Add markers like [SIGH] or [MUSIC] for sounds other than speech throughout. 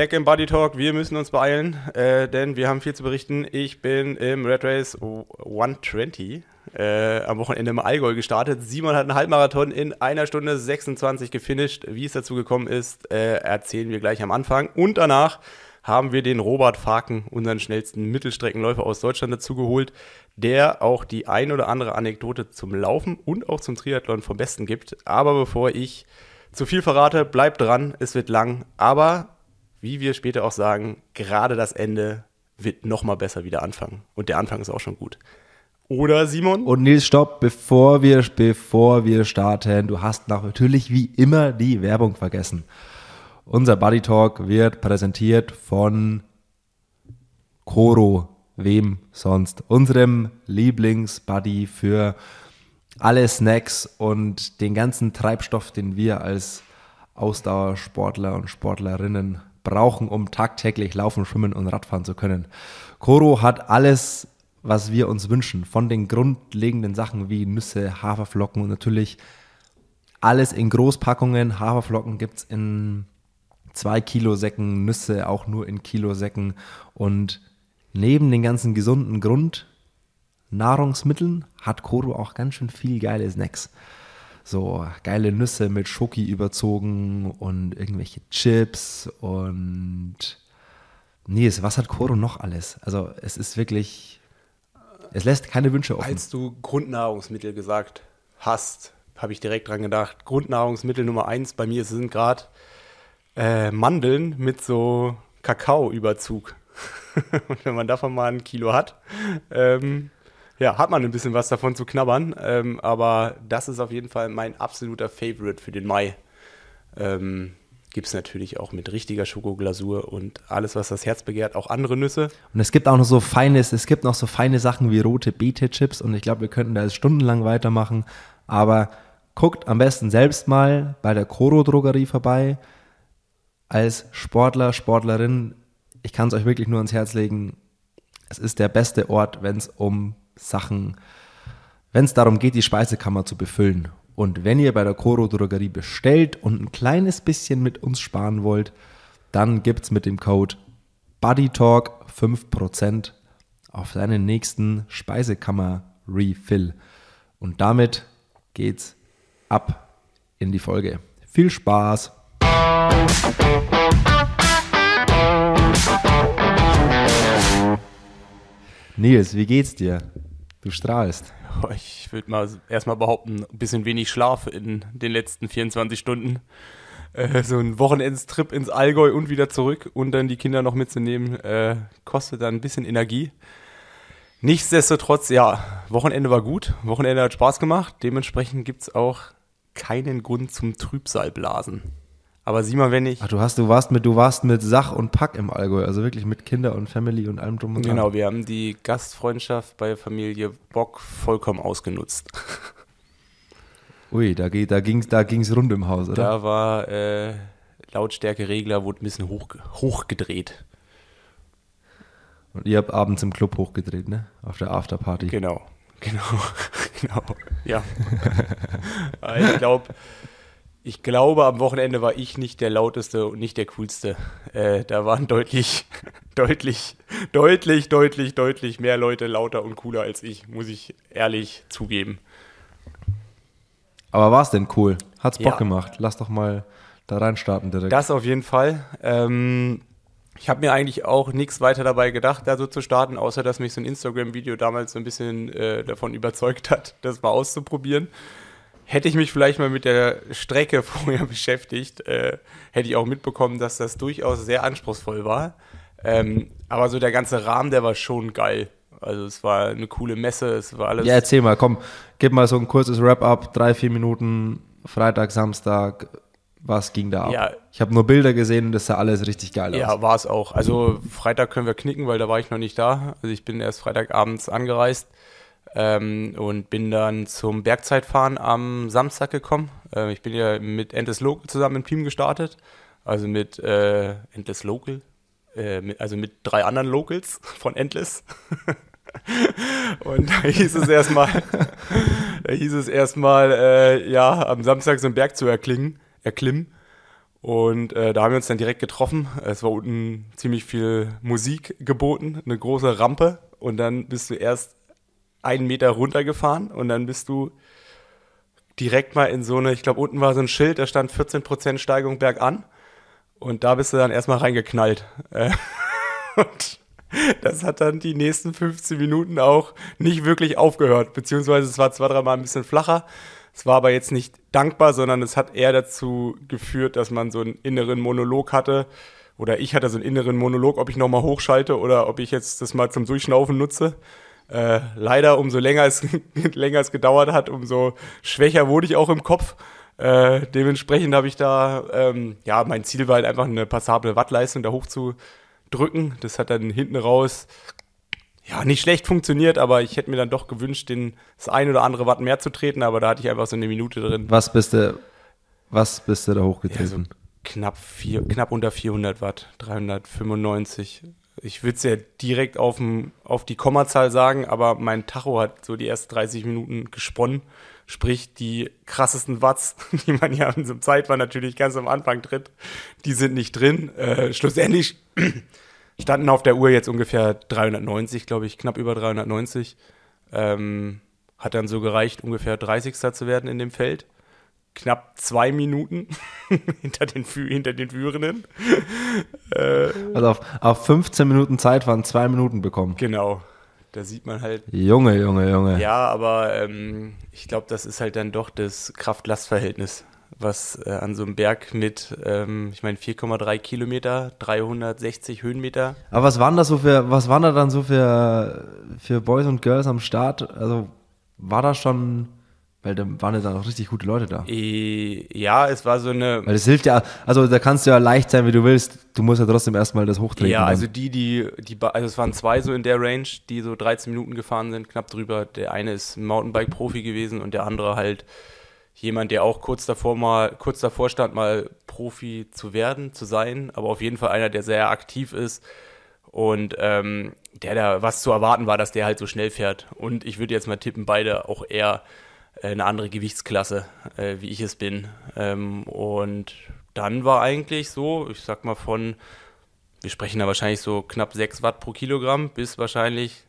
back im Body Talk. Wir müssen uns beeilen, äh, denn wir haben viel zu berichten. Ich bin im Red Race 120 äh, am Wochenende im Allgäu gestartet. Simon hat einen Halbmarathon in einer Stunde 26 gefinisht. Wie es dazu gekommen ist, äh, erzählen wir gleich am Anfang. Und danach haben wir den Robert Faken, unseren schnellsten Mittelstreckenläufer aus Deutschland, dazu geholt, der auch die ein oder andere Anekdote zum Laufen und auch zum Triathlon vom Besten gibt. Aber bevor ich zu viel verrate, bleibt dran, es wird lang. Aber wie wir später auch sagen, gerade das Ende wird nochmal besser wieder anfangen. Und der Anfang ist auch schon gut. Oder Simon? Und Nils, stopp, bevor wir, bevor wir starten, du hast natürlich wie immer die Werbung vergessen. Unser Buddy Talk wird präsentiert von Coro, wem sonst? Unserem Lieblingsbuddy für alle Snacks und den ganzen Treibstoff, den wir als Ausdauersportler und Sportlerinnen brauchen, um tagtäglich laufen, schwimmen und Radfahren zu können. Coro hat alles, was wir uns wünschen, von den grundlegenden Sachen wie Nüsse, Haferflocken und natürlich alles in Großpackungen. Haferflocken gibt es in zwei Kilo Säcken, Nüsse auch nur in Kilo Säcken und neben den ganzen gesunden Grundnahrungsmitteln hat Koro auch ganz schön viel geile Snacks. So geile Nüsse mit Schoki überzogen und irgendwelche Chips und nee, was hat Koro noch alles? Also es ist wirklich, es lässt keine Wünsche offen. Als du Grundnahrungsmittel gesagt hast, habe ich direkt dran gedacht. Grundnahrungsmittel Nummer eins bei mir sind gerade äh, Mandeln mit so Kakaoüberzug. [LAUGHS] und wenn man davon mal ein Kilo hat, ähm, ja, hat man ein bisschen was davon zu knabbern. Ähm, aber das ist auf jeden Fall mein absoluter Favorite für den Mai. Ähm, Gibt es natürlich auch mit richtiger Schokoglasur und alles, was das Herz begehrt, auch andere Nüsse. Und es gibt auch noch so feines, es gibt noch so feine Sachen wie rote Beete-Chips und ich glaube, wir könnten da jetzt stundenlang weitermachen. Aber guckt am besten selbst mal bei der Koro-Drogerie vorbei als Sportler, Sportlerin, ich kann es euch wirklich nur ans Herz legen, es ist der beste Ort, wenn es um Sachen, wenn es darum geht, die Speisekammer zu befüllen. Und wenn ihr bei der Coro Drogerie bestellt und ein kleines bisschen mit uns sparen wollt, dann gibt es mit dem Code BuddyTalk 5% auf deinen nächsten Speisekammer-Refill. Und damit geht's ab in die Folge. Viel Spaß! Nils, wie geht's dir? Du strahlst. Ich würde mal erstmal behaupten, ein bisschen wenig Schlaf in den letzten 24 Stunden. Äh, so ein Wochenendstrip ins Allgäu und wieder zurück und dann die Kinder noch mitzunehmen, äh, kostet dann ein bisschen Energie. Nichtsdestotrotz, ja, Wochenende war gut, Wochenende hat Spaß gemacht, dementsprechend gibt es auch keinen Grund zum Trübsalblasen. Aber sieh mal, wenn ich. Ach, du hast, du warst mit, du warst mit Sach und Pack im Allgäu, also wirklich mit Kinder und Family und allem drum und dran. Genau, wir haben die Gastfreundschaft bei Familie Bock vollkommen ausgenutzt. [LAUGHS] Ui, da, da ging es da ging's rund im Haus, oder? Da war äh, Lautstärkeregler, wurde ein bisschen hoch, hochgedreht. Und ihr habt abends im Club hochgedreht, ne? Auf der Afterparty. Genau, [LAUGHS] genau, genau, ja. [LAUGHS] ich glaube, ich glaube, am Wochenende war ich nicht der lauteste und nicht der coolste. Äh, da waren deutlich, [LAUGHS] deutlich, deutlich, deutlich, deutlich mehr Leute lauter und cooler als ich, muss ich ehrlich zugeben. Aber war es denn cool? Hat's Bock ja. gemacht? Lass doch mal da reinstarten direkt. Das auf jeden Fall. Ähm, ich habe mir eigentlich auch nichts weiter dabei gedacht, da so zu starten, außer dass mich so ein Instagram-Video damals so ein bisschen äh, davon überzeugt hat, das mal auszuprobieren. Hätte ich mich vielleicht mal mit der Strecke [LAUGHS] vorher beschäftigt, äh, hätte ich auch mitbekommen, dass das durchaus sehr anspruchsvoll war. Ähm, aber so der ganze Rahmen, der war schon geil. Also es war eine coole Messe, es war alles. Ja, erzähl mal, komm, gib mal so ein kurzes Wrap-up, drei, vier Minuten, Freitag, Samstag, was ging da ab? Ja. Ich habe nur Bilder gesehen und das sah alles richtig geil ja, aus. Ja, war es auch. Also Freitag können wir knicken, weil da war ich noch nicht da. Also ich bin erst Freitagabends angereist. Ähm, und bin dann zum Bergzeitfahren am Samstag gekommen. Äh, ich bin ja mit Endless Local zusammen im Team gestartet. Also mit äh, Endless Local. Äh, mit, also mit drei anderen Locals von Endless. [LAUGHS] und da hieß es erstmal, [LAUGHS] da hieß es erstmal, äh, ja, am Samstag so einen Berg zu erklingen, erklimmen. Und äh, da haben wir uns dann direkt getroffen. Es war unten ziemlich viel Musik geboten, eine große Rampe. Und dann bist du erst einen Meter runtergefahren und dann bist du direkt mal in so eine, ich glaube, unten war so ein Schild, da stand 14% Steigung bergan. Und da bist du dann erstmal reingeknallt. Äh, [LAUGHS] und das hat dann die nächsten 15 Minuten auch nicht wirklich aufgehört. Beziehungsweise es war zwei, dreimal ein bisschen flacher. Es war aber jetzt nicht dankbar, sondern es hat eher dazu geführt, dass man so einen inneren Monolog hatte. Oder ich hatte so einen inneren Monolog, ob ich nochmal hochschalte oder ob ich jetzt das mal zum Durchschnaufen nutze. Äh, leider, umso länger es, [LAUGHS] länger es gedauert hat, umso schwächer wurde ich auch im Kopf. Äh, dementsprechend habe ich da, ähm, ja, mein Ziel war halt einfach eine passable Wattleistung da hochzudrücken. Das hat dann hinten raus, ja, nicht schlecht funktioniert, aber ich hätte mir dann doch gewünscht, den, das ein oder andere Watt mehr zu treten, aber da hatte ich einfach so eine Minute drin. Was bist du, was bist du da Ja, so hochgetreten? knapp, vier, knapp unter 400 Watt, 395. Ich würde es ja direkt auf, dem, auf die Kommazahl sagen, aber mein Tacho hat so die ersten 30 Minuten gesponnen. Sprich, die krassesten Watts, [LAUGHS] die man ja in so einem Zeitfahren natürlich ganz am Anfang tritt, die sind nicht drin. Äh, schlussendlich [CLEARS THROAT] standen auf der Uhr jetzt ungefähr 390, glaube ich, knapp über 390. Ähm, hat dann so gereicht, ungefähr 30. zu werden in dem Feld. Knapp zwei Minuten [LAUGHS] hinter, den, hinter den Führenden. [LAUGHS] Also auf, auf 15 Minuten Zeit waren zwei Minuten bekommen. Genau. Da sieht man halt, Junge, Junge, Junge. ja, aber ähm, ich glaube, das ist halt dann doch das Kraft-Last-Verhältnis, was äh, an so einem Berg mit, ähm, ich meine, 4,3 Kilometer, 360 Höhenmeter. Aber was waren das so für, was waren da dann so für, für Boys und Girls am Start? Also war da schon, weil da waren ja dann auch richtig gute Leute da. Ja, es war so eine, Weil das hilft ja, also da kannst du ja leicht sein, wie du willst. Du musst ja trotzdem erstmal das hochtreten. Ja, also die, die, die, also es waren zwei so in der Range, die so 13 Minuten gefahren sind, knapp drüber. Der eine ist ein Mountainbike-Profi gewesen und der andere halt jemand, der auch kurz davor mal, kurz davor stand, mal Profi zu werden, zu sein, aber auf jeden Fall einer, der sehr aktiv ist und ähm, der da was zu erwarten war, dass der halt so schnell fährt. Und ich würde jetzt mal tippen, beide auch eher eine andere Gewichtsklasse, äh, wie ich es bin. Ähm, und dann war eigentlich so, ich sag mal von wir sprechen da wahrscheinlich so knapp 6 Watt pro Kilogramm bis wahrscheinlich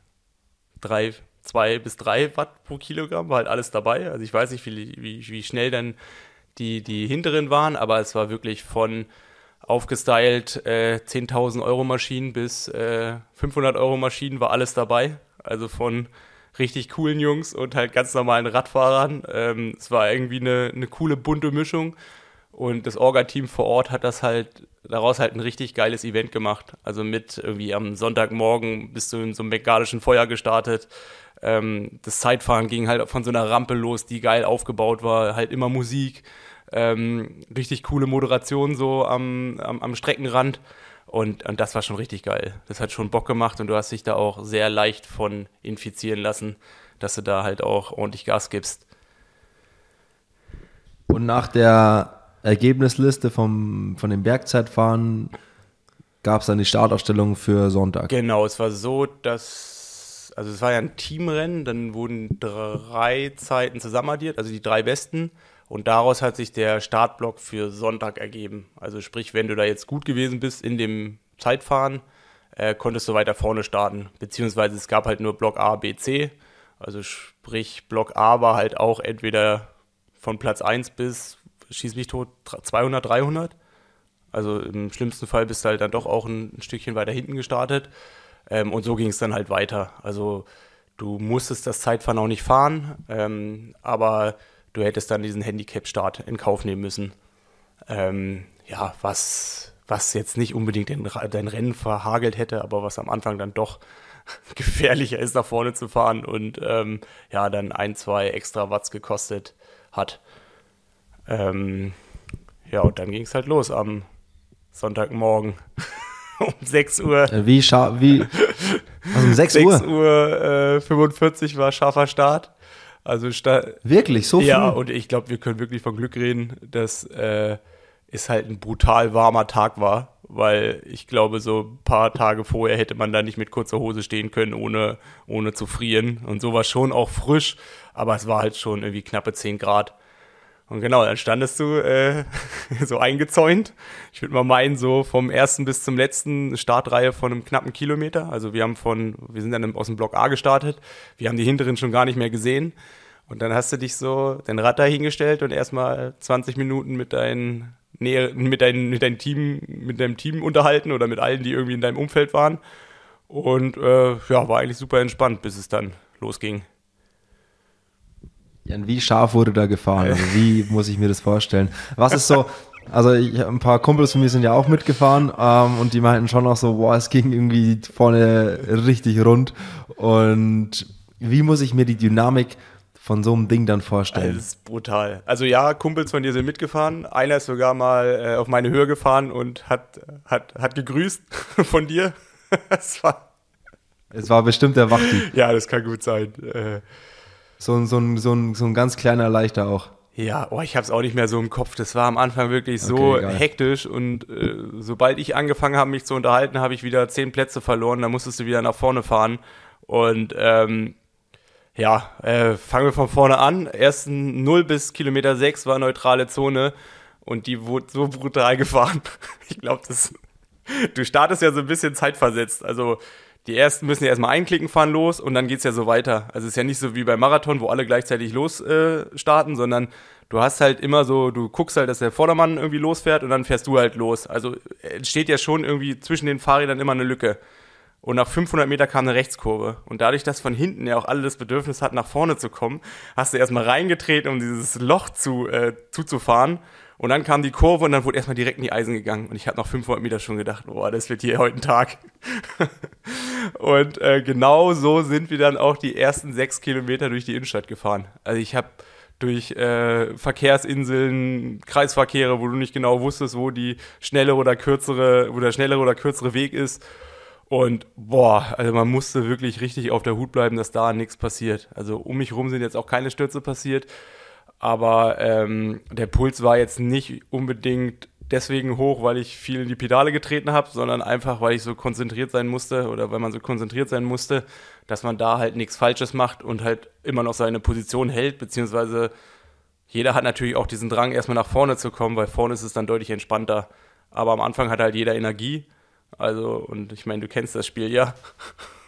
3, 2 bis 3 Watt pro Kilogramm, war halt alles dabei. Also ich weiß nicht, wie, wie, wie schnell dann die, die hinteren waren, aber es war wirklich von aufgestylt äh, 10.000 Euro Maschinen bis äh, 500 Euro Maschinen war alles dabei. Also von richtig coolen Jungs und halt ganz normalen Radfahrern. Ähm, es war irgendwie eine, eine coole bunte Mischung. Und das Orga-Team vor Ort hat das halt, daraus halt ein richtig geiles Event gemacht. Also mit irgendwie am Sonntagmorgen bist du in so einem bengalischen Feuer gestartet. Ähm, das Zeitfahren ging halt von so einer Rampe los, die geil aufgebaut war, halt immer Musik. Ähm, richtig coole Moderation so am, am, am Streckenrand. Und, und das war schon richtig geil. Das hat schon Bock gemacht und du hast dich da auch sehr leicht von infizieren lassen, dass du da halt auch ordentlich Gas gibst. Und nach der Ergebnisliste vom, von dem Bergzeitfahren gab es dann die Startaufstellung für Sonntag. Genau, es war so, dass, also es war ja ein Teamrennen, dann wurden drei Zeiten zusammenaddiert, also die drei besten. Und daraus hat sich der Startblock für Sonntag ergeben. Also sprich, wenn du da jetzt gut gewesen bist in dem Zeitfahren, äh, konntest du weiter vorne starten. Beziehungsweise es gab halt nur Block A, B, C. Also sprich, Block A war halt auch entweder von Platz 1 bis, schieß mich tot, 200, 300. Also im schlimmsten Fall bist du halt dann doch auch ein, ein Stückchen weiter hinten gestartet. Ähm, und so ging es dann halt weiter. Also du musstest das Zeitfahren auch nicht fahren, ähm, aber du hättest dann diesen Handicap-Start in Kauf nehmen müssen. Ähm, ja, was, was jetzt nicht unbedingt den, dein Rennen verhagelt hätte, aber was am Anfang dann doch [LAUGHS] gefährlicher ist, nach vorne zu fahren und ähm, ja, dann ein, zwei extra Watts gekostet hat. Ähm, ja, und dann ging es halt los am Sonntagmorgen [LAUGHS] um 6 Uhr. Äh, Wie, scha wie, also um 6 [LAUGHS] Uhr? 6 Uhr äh, 45 war scharfer Start. Also Wirklich, so früh? ja, und ich glaube, wir können wirklich von Glück reden, dass äh, es halt ein brutal warmer Tag war, weil ich glaube, so ein paar Tage vorher hätte man da nicht mit kurzer Hose stehen können, ohne, ohne zu frieren. Und so war schon auch frisch, aber es war halt schon irgendwie knappe 10 Grad. Und genau, dann standest du äh, [LAUGHS] so eingezäunt. Ich würde mal meinen, so vom ersten bis zum letzten Startreihe von einem knappen Kilometer. Also wir haben von, wir sind dann aus dem Block A gestartet. Wir haben die hinteren schon gar nicht mehr gesehen. Und dann hast du dich so den Rad da hingestellt und erstmal 20 Minuten mit deinen Nähe, mit, dein, mit deinem Team, mit deinem Team unterhalten oder mit allen, die irgendwie in deinem Umfeld waren. Und äh, ja, war eigentlich super entspannt, bis es dann losging. Wie scharf wurde da gefahren? Also wie [LAUGHS] muss ich mir das vorstellen? Was ist so, also ich, ein paar Kumpels von mir sind ja auch mitgefahren ähm, und die meinten schon auch so, boah, es ging irgendwie vorne richtig rund. Und wie muss ich mir die Dynamik von so einem Ding dann vorstellen? Das ist brutal. Also ja, Kumpels von dir sind mitgefahren. Einer ist sogar mal äh, auf meine Höhe gefahren und hat, hat, hat gegrüßt [LAUGHS] von dir. [LAUGHS] Es war, es war bestimmt der Wachti. Ja, das kann gut sein. Äh, so, so, ein, so, so ein ganz kleiner Leichter auch. Ja, oh, ich habe es auch nicht mehr so im Kopf. Das war am Anfang wirklich so okay, hektisch und äh, sobald ich angefangen habe, mich zu unterhalten, habe ich wieder zehn Plätze verloren. Da musstest du wieder nach vorne fahren. Und ähm, ja, äh, fangen wir von vorne an. Ersten 0 bis Kilometer 6 war neutrale Zone und die wurde so brutal [LAUGHS] gefahren. ich glaube, das. Du startest ja so ein bisschen zeitversetzt. Also die ersten müssen ja erstmal einklicken, fahren los und dann geht's ja so weiter. Also es ist ja nicht so wie beim Marathon, wo alle gleichzeitig los äh, starten, sondern du hast halt immer so, du guckst halt, dass der Vordermann irgendwie losfährt und dann fährst du halt los. Also entsteht ja schon irgendwie zwischen den Fahrrädern immer eine Lücke. Und nach 500 Meter kam eine Rechtskurve. Und dadurch, dass von hinten ja auch alle das Bedürfnis hatten, nach vorne zu kommen, hast du erstmal reingetreten, um dieses Loch zu, äh, zuzufahren. Und dann kam die Kurve und dann wurde erstmal direkt in die Eisen gegangen. Und ich habe nach 500 Meter schon gedacht, boah, das wird hier heute ein Tag. [LAUGHS] und äh, genau so sind wir dann auch die ersten sechs Kilometer durch die Innenstadt gefahren. Also ich habe durch äh, Verkehrsinseln, Kreisverkehre, wo du nicht genau wusstest, wo die schnelle oder kürzere, wo der schnellere oder kürzere Weg ist. Und boah, also man musste wirklich richtig auf der Hut bleiben, dass da nichts passiert. Also um mich rum sind jetzt auch keine Stürze passiert. Aber ähm, der Puls war jetzt nicht unbedingt deswegen hoch, weil ich viel in die Pedale getreten habe, sondern einfach, weil ich so konzentriert sein musste oder weil man so konzentriert sein musste, dass man da halt nichts Falsches macht und halt immer noch seine Position hält, beziehungsweise jeder hat natürlich auch diesen Drang, erstmal nach vorne zu kommen, weil vorne ist es dann deutlich entspannter. Aber am Anfang hat halt jeder Energie. Also, und ich meine, du kennst das Spiel ja.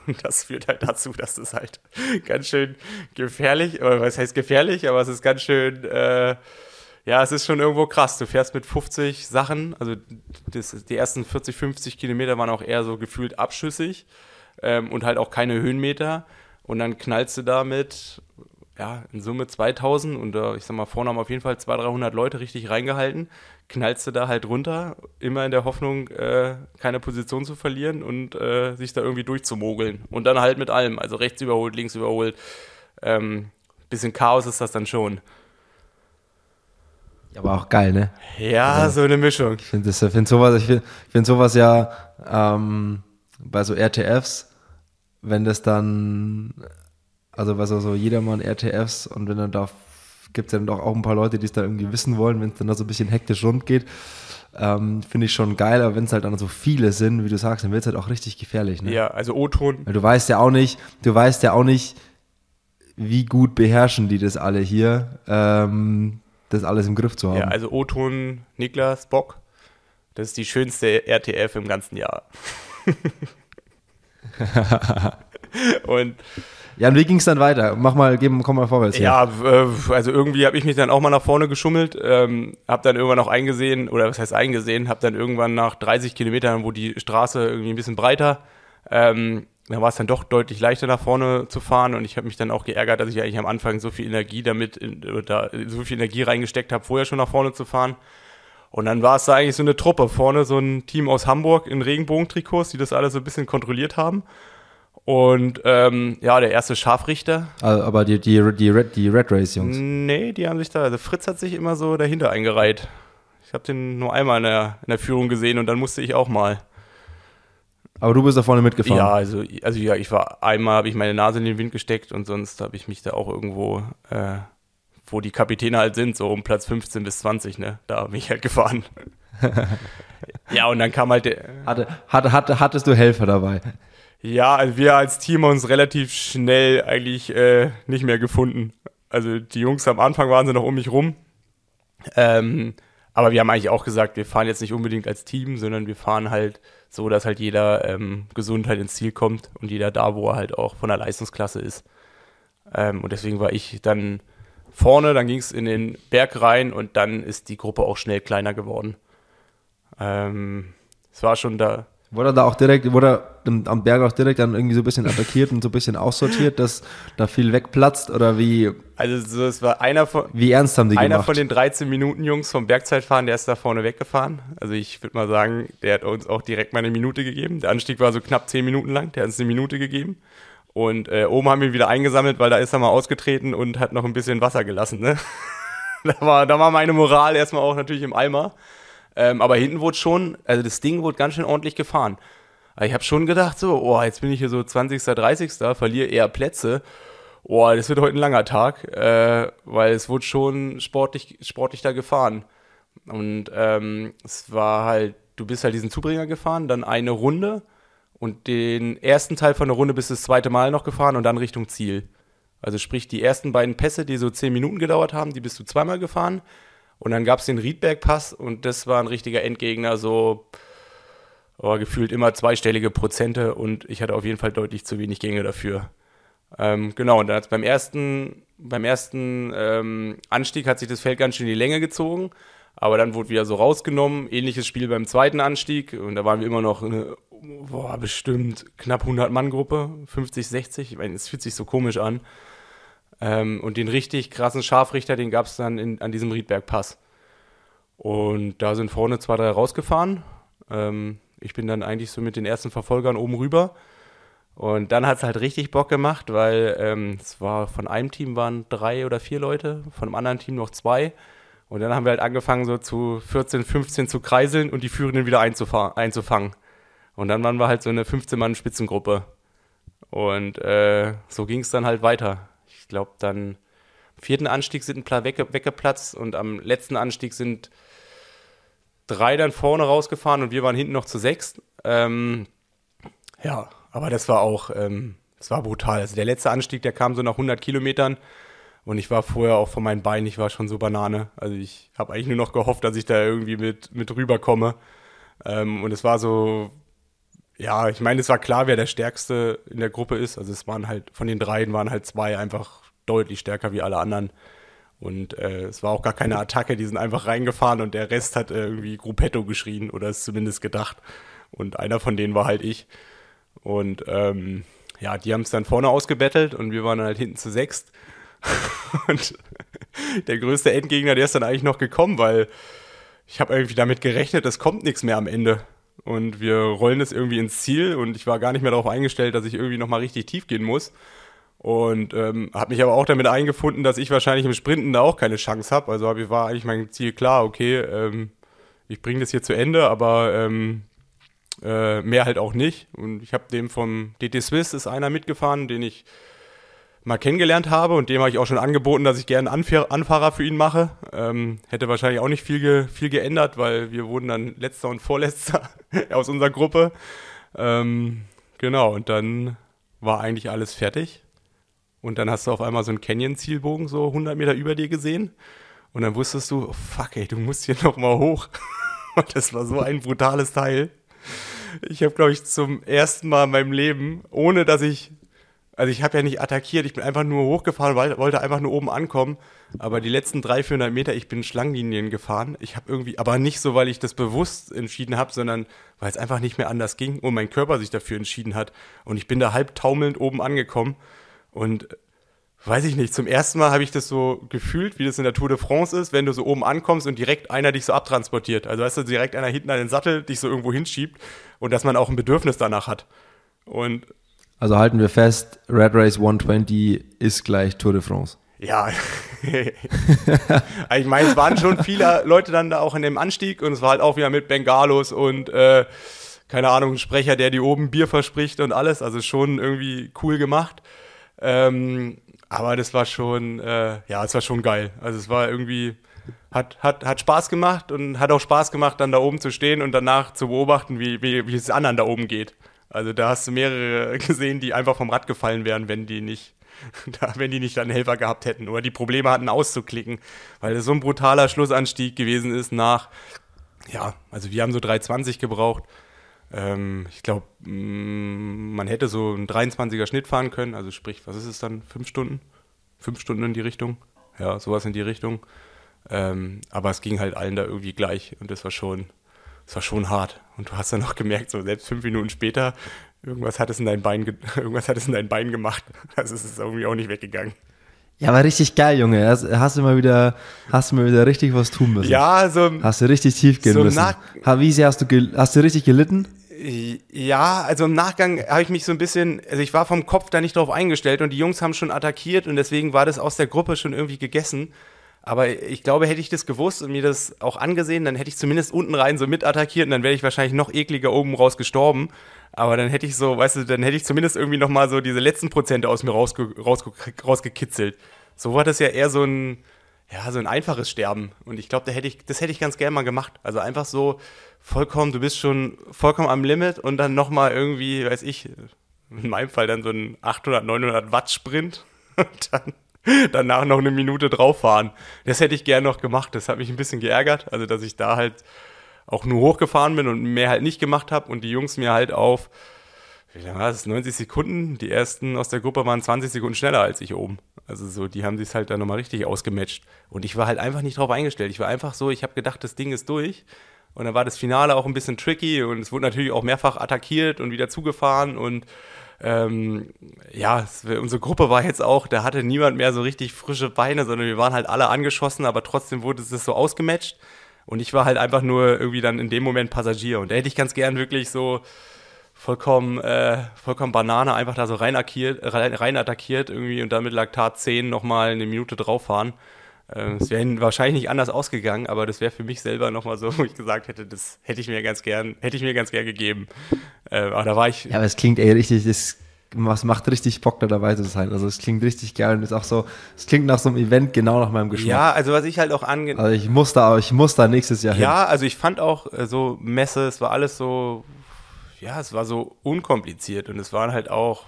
[LAUGHS] Das führt halt dazu, dass es halt ganz schön gefährlich, oder was heißt gefährlich, aber es ist ganz schön, äh, ja, es ist schon irgendwo krass. Du fährst mit 50 Sachen, also das, die ersten 40, 50 Kilometer waren auch eher so gefühlt abschüssig ähm, und halt auch keine Höhenmeter. Und dann knallst du damit ja, in Summe 2000 und äh, ich sag mal, vorne haben auf jeden Fall 200, 300 Leute richtig reingehalten, knallst du da halt runter, immer in der Hoffnung, äh, keine Position zu verlieren und äh, sich da irgendwie durchzumogeln. Und dann halt mit allem, also rechts überholt, links überholt. Ähm, bisschen Chaos ist das dann schon. Aber auch geil, ne? Ja, also, so eine Mischung. Ich finde find sowas, ich find, find sowas ja ähm, bei so RTFs, wenn das dann also was also jedermann RTFs und wenn dann da gibt es dann doch auch ein paar Leute, die es da irgendwie wissen wollen, wenn es dann da so ein bisschen hektisch rund geht. Ähm, Finde ich schon geil, aber wenn es halt dann so viele sind, wie du sagst, dann wird es halt auch richtig gefährlich. Ne? Ja, also O-Ton. Du weißt ja auch nicht, du weißt ja auch nicht, wie gut beherrschen die das alle hier, ähm, das alles im Griff zu haben. Ja, also O-Ton Niklas Bock, das ist die schönste RTF im ganzen Jahr. [LAUGHS] [LAUGHS] und ja, und wie ging es dann weiter? Mach mal, geben, komm mal vorwärts. Hier. Ja, äh, also irgendwie habe ich mich dann auch mal nach vorne geschummelt, ähm, habe dann irgendwann auch eingesehen, oder was heißt eingesehen, habe dann irgendwann nach 30 Kilometern, wo die Straße irgendwie ein bisschen breiter, ähm, da war es dann doch deutlich leichter nach vorne zu fahren und ich habe mich dann auch geärgert, dass ich eigentlich am Anfang so viel Energie damit, in, oder so viel Energie reingesteckt habe, vorher schon nach vorne zu fahren. Und dann war es da eigentlich so eine Truppe vorne, so ein Team aus Hamburg in Regenbogentrikots, die das alles so ein bisschen kontrolliert haben. Und ähm, ja, der erste Scharfrichter. Also, aber die, die, die, Red, die Red Race Jungs. Nee, die haben sich da, also Fritz hat sich immer so dahinter eingereiht. Ich habe den nur einmal in der, in der Führung gesehen und dann musste ich auch mal. Aber du bist da vorne mitgefahren? Ja, also, also ja, ich war einmal, habe ich meine Nase in den Wind gesteckt und sonst habe ich mich da auch irgendwo, äh, wo die Kapitäne halt sind, so um Platz 15 bis 20, ne? Da bin ich halt gefahren. [LAUGHS] ja, und dann kam halt der. Hatte, hatte, hatte, hattest du Helfer dabei? Ja, also wir als Team haben uns relativ schnell eigentlich äh, nicht mehr gefunden. Also die Jungs am Anfang waren sie noch um mich rum. Ähm, aber wir haben eigentlich auch gesagt, wir fahren jetzt nicht unbedingt als Team, sondern wir fahren halt so, dass halt jeder ähm, gesund halt ins Ziel kommt und jeder da, wo er halt auch von der Leistungsklasse ist. Ähm, und deswegen war ich dann vorne, dann ging es in den Berg rein und dann ist die Gruppe auch schnell kleiner geworden. Ähm, es war schon da, Wurde er da auch direkt, wurde er am Berg auch direkt dann irgendwie so ein bisschen attackiert und so ein bisschen aussortiert, dass da viel wegplatzt oder wie? Also so, es war einer von wie ernst haben die einer gemacht? von den 13 Minuten Jungs vom Bergzeitfahren, der ist da vorne weggefahren. Also ich würde mal sagen, der hat uns auch direkt mal eine Minute gegeben. Der Anstieg war so knapp 10 Minuten lang, der hat uns eine Minute gegeben. Und äh, oben haben wir ihn wieder eingesammelt, weil da ist er mal ausgetreten und hat noch ein bisschen Wasser gelassen. Ne? [LAUGHS] da, war, da war meine Moral erstmal auch natürlich im Eimer. Ähm, aber hinten wurde schon, also das Ding wurde ganz schön ordentlich gefahren. Aber ich habe schon gedacht, so, oh, jetzt bin ich hier so 20., 30., verliere eher Plätze. Oh, das wird heute ein langer Tag, äh, weil es wurde schon sportlich, sportlich da gefahren. Und ähm, es war halt, du bist halt diesen Zubringer gefahren, dann eine Runde und den ersten Teil von der Runde bist du das zweite Mal noch gefahren und dann Richtung Ziel. Also sprich, die ersten beiden Pässe, die so zehn Minuten gedauert haben, die bist du zweimal gefahren. Und dann gab es den Riedberg-Pass und das war ein richtiger Endgegner, so oh, gefühlt immer zweistellige Prozente und ich hatte auf jeden Fall deutlich zu wenig Gänge dafür. Ähm, genau, und dann hat beim ersten, beim ersten ähm, Anstieg hat sich das Feld ganz schön in die Länge gezogen, aber dann wurde wieder so rausgenommen. Ähnliches Spiel beim zweiten Anstieg und da waren wir immer noch eine, boah, bestimmt knapp 100 Mann Gruppe, 50, 60. Ich meine, es fühlt sich so komisch an. Ähm, und den richtig krassen Scharfrichter, den gab es dann in, an diesem Riedberg-Pass. Und da sind vorne zwei, drei rausgefahren. Ähm, ich bin dann eigentlich so mit den ersten Verfolgern oben rüber. Und dann hat es halt richtig Bock gemacht, weil ähm, es war von einem Team waren drei oder vier Leute, von einem anderen Team noch zwei. Und dann haben wir halt angefangen, so zu 14, 15 zu kreiseln und die Führenden wieder einzufangen. Und dann waren wir halt so eine 15-Mann-Spitzengruppe. Und äh, so ging es dann halt weiter. Ich glaube, dann am vierten Anstieg sind ein paar wegge weggeplatzt und am letzten Anstieg sind drei dann vorne rausgefahren und wir waren hinten noch zu sechs. Ähm, ja, aber das war auch, ähm, das war brutal. Also der letzte Anstieg, der kam so nach 100 Kilometern und ich war vorher auch von meinen Beinen, ich war schon so Banane. Also ich habe eigentlich nur noch gehofft, dass ich da irgendwie mit, mit rüberkomme. Ähm, und es war so, ja, ich meine, es war klar, wer der Stärkste in der Gruppe ist. Also es waren halt, von den dreien waren halt zwei einfach deutlich stärker wie alle anderen. Und äh, es war auch gar keine Attacke, die sind einfach reingefahren und der Rest hat irgendwie Gruppetto geschrien oder es zumindest gedacht. Und einer von denen war halt ich. Und ähm, ja, die haben es dann vorne ausgebettelt und wir waren halt hinten zu sechst. [LAUGHS] und der größte Endgegner, der ist dann eigentlich noch gekommen, weil ich habe irgendwie damit gerechnet, es kommt nichts mehr am Ende. Und wir rollen es irgendwie ins Ziel und ich war gar nicht mehr darauf eingestellt, dass ich irgendwie nochmal richtig tief gehen muss. Und ähm, habe mich aber auch damit eingefunden, dass ich wahrscheinlich im Sprinten da auch keine Chance habe. Also hab, war eigentlich mein Ziel klar, okay, ähm, ich bringe das hier zu Ende, aber ähm, äh, mehr halt auch nicht. Und ich habe dem vom DT Swiss ist einer mitgefahren, den ich mal kennengelernt habe und dem habe ich auch schon angeboten, dass ich gerne Anfahr Anfahrer für ihn mache. Ähm, hätte wahrscheinlich auch nicht viel, ge viel geändert, weil wir wurden dann letzter und vorletzter [LAUGHS] aus unserer Gruppe. Ähm, genau, und dann war eigentlich alles fertig. Und dann hast du auf einmal so einen Canyon-Zielbogen so 100 Meter über dir gesehen. Und dann wusstest du, oh fuck ey, du musst hier [LAUGHS] nochmal hoch. [LAUGHS] Und das war so ein brutales Teil. Ich habe, glaube ich, zum ersten Mal in meinem Leben, ohne dass ich also ich habe ja nicht attackiert, ich bin einfach nur hochgefahren, weil, wollte einfach nur oben ankommen. Aber die letzten 300, 400 Meter, ich bin Schlangenlinien gefahren. Ich habe irgendwie, aber nicht so, weil ich das bewusst entschieden habe, sondern weil es einfach nicht mehr anders ging und mein Körper sich dafür entschieden hat. Und ich bin da halb taumelnd oben angekommen. Und weiß ich nicht, zum ersten Mal habe ich das so gefühlt, wie das in der Tour de France ist, wenn du so oben ankommst und direkt einer dich so abtransportiert. Also weißt du, direkt einer hinten an den Sattel dich so irgendwo hinschiebt und dass man auch ein Bedürfnis danach hat. Und also halten wir fest, Red Race 120 ist gleich Tour de France. Ja, [LAUGHS] ich meine, es waren schon viele Leute dann da auch in dem Anstieg und es war halt auch wieder mit Bengalos und äh, keine Ahnung, ein Sprecher, der die oben Bier verspricht und alles. Also schon irgendwie cool gemacht. Ähm, aber das war schon, äh, ja, es war schon geil. Also es war irgendwie, hat, hat, hat Spaß gemacht und hat auch Spaß gemacht, dann da oben zu stehen und danach zu beobachten, wie, wie, wie es anderen da oben geht. Also da hast du mehrere [LAUGHS] gesehen, die einfach vom Rad gefallen wären, wenn die nicht, [LAUGHS] wenn die nicht dann Helfer gehabt hätten oder die Probleme hatten auszuklicken, weil das so ein brutaler Schlussanstieg gewesen ist nach, ja, also wir haben so 3,20 gebraucht. Ähm, ich glaube, mm, man hätte so einen 23er Schnitt fahren können, also sprich, was ist es dann, fünf Stunden? Fünf Stunden in die Richtung? Ja, sowas in die Richtung. Ähm, aber es ging halt allen da irgendwie gleich und das war schon, das war schon hart. Und du hast dann noch gemerkt, so selbst fünf Minuten später, irgendwas hat es in dein Bein, [LAUGHS] irgendwas hat es in dein Bein gemacht. Also es ist irgendwie auch nicht weggegangen. Ja, aber richtig geil, Junge. Hast, du mal wieder, hast du mal wieder richtig was tun müssen. Ja, so. Hast du richtig tief gehen so müssen. Wie sehr hast du, hast du richtig gelitten? Ja, also im Nachgang habe ich mich so ein bisschen, also ich war vom Kopf da nicht drauf eingestellt und die Jungs haben schon attackiert und deswegen war das aus der Gruppe schon irgendwie gegessen. Aber ich glaube, hätte ich das gewusst und mir das auch angesehen, dann hätte ich zumindest unten rein so mit attackiert und dann wäre ich wahrscheinlich noch ekliger oben raus gestorben. Aber dann hätte ich so, weißt du, dann hätte ich zumindest irgendwie nochmal so diese letzten Prozente aus mir rausge rausge rausgekitzelt. So war das ja eher so ein, ja, so ein einfaches Sterben. Und ich glaube, da hätte ich, das hätte ich ganz gerne mal gemacht. Also einfach so vollkommen, du bist schon vollkommen am Limit und dann nochmal irgendwie, weiß ich, in meinem Fall dann so ein 800, 900 Watt Sprint [LAUGHS] und dann danach noch eine Minute drauf fahren. Das hätte ich gern noch gemacht. Das hat mich ein bisschen geärgert. Also, dass ich da halt auch nur hochgefahren bin und mehr halt nicht gemacht habe und die Jungs mir halt auf, wie lange war das, 90 Sekunden, die ersten aus der Gruppe waren 20 Sekunden schneller als ich oben. Also so, die haben sich halt dann nochmal richtig ausgematcht. Und ich war halt einfach nicht drauf eingestellt. Ich war einfach so, ich habe gedacht, das Ding ist durch. Und dann war das Finale auch ein bisschen tricky und es wurde natürlich auch mehrfach attackiert und wieder zugefahren und ähm, ja, unsere Gruppe war jetzt auch, da hatte niemand mehr so richtig frische Beine, sondern wir waren halt alle angeschossen, aber trotzdem wurde es so ausgematcht. Und ich war halt einfach nur irgendwie dann in dem Moment Passagier. Und da hätte ich ganz gern wirklich so vollkommen, äh, vollkommen Banane einfach da so rein, rein, attackiert irgendwie und dann mit Laktat 10 nochmal eine Minute drauf fahren. Äh, es wäre wahrscheinlich nicht anders ausgegangen, aber das wäre für mich selber nochmal so, wo ich gesagt hätte, das hätte ich mir ganz gern, hätte ich mir ganz gern gegeben. Äh, aber da war ich. Ja, aber es klingt ey richtig, das was macht richtig Bock, da dabei zu sein. Also es klingt richtig geil und ist auch so, es klingt nach so einem Event genau nach meinem Geschmack. Ja, also was ich halt auch ange... Also ich muss da, ich muss da nächstes Jahr hin. Ja, also ich fand auch äh, so Messe, es war alles so, ja, es war so unkompliziert und es waren halt auch,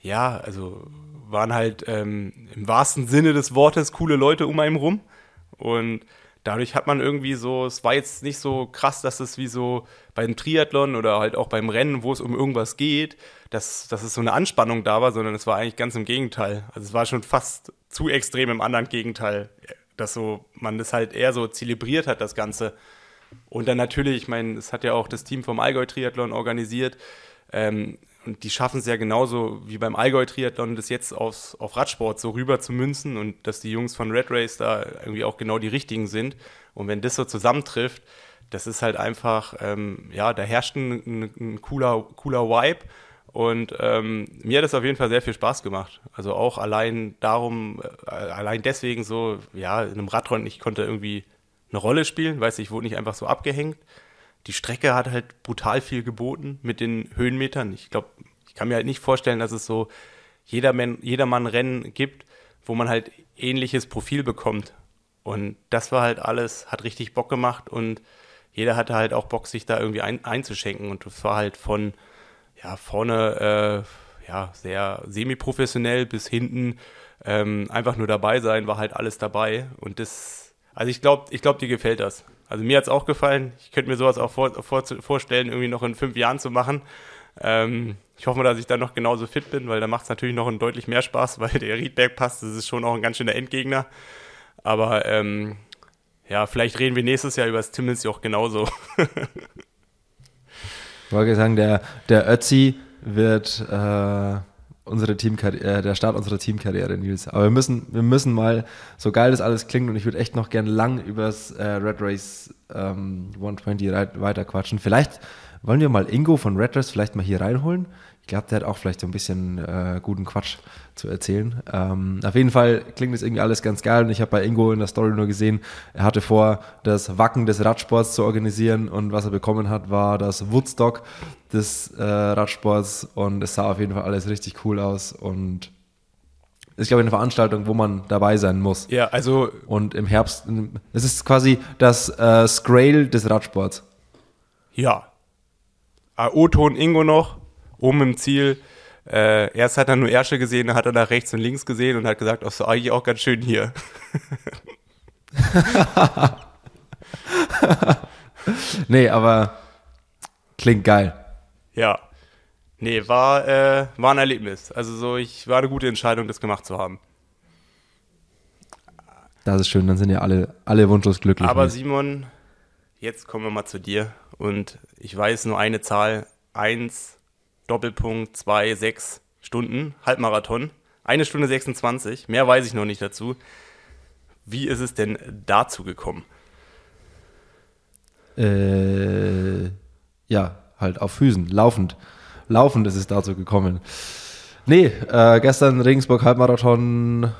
ja, also waren halt ähm, im wahrsten Sinne des Wortes coole Leute um einen rum und dadurch hat man irgendwie so, es war jetzt nicht so krass, dass es wie so beim Triathlon oder halt auch beim Rennen, wo es um irgendwas geht, dass, dass es so eine Anspannung da war, sondern es war eigentlich ganz im Gegenteil. Also es war schon fast zu extrem im anderen Gegenteil, dass so man das halt eher so zelebriert hat, das Ganze. Und dann natürlich, ich meine, es hat ja auch das Team vom Allgäu Triathlon organisiert. Ähm, und die schaffen es ja genauso wie beim Allgäu-Triathlon, das jetzt aufs, auf Radsport so rüber zu münzen und dass die Jungs von Red Race da irgendwie auch genau die richtigen sind. Und wenn das so zusammentrifft, das ist halt einfach, ähm, ja, da herrscht ein, ein, cooler, cooler Vibe. Und ähm, mir hat es auf jeden Fall sehr viel Spaß gemacht. Also auch allein darum, äh, allein deswegen so, ja, in einem Radrennen, ich konnte irgendwie eine Rolle spielen, weiß ich, wurde nicht einfach so abgehängt die Strecke hat halt brutal viel geboten mit den Höhenmetern. Ich glaube, ich kann mir halt nicht vorstellen, dass es so jedermann, jedermann Rennen gibt, wo man halt ähnliches Profil bekommt. Und das war halt alles, hat richtig Bock gemacht und jeder hatte halt auch Bock, sich da irgendwie ein, einzuschenken. Und das war halt von ja, vorne äh, ja, sehr semi-professionell bis hinten ähm, einfach nur dabei sein, war halt alles dabei. Und das, also ich glaube, ich glaube, dir gefällt das. Also mir hat es auch gefallen. Ich könnte mir sowas auch vor, vor, vorstellen, irgendwie noch in fünf Jahren zu machen. Ähm, ich hoffe mal, dass ich dann noch genauso fit bin, weil da macht es natürlich noch deutlich mehr Spaß, [LAUGHS] weil der Riedberg passt. Das ist schon auch ein ganz schöner Endgegner. Aber ähm, ja, vielleicht reden wir nächstes Jahr über das Timmelsjoch genauso. [LAUGHS] ich wollte sagen, der, der Ötzi wird äh, unsere Teamkarriere, äh, der Start unserer Teamkarriere, Nils. Aber wir müssen, wir müssen mal, so geil das alles klingt, und ich würde echt noch gern lang übers äh, Red Race ähm, 120 weiter quatschen. Vielleicht wollen wir mal Ingo von Red Race vielleicht mal hier reinholen glaube, der hat auch vielleicht so ein bisschen äh, guten Quatsch zu erzählen. Ähm, auf jeden Fall klingt das irgendwie alles ganz geil und ich habe bei Ingo in der Story nur gesehen, er hatte vor, das Wacken des Radsports zu organisieren und was er bekommen hat, war das Woodstock des äh, Radsports und es sah auf jeden Fall alles richtig cool aus und ist, glaube ich, eine Veranstaltung, wo man dabei sein muss. Ja, also. Und im Herbst, es ist quasi das äh, Scrail des Radsports. Ja. O-Ton Ingo noch oben im Ziel. Äh, erst hat er nur Ersche gesehen, dann hat er nach rechts und links gesehen und hat gesagt, ach so, eigentlich auch ganz schön hier. [LAUGHS] nee, aber klingt geil. Ja. Nee, war, äh, war ein Erlebnis. Also so, ich war eine gute Entscheidung, das gemacht zu haben. Das ist schön, dann sind ja alle, alle wunschlos glücklich. Aber mit. Simon, jetzt kommen wir mal zu dir. Und ich weiß nur eine Zahl. 1, Doppelpunkt, 2, 6 Stunden, Halbmarathon. Eine Stunde 26. Mehr weiß ich noch nicht dazu. Wie ist es denn dazu gekommen? Äh, ja, halt auf Füßen, laufend. Laufend ist es dazu gekommen. Nee, äh, gestern Regensburg Halbmarathon.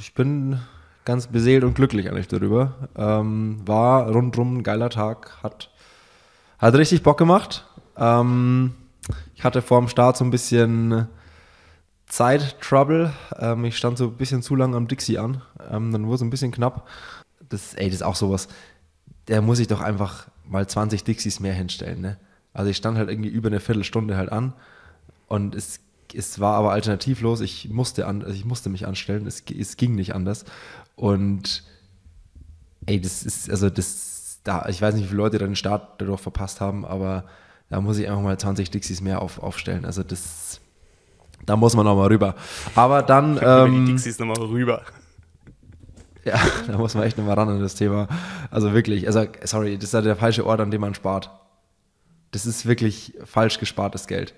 Ich bin ganz beseelt und glücklich eigentlich darüber. Ähm, war rundrum ein geiler Tag, hat, hat richtig Bock gemacht. Ähm, ich hatte vor dem Start so ein bisschen Zeit-Trouble. Ähm, ich stand so ein bisschen zu lang am Dixie an. Ähm, dann wurde es ein bisschen knapp. Das, ey, das ist auch sowas. Der muss ich doch einfach mal 20 Dixies mehr hinstellen. Ne? Also ich stand halt irgendwie über eine Viertelstunde halt an und es, es war aber alternativlos. Ich musste, an, also ich musste mich anstellen. Es, es ging nicht anders. Und ey, das ist, also das, da, ich weiß nicht, wie viele Leute den Start dadurch verpasst haben, aber da muss ich einfach mal 20 Dixies mehr auf, aufstellen. Also das, da muss man nochmal rüber. Aber dann. Ähm, die Dixies nochmal rüber. [LAUGHS] Ja, da muss man echt nochmal ran an das Thema. Also wirklich, also sorry, das ist ja der falsche Ort, an dem man spart. Das ist wirklich falsch gespartes Geld.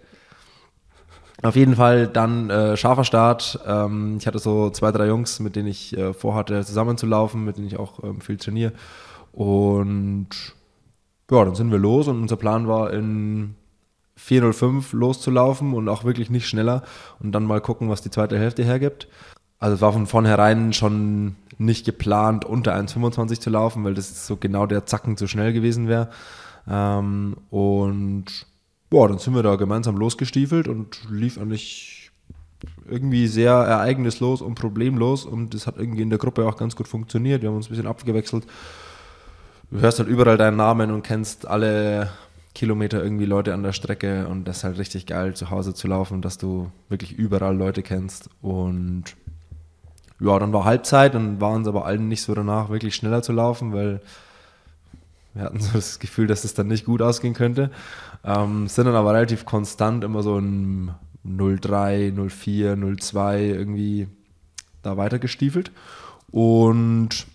Auf jeden Fall dann äh, scharfer Start. Ähm, ich hatte so zwei, drei Jungs, mit denen ich äh, vorhatte, zusammenzulaufen, mit denen ich auch ähm, viel trainiere. Und ja, dann sind wir los und unser Plan war in 4.05 loszulaufen und auch wirklich nicht schneller und dann mal gucken, was die zweite Hälfte hergibt. Also es war von vornherein schon nicht geplant, unter 1,25 zu laufen, weil das so genau der Zacken zu schnell gewesen wäre. Ähm, und boah, dann sind wir da gemeinsam losgestiefelt und lief eigentlich irgendwie sehr ereignislos und problemlos und das hat irgendwie in der Gruppe auch ganz gut funktioniert. Wir haben uns ein bisschen abgewechselt. Du hörst halt überall deinen Namen und kennst alle Kilometer irgendwie Leute an der Strecke und das ist halt richtig geil, zu Hause zu laufen, dass du wirklich überall Leute kennst und ja, dann war Halbzeit und war uns aber allen nicht so danach, wirklich schneller zu laufen, weil wir hatten so das Gefühl, dass es dann nicht gut ausgehen könnte. Ähm, sind dann aber relativ konstant immer so ein 0,3, 0,4, 0,2 irgendwie da weitergestiefelt. Und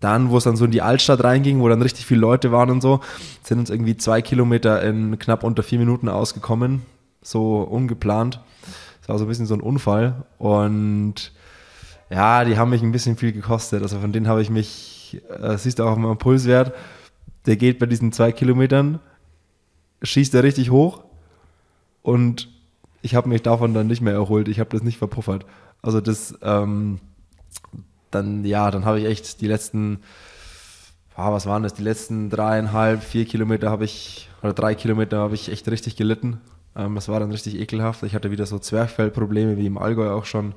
dann, wo es dann so in die Altstadt reinging, wo dann richtig viele Leute waren und so, sind uns irgendwie zwei Kilometer in knapp unter vier Minuten ausgekommen. So ungeplant. Das war so ein bisschen so ein Unfall. Und ja, die haben mich ein bisschen viel gekostet. Also von denen habe ich mich, äh, siehst du auch meinem Pulswert, der geht bei diesen zwei Kilometern, schießt er richtig hoch und ich habe mich davon dann nicht mehr erholt. Ich habe das nicht verpuffert. Also das, ähm, dann, ja, dann habe ich echt die letzten, ah, was waren das, die letzten dreieinhalb, vier Kilometer habe ich, oder drei Kilometer habe ich echt richtig gelitten. Ähm, das war dann richtig ekelhaft. Ich hatte wieder so Zwerchfellprobleme, wie im Allgäu auch schon.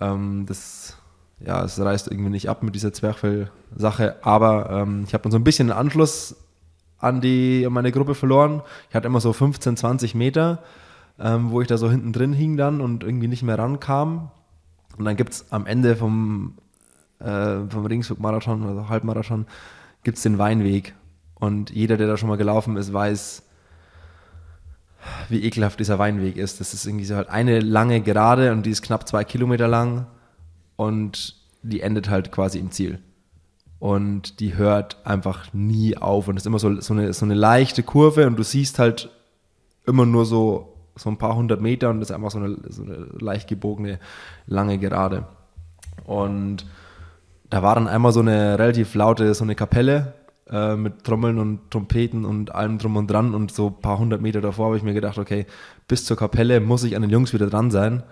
Ähm, das, ja, es reißt irgendwie nicht ab mit dieser Zwerchfell-Sache, aber ähm, ich habe dann so ein bisschen den Anschluss an, die, an meine Gruppe verloren. Ich hatte immer so 15, 20 Meter, ähm, wo ich da so hinten drin hing dann und irgendwie nicht mehr rankam. Und dann gibt es am Ende vom, äh, vom Regensburg-Marathon oder Halbmarathon gibt's den Weinweg. Und jeder, der da schon mal gelaufen ist, weiß, wie ekelhaft dieser Weinweg ist. Das ist irgendwie so halt eine lange Gerade und die ist knapp zwei Kilometer lang und die endet halt quasi im Ziel. Und die hört einfach nie auf und es ist immer so, so, eine, so eine leichte Kurve und du siehst halt immer nur so, so ein paar hundert Meter und das ist einfach so eine, so eine leicht gebogene, lange Gerade. Und da war dann einmal so eine relativ laute, so eine Kapelle äh, mit Trommeln und Trompeten und allem drum und dran und so ein paar hundert Meter davor habe ich mir gedacht, okay, bis zur Kapelle muss ich an den Jungs wieder dran sein.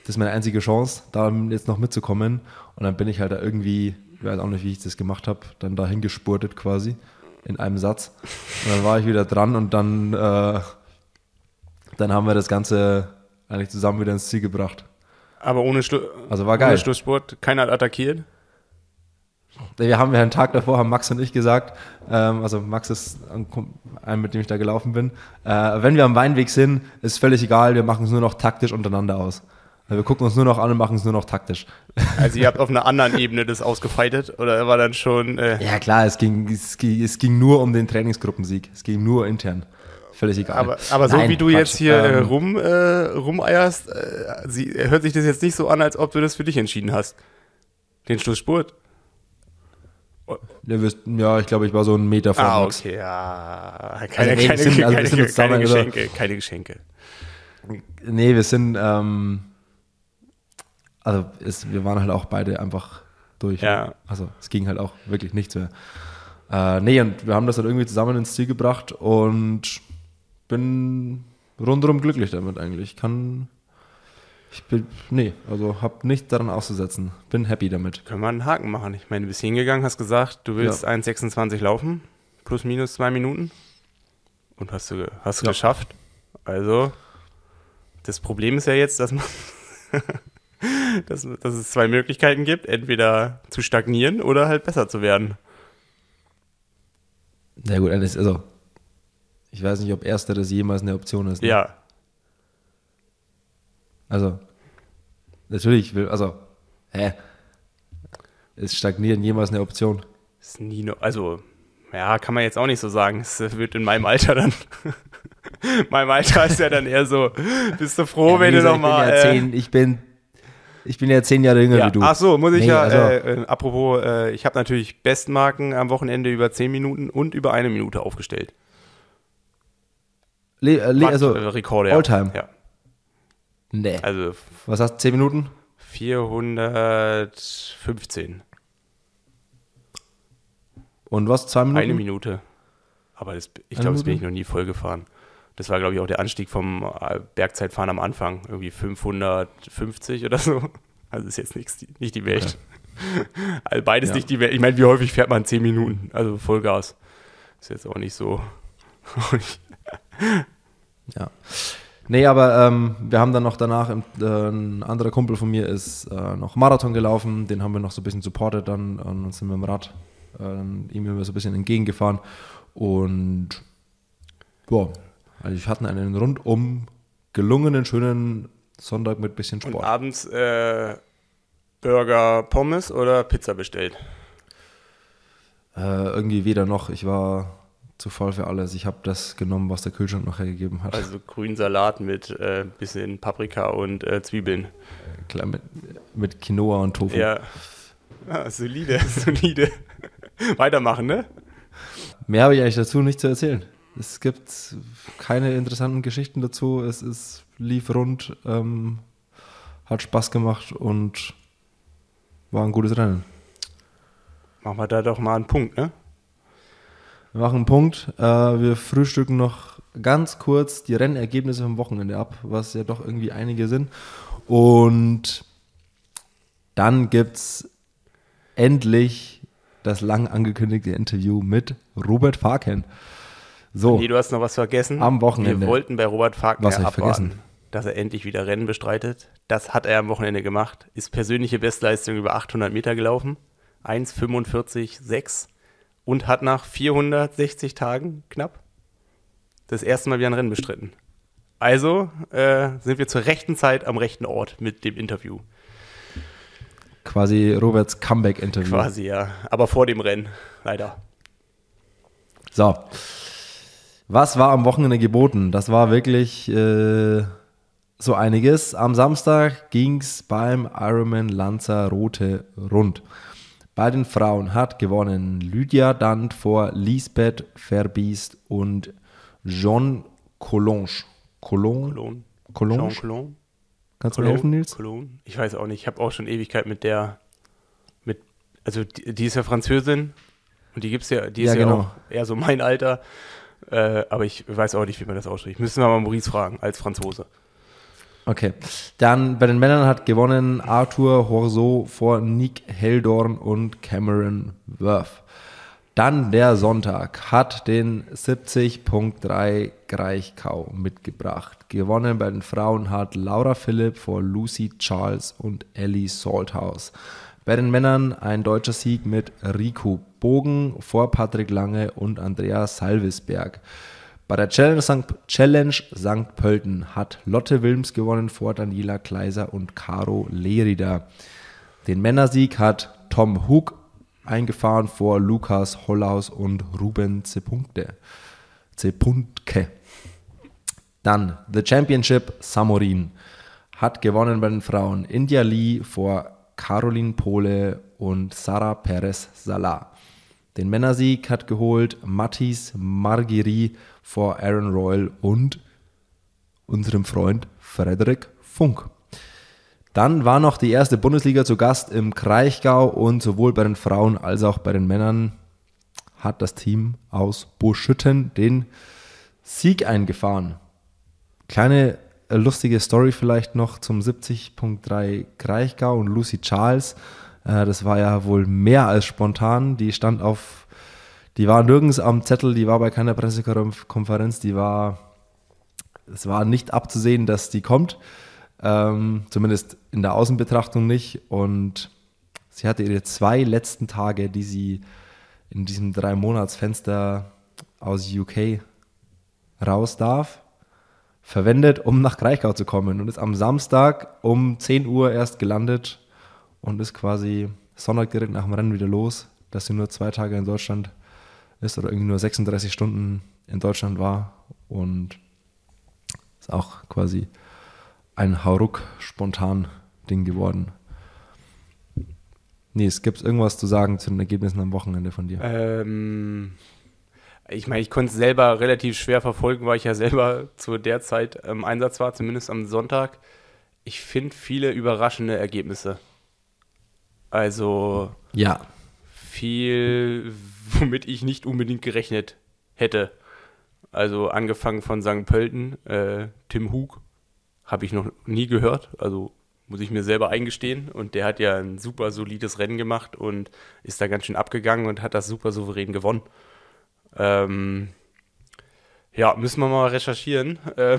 Das ist meine einzige Chance, da jetzt noch mitzukommen. Und dann bin ich halt da irgendwie, ich weiß auch nicht, wie ich das gemacht habe, dann dahin gespurtet quasi in einem Satz. Und dann war ich wieder dran und dann, äh, dann haben wir das Ganze eigentlich zusammen wieder ins Ziel gebracht. Aber ohne, Schlu also war geil. ohne Schlussspurt, keiner hat attackiert? Wir haben ja einen Tag davor, haben Max und ich gesagt, ähm, also Max ist ein, mit dem ich da gelaufen bin, äh, wenn wir am Weinweg sind, ist völlig egal, wir machen es nur noch taktisch untereinander aus. Wir gucken uns nur noch an und machen es nur noch taktisch. Also ihr habt auf einer anderen Ebene das ausgefeitet oder war dann schon... Äh [LAUGHS] ja klar, es ging, es, ging, es ging nur um den Trainingsgruppensieg. Es ging nur intern. Völlig egal. Aber, aber so Nein, wie du Quatsch. jetzt hier äh, Ähm, rum, äh, rumeierst, äh, sie, hört sich das jetzt nicht so an, als ob du das für dich entschieden hast. Den Schlussspurt. Ja, ich glaube, ich war so einen Meter vor Ah, Max. okay, ja. Keine, Also, nee, keine, sind- also, keine, keine, also- Geschenke, keine Geschenke. Nee, wir sind, ähm, also es, wir waren halt auch beide einfach durch. Ja. Also es ging halt auch wirklich nichts mehr. Äh, nee, und wir haben das dann irgendwie zusammen ins Ziel gebracht und bin rundherum glücklich damit eigentlich. Kann, ich bin, nee, also hab nichts daran auszusetzen. Bin happy damit. Können wir einen Haken machen. Ich meine, du bist hingegangen, hast gesagt, du willst Ja. 1,26 laufen, plus minus zwei Minuten. Und hast du hast du Ja. geschafft. Also, das Problem ist ja jetzt, dass man [LAUGHS] dass, dass es zwei Möglichkeiten gibt, entweder zu stagnieren oder halt besser zu werden. Ja gut, also ich weiß nicht, ob ersteres jemals eine Option ist. ne? Ja, Also, natürlich will, also, hä? Ist Stagnieren jemals eine Option? ist nie no, also ja, kann man jetzt auch nicht so sagen. Es wird in meinem Alter dann [LAUGHS] meinem Alter ist ja dann eher so, bist du froh, Ja, wenn du gesagt, noch mal ich bin ja äh, zehn, ich bin, ich bin ja zehn Jahre jünger Ja, wie du. ach so, muss ich Nee, ja, also- äh, äh, apropos, äh, ich habe natürlich Bestmarken am Wochenende über 10 Minuten und über eine Minute aufgestellt. Le, äh, le, also, Rekorde, ja. Alltime? Ja, nee. also Was hast du, zehn Minuten? 415, Und was, zwei Minuten? eine Minute. Aber das, ich glaube, das bin ich noch nie voll gefahren. Das war, glaube ich, auch der Anstieg vom äh, Bergzeitfahren am Anfang. Irgendwie 550 oder so. Also ist jetzt nichts, nicht die Welt. Also [LAUGHS] beides Ja. nicht die Welt. Ich meine, wie häufig fährt man 10 Minuten? Also Vollgas. Ist jetzt auch nicht so. [LAUGHS] Ja. Nee, aber ähm, wir haben dann noch danach, äh, ein anderer Kumpel von mir ist äh, noch Marathon gelaufen, den haben wir noch so ein bisschen supportet dann und sind wir mit dem Rad äh, ihm so ein bisschen entgegengefahren und boah, also wir hatten einen rundum gelungenen, schönen Sonntag mit bisschen Und Sport. abends äh, Burger, Pommes oder Pizza bestellt. Äh, irgendwie weder noch, ich war zu voll für alles. Ich habe das genommen, was der Kühlschrank noch hergegeben hat. Also grünen Salat mit äh, bisschen Paprika und äh, Zwiebeln. Klar, mit, mit Quinoa und Tofu. Ja. Ah, solide, [LAUGHS] solide. Weitermachen, ne? Mehr habe ich eigentlich dazu nicht zu erzählen. Es gibt keine interessanten Geschichten dazu. Es ist, lief rund, ähm, hat Spaß gemacht und war ein gutes Rennen. Machen wir da doch mal einen Punkt, ne? Wir machen einen Punkt. Äh, wir frühstücken noch ganz kurz die Rennergebnisse vom Wochenende ab, was ja doch irgendwie einige sind. Und dann gibt es endlich das lang angekündigte Interview mit Robert Farken. So, Nee, du hast noch was vergessen. Am Wochenende. Wir wollten bei Robert Wagner Was abwarten, vergessen? dass er endlich wieder Rennen bestreitet. Das hat er am Wochenende gemacht. Ist persönliche Bestleistung über 800 Meter gelaufen. 1,45,6 und hat nach 460 Tagen knapp das erste Mal wieder ein Rennen bestritten. Also äh, sind wir zur rechten Zeit am rechten Ort mit dem Interview. quasi Roberts Comeback-Interview. Quasi, ja. Aber vor dem Rennen, leider. So. Was war am Wochenende geboten? Das war wirklich äh, so einiges. Am Samstag ging es beim Ironman Lanzarote rund. Bei den Frauen hat gewonnen Lydia Dant vor Lisbeth Verbiest und Jean Collonge. Collonge? Cologne. Collonge? Jean Cologne. Kannst du mir helfen, Nils? Cologne? Ich weiß auch nicht. Ich habe auch schon Ewigkeit mit der, mit, also die, die ist ja Französin und die gibt's ja, die ist Ja, ja, genau. auch eher so mein Alter. Äh, aber ich weiß auch nicht, wie man das ausspricht. Müssen wir mal Maurice fragen, als Franzose. Okay. Dann bei den Männern hat gewonnen Arthur Horso vor Nick Heldorn und Cameron Worth. Dann der Sonntag hat den 70.3 Greichkau mitgebracht. Gewonnen bei den Frauen hat Laura Philipp vor Lucy Charles und Ellie Salthouse. Bei den Männern ein deutscher Sieg mit Rico Bogen vor Patrick Lange und Andreas Salvisberg. Bei der Challenge St. Challenge St. Pölten hat Lotte Wilms gewonnen vor Daniela Kleiser und Caro Lerida. Den Männersieg hat Tom Hug eingefahren vor Lukas Hollaus und Ruben Zepunkte. Zepuntke. Dann The Championship Samorin hat gewonnen bei den Frauen India Lee vor Caroline Pole und Sarah Perez Salah. Den Männersieg hat geholt Mathis Margiri vor Aaron Royal und unserem Freund Frederik Funk. Dann war noch die erste Bundesliga zu Gast im Kraichgau und sowohl bei den Frauen als auch bei den Männern hat das Team aus Burschütten den Sieg eingefahren. Kleine äh, lustige Story vielleicht noch zum 70.3 Kraichgau und Lucy Charles. Äh, das war ja wohl mehr als spontan. Die stand auf, die war nirgends am Zettel, die war bei keiner Pressekonferenz, die war, es war nicht abzusehen, dass die kommt. Ähm, zumindest in der Außenbetrachtung nicht. Und sie hatte ihre zwei letzten Tage, die sie in diesem drei Monatsfenster aus UK raus darf, verwendet, um nach Kraichgau zu kommen und ist am Samstag um 10 Uhr erst gelandet und ist quasi Sonntag direkt nach dem Rennen wieder los, dass sie nur zwei Tage in Deutschland ist oder irgendwie nur 36 Stunden in Deutschland war und ist auch quasi ein Hauruck spontan Ding geworden. Nee, es gibt irgendwas zu sagen zu den Ergebnissen am Wochenende von dir. Ähm, ich meine, ich konnte es selber relativ schwer verfolgen, weil ich ja selber zu der Zeit im Einsatz war, zumindest am Sonntag. Ich finde viele überraschende Ergebnisse. Also ja. viel, [LAUGHS] womit ich nicht unbedingt gerechnet hätte. Also angefangen von St. Pölten, äh, Tim Hug, habe ich noch nie gehört. Also muss ich mir selber eingestehen. Und der hat ja ein super solides Rennen gemacht und ist da ganz schön abgegangen und hat das super souverän gewonnen. Ähm, ja, müssen wir mal recherchieren, [LAUGHS] äh,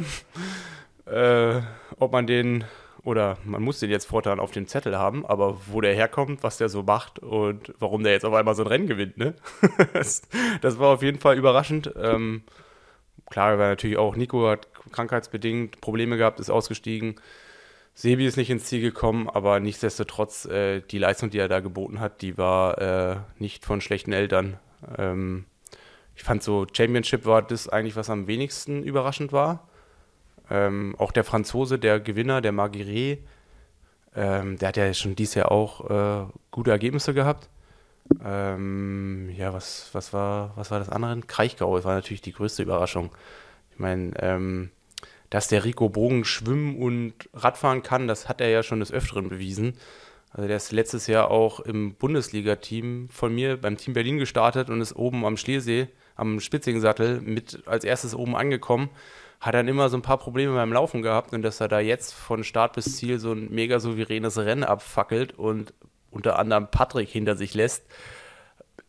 äh, ob man den, oder man muss den jetzt fortan auf dem Zettel haben, aber wo der herkommt, was der so macht und warum der jetzt auf einmal so ein Rennen gewinnt, ne? [LAUGHS] das, war auf jeden Fall überraschend. Ähm, klar, weil natürlich auch Nico hat krankheitsbedingt Probleme gehabt, ist ausgestiegen. Sebi ist nicht ins Ziel gekommen, aber nichtsdestotrotz, äh, die Leistung, die er da geboten hat, die war äh, nicht von schlechten Eltern. Ähm, ich fand so, Championship war das eigentlich, was am wenigsten überraschend war. Ähm, auch der Franzose, der Gewinner, der Marguerite, ähm, der hat ja schon dieses Jahr auch äh, gute Ergebnisse gehabt. Ähm, ja, was, was, war, was war das andere? Kraichgau, das war natürlich die größte Überraschung. Ich meine, ähm, dass der Rico Bogen schwimmen und Radfahren kann, das hat er ja schon des Öfteren bewiesen. Also der ist letztes Jahr auch im Bundesliga-Team von mir beim Team Berlin gestartet und ist oben am Schliersee am spitzigen Sattel mit als erstes oben angekommen, hat dann immer so ein paar Probleme beim Laufen gehabt und dass er da jetzt von Start bis Ziel so ein mega souveränes Rennen abfackelt und unter anderem Patrick hinter sich lässt,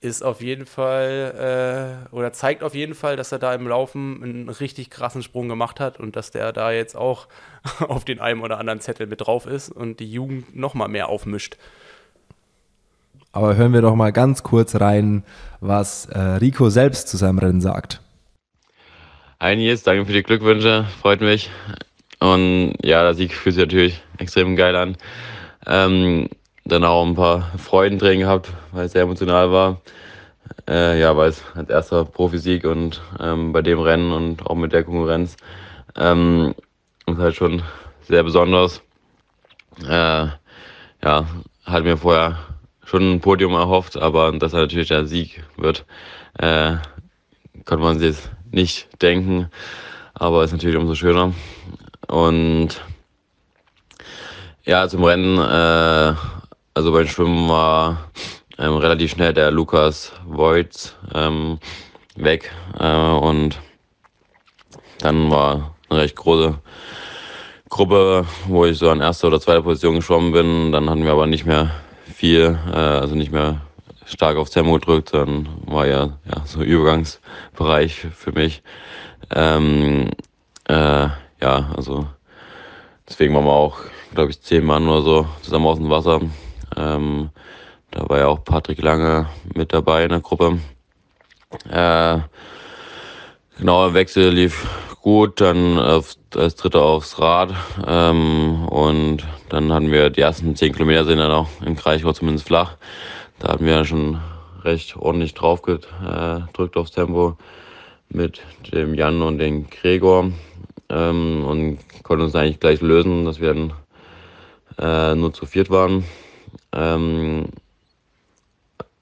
ist auf jeden Fall äh, oder zeigt auf jeden Fall, dass er da im Laufen einen richtig krassen Sprung gemacht hat und dass der da jetzt auch [LAUGHS] auf den einen oder anderen Zettel mit drauf ist und die Jugend noch mal mehr aufmischt. Aber hören wir doch mal ganz kurz rein, was äh, Rico selbst zu seinem Rennen sagt. Hi Nils, danke für die Glückwünsche, freut mich. Und ja, der Sieg fühlt sich natürlich extrem geil an. Ähm, dann auch ein paar Freudentränen gehabt, weil es sehr emotional war. Äh, ja, weil es als erster Profisieg und ähm, bei dem Rennen und auch mit der Konkurrenz ähm, ist halt schon sehr besonders. Äh, ja, hat mir vorher schon ein Podium erhofft, aber dass er natürlich der Sieg wird, äh, konnte man sich nicht denken. Aber ist natürlich umso schöner. Und ja, zum Rennen, äh, also beim Schwimmen war ähm, relativ schnell der Lukas Voigt ähm, weg äh, und dann war eine recht große Gruppe, wo ich so an erster oder zweiter Position geschwommen bin. Dann hatten wir aber nicht mehr viel, äh, also nicht mehr stark aufs Tempo gedrückt, sondern war ja, ja so Übergangsbereich für mich. Ähm, äh, ja, also deswegen waren wir auch, glaube ich, zehn Mann oder so zusammen aus dem Wasser. Ähm, da war ja auch Patrick Lange mit dabei in der Gruppe. Äh, genau, der Wechsel lief gut, dann auf, als Dritter aufs Rad. Ähm, und dann hatten wir die ersten 10 Kilometer sind dann auch in Kraichgau zumindest flach. Da hatten wir schon recht ordentlich drauf gedrückt aufs Tempo mit dem Jan und dem Gregor ähm, und konnten uns eigentlich gleich lösen, dass wir dann äh, nur zu viert waren. Ähm,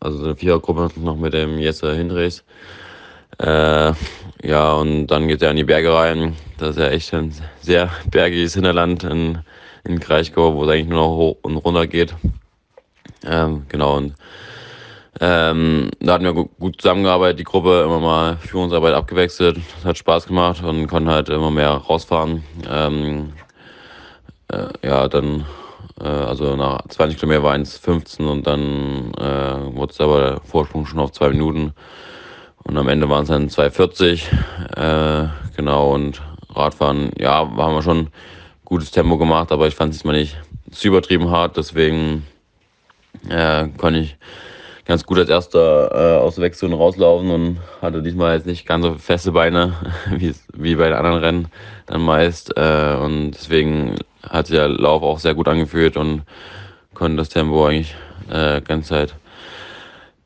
also eine Vierergruppe noch mit dem Jesse Hindres. Äh, ja, und dann geht er in die Berge rein. Das ist ja echt ein sehr bergiges Hinterland in, in Kraichgau, wo es eigentlich nur noch hoch und runter geht. Ähm, genau, und ähm, da hatten wir gut zusammengearbeitet, die Gruppe immer mal Führungsarbeit abgewechselt, hat Spaß gemacht und konnten halt immer mehr rausfahren. Ähm, äh, ja, dann, äh, also nach 20 Kilometer war es 15 und dann äh, wurde es aber der Vorsprung schon auf zwei Minuten. Und am Ende waren es dann 2,40. Äh, genau, und Radfahren, ja, haben wir schon gutes Tempo gemacht, aber ich fand es mal nicht zu übertrieben hart, deswegen äh, konnte ich ganz gut als erster äh, aus der Wechselzone rauslaufen und hatte diesmal jetzt nicht ganz so feste Beine [LAUGHS] wie, bei den anderen Rennen dann meist. Äh, und deswegen hat sich der Lauf auch sehr gut angefühlt und konnte das Tempo eigentlich äh, ganze Zeit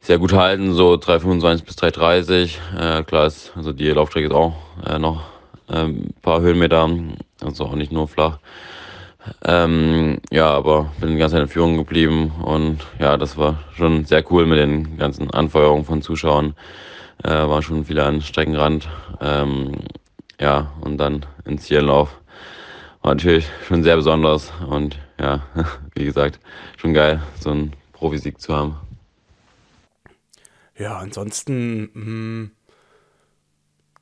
sehr gut halten, so 3,25 bis 3,30. Äh, klar ist, also die Laufstrecke ist auch äh, noch äh, ein paar Höhenmeter, also auch nicht nur flach. Ähm, ja, aber bin die ganze Zeit in Führung geblieben und ja, das war schon sehr cool mit den ganzen Anfeuerungen von Zuschauern. Äh, waren schon viele an Streckenrand. Ähm, ja, und dann ins Ziellauf. War natürlich schon sehr besonders und ja, [LAUGHS] wie gesagt, schon geil, so einen Profisieg zu haben. Ja, ansonsten, hm,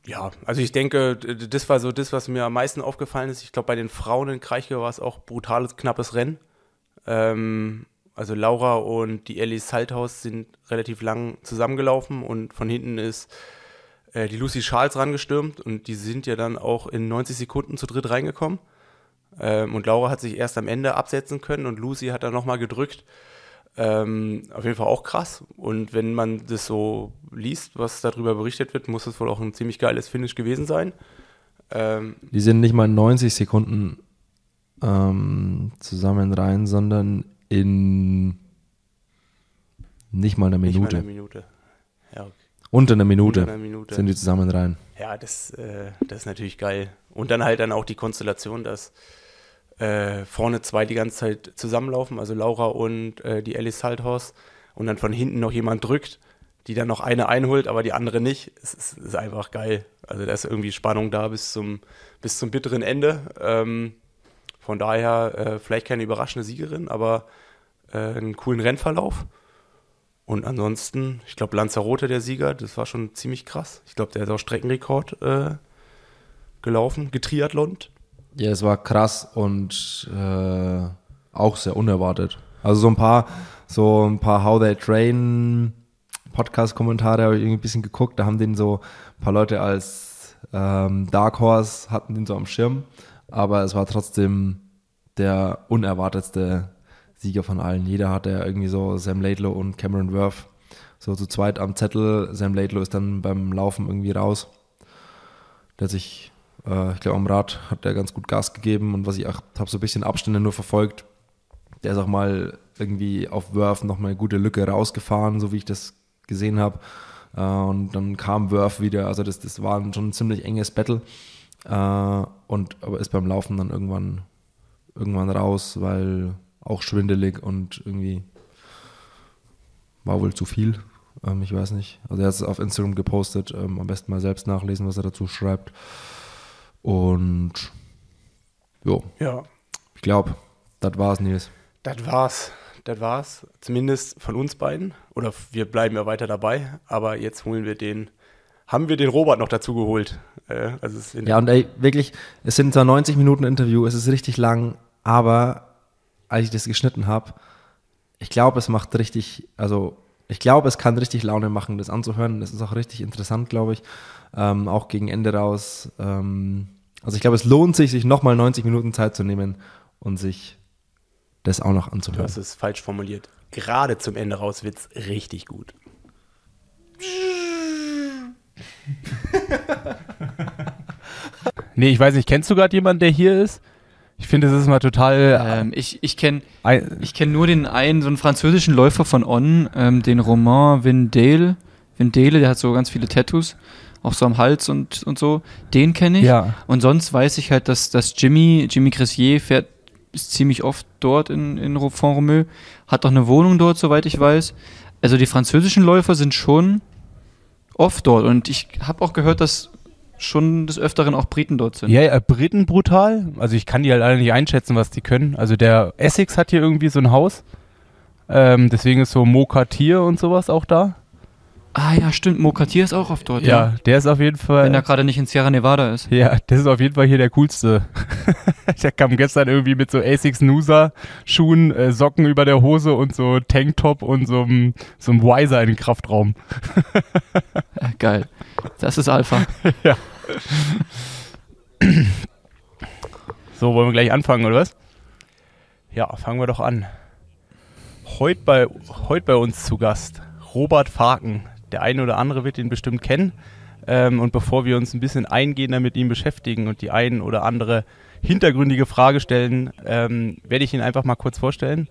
ja, also ich denke, das war so das, was mir am meisten aufgefallen ist. Ich glaube, bei den Frauen in Kraichgau war es auch brutales, knappes Rennen. Ähm, also Laura und die Ellie Salthaus sind relativ lang zusammengelaufen und von hinten ist äh, die Lucy Charles rangestürmt und die sind ja dann auch in 90 Sekunden zu dritt reingekommen. Ähm, und Laura hat sich erst am Ende absetzen können und Lucy hat dann nochmal gedrückt. Ähm, auf jeden Fall auch krass. Und wenn man das so liest, was darüber berichtet wird, muss es wohl auch ein ziemlich geiles Finish gewesen sein. Ähm, die sind nicht mal in 90 Sekunden ähm, zusammen rein, sondern in nicht mal einer Minute. Nicht mal eine Minute. Ja, okay. Unter einer Minute, Unter einer Minute sind die zusammen rein. Ja, das, äh, das ist natürlich geil. Und dann halt dann auch die Konstellation, dass äh, vorne zwei die ganze Zeit zusammenlaufen, also Laura und äh, die Alice Salthorst, und dann von hinten noch jemand drückt, die dann noch eine einholt, aber die andere nicht. Es ist, ist einfach geil. Also da ist irgendwie Spannung da bis zum, bis zum bitteren Ende. Ähm, von daher äh, vielleicht keine überraschende Siegerin, aber äh, einen coolen Rennverlauf. Und ansonsten, ich glaube, Lanzarote der Sieger, das war schon ziemlich krass. Ich glaube, der ist auch Streckenrekord äh, gelaufen, getriathlont. Ja, es war krass und äh, auch sehr unerwartet. Also so ein paar, so ein paar How They Train Podcast-Kommentare habe ich irgendwie ein bisschen geguckt. Da haben den so ein paar Leute als ähm, Dark Horse hatten den so am Schirm, aber es war trotzdem der unerwartetste Sieger von allen. Jeder hatte irgendwie so Sam Laidlow und Cameron Worth so zu zweit am Zettel. Sam Laidlow ist dann beim Laufen irgendwie raus. Der sich äh, ich glaube, am Rad hat er ganz gut Gas gegeben und was ich auch habe so ein bisschen Abstände nur verfolgt. Der ist auch mal irgendwie auf Wurf noch mal eine gute Lücke rausgefahren, so wie ich das gesehen habe. Äh, und dann kam Wurf wieder, also das, das war schon ein ziemlich enges Battle. Äh, und aber ist beim Laufen dann irgendwann irgendwann raus, weil auch schwindelig und irgendwie war wohl zu viel. Ähm, ich weiß nicht. Also er hat es auf Instagram gepostet. Ähm, am besten mal selbst nachlesen, was er dazu schreibt. Und jo. ja, ich glaube, das war's, Nils. Das war's. Das war's. Zumindest von uns beiden. Oder wir bleiben ja weiter dabei. Aber jetzt holen wir den, haben wir den Robert noch dazu geholt. Äh, also ja, und ey, wirklich, es sind zwar 90 Minuten Interview, es ist richtig lang, aber als ich das geschnitten habe, ich glaube, es macht richtig, also ich glaube, es kann richtig Laune machen, das anzuhören. Das ist auch richtig interessant, glaube ich. Ähm, auch gegen Ende raus. Ähm, also ich glaube, es lohnt sich, sich nochmal 90 Minuten Zeit zu nehmen und sich das auch noch Du anzuhören. hast es falsch formuliert. Gerade zum Ende raus wird's richtig gut. Nee, ich weiß nicht, kennst du gerade jemanden, der hier ist? Ich finde, das ist mal total. Ähm, ich ich kenne ich kenn nur den einen, so einen französischen Läufer von On, ähm, den Romain Vindale. Vindale, der hat so ganz viele Tattoos, auch so am Hals und, und so. Den kenne ich. ja. Und sonst weiß ich halt, dass, dass Jimmy, Jimmy Cressier fährt, ist ziemlich oft dort in, in Font-Romeu, hat auch eine Wohnung dort, soweit ich weiß. Also die französischen Läufer sind schon oft dort und ich habe auch gehört, dass schon des Öfteren auch Briten dort sind. Ja, ja, Briten brutal. Also ich kann die halt alle nicht einschätzen, was die können. Also der Essex hat hier irgendwie so ein Haus. Ähm, deswegen ist so Mokatir und sowas auch da. Ah ja, stimmt, Mokatier ist auch oft dort, Ja, ja. der ist auf jeden Fall. Wenn er gerade nicht in Sierra Nevada ist. Ja, das ist auf jeden Fall hier der coolste. [LAUGHS] der kam gestern irgendwie mit so Asics Nusa Schuhen, äh, Socken über der Hose und so Tanktop und so einem so einem Wiser in den Kraftraum. Ja, geil. Das ist Alpha. [LAUGHS] So, wollen wir gleich anfangen, oder was? Ja, fangen wir doch an. Heute bei, heut bei uns zu Gast Robert Faken. Der eine oder andere wird ihn bestimmt kennen. Ähm, und bevor wir uns ein bisschen eingehender mit ihm beschäftigen und die ein oder andere hintergründige Frage stellen, ähm, werde ich ihn einfach mal kurz vorstellen.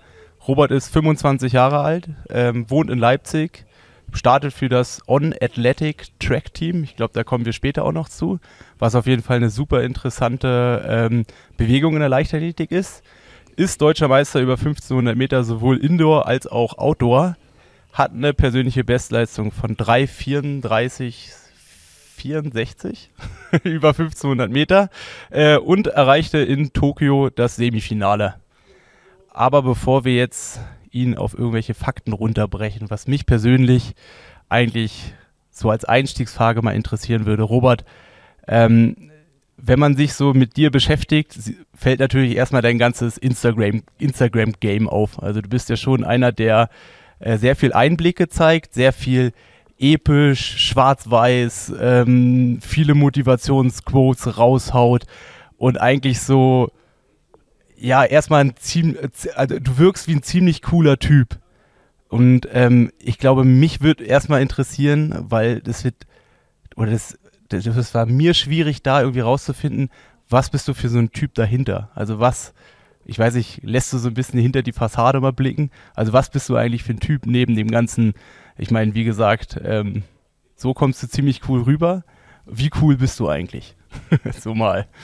Robert ist 25 Jahre alt, ähm, wohnt in Leipzig, startet für das On Athletic Track Team. Ich glaube, da kommen wir später auch noch zu, was auf jeden Fall eine super interessante ähm, Bewegung in der Leichtathletik ist. Ist deutscher Meister über 1500 Meter sowohl Indoor als auch Outdoor. Hat eine persönliche Bestleistung von 3,34 64 [LAUGHS] über 1500 Meter äh, und erreichte in Tokio das Semifinale. Aber bevor wir jetzt ihn auf irgendwelche Fakten runterbrechen, was mich persönlich eigentlich so als Einstiegsfrage mal interessieren würde, Robert, ähm, wenn man sich so mit dir beschäftigt, fällt natürlich erstmal dein ganzes Instagram, Instagram-Game auf. Also du bist ja schon einer, der äh, sehr viel Einblicke zeigt, sehr viel episch, schwarz-weiß, ähm, viele Motivationsquotes raushaut und eigentlich so, ja, erstmal ein ziemlich, also du wirkst wie ein ziemlich cooler Typ. Und ähm, ich glaube, mich würde erstmal interessieren, weil das wird, oder das, das war mir schwierig, da irgendwie rauszufinden, was bist du für so ein Typ dahinter? Also was, ich weiß nicht, lässt du so ein bisschen hinter die Fassade mal blicken? Also was bist du eigentlich für ein Typ neben dem ganzen, ich meine, wie gesagt, ähm, so kommst du ziemlich cool rüber. Wie cool bist du eigentlich? [LAUGHS] so mal. [LAUGHS]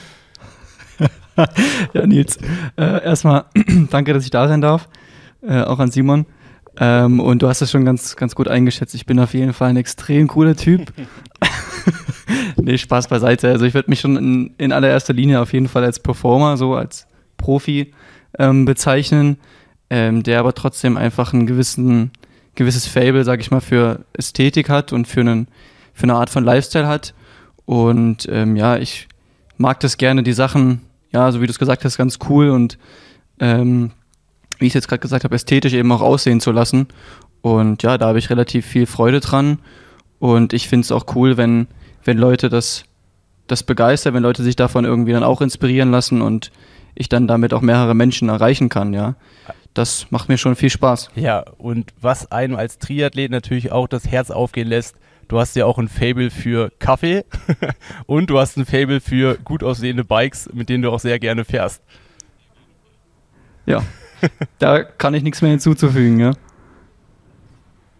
Ja, Nils. Äh, erstmal [CLEARS THROAT] danke, dass ich da sein darf. Äh, auch an Simon. Ähm, und du hast es schon ganz, ganz gut eingeschätzt. Ich bin auf jeden Fall ein extrem cooler Typ. [LAUGHS] nee, Spaß beiseite. Also ich würde mich schon in, in allererster Linie auf jeden Fall als Performer, so als Profi ähm, bezeichnen, ähm, der aber trotzdem einfach ein gewissen, gewisses Fable, sag ich mal, für Ästhetik hat und für, einen, für eine Art von Lifestyle hat. Und ähm, ja, ich mag das gerne, die Sachen, ja, so wie du es gesagt hast, ganz cool und ähm, wie ich es jetzt gerade gesagt habe, ästhetisch eben auch aussehen zu lassen. Und ja, da habe ich relativ viel Freude dran. Und ich finde es auch cool, wenn, wenn Leute das, das begeistern, wenn Leute sich davon irgendwie dann auch inspirieren lassen und ich dann damit auch mehrere Menschen erreichen kann, ja. Das macht mir schon viel Spaß. Ja, und was einem als Triathlet natürlich auch das Herz aufgehen lässt, du hast ja auch ein Fable für Kaffee [LAUGHS] und du hast ein Fable für gut aussehende Bikes, mit denen du auch sehr gerne fährst. Ja. da kann ich nichts mehr hinzuzufügen, ja.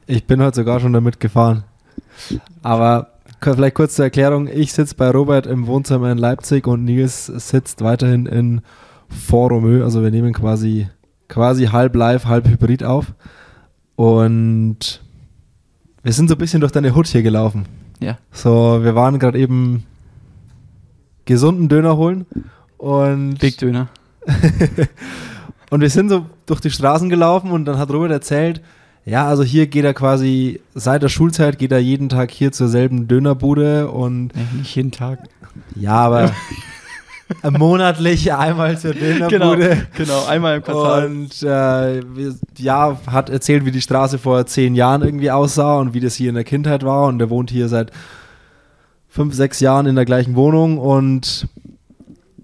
Ich bin heute sogar schon damit gefahren. Aber vielleicht kurz zur Erklärung. Ich sitze bei Robert im Wohnzimmer in Leipzig und Nils sitzt weiterhin in Font-Romeu. Also wir nehmen quasi, quasi halb live, halb hybrid auf. Und wir sind so ein bisschen durch deine Hut hier gelaufen. Ja. So, wir waren gerade eben gesunden Döner holen und Big Döner. [LAUGHS] und wir sind so durch die Straßen gelaufen und dann hat Robert erzählt, ja, also hier geht er quasi, seit der Schulzeit geht er jeden Tag hier zur selben Dönerbude und nicht jeden Tag. ja, aber [LAUGHS] monatlich einmal zur Dönerbude. genau, einmal im Quartal. Und äh, ja, hat erzählt, wie die Straße vor zehn Jahren irgendwie aussah und wie das hier in der Kindheit war. Und er wohnt hier seit fünf, sechs Jahren in der gleichen Wohnung. Und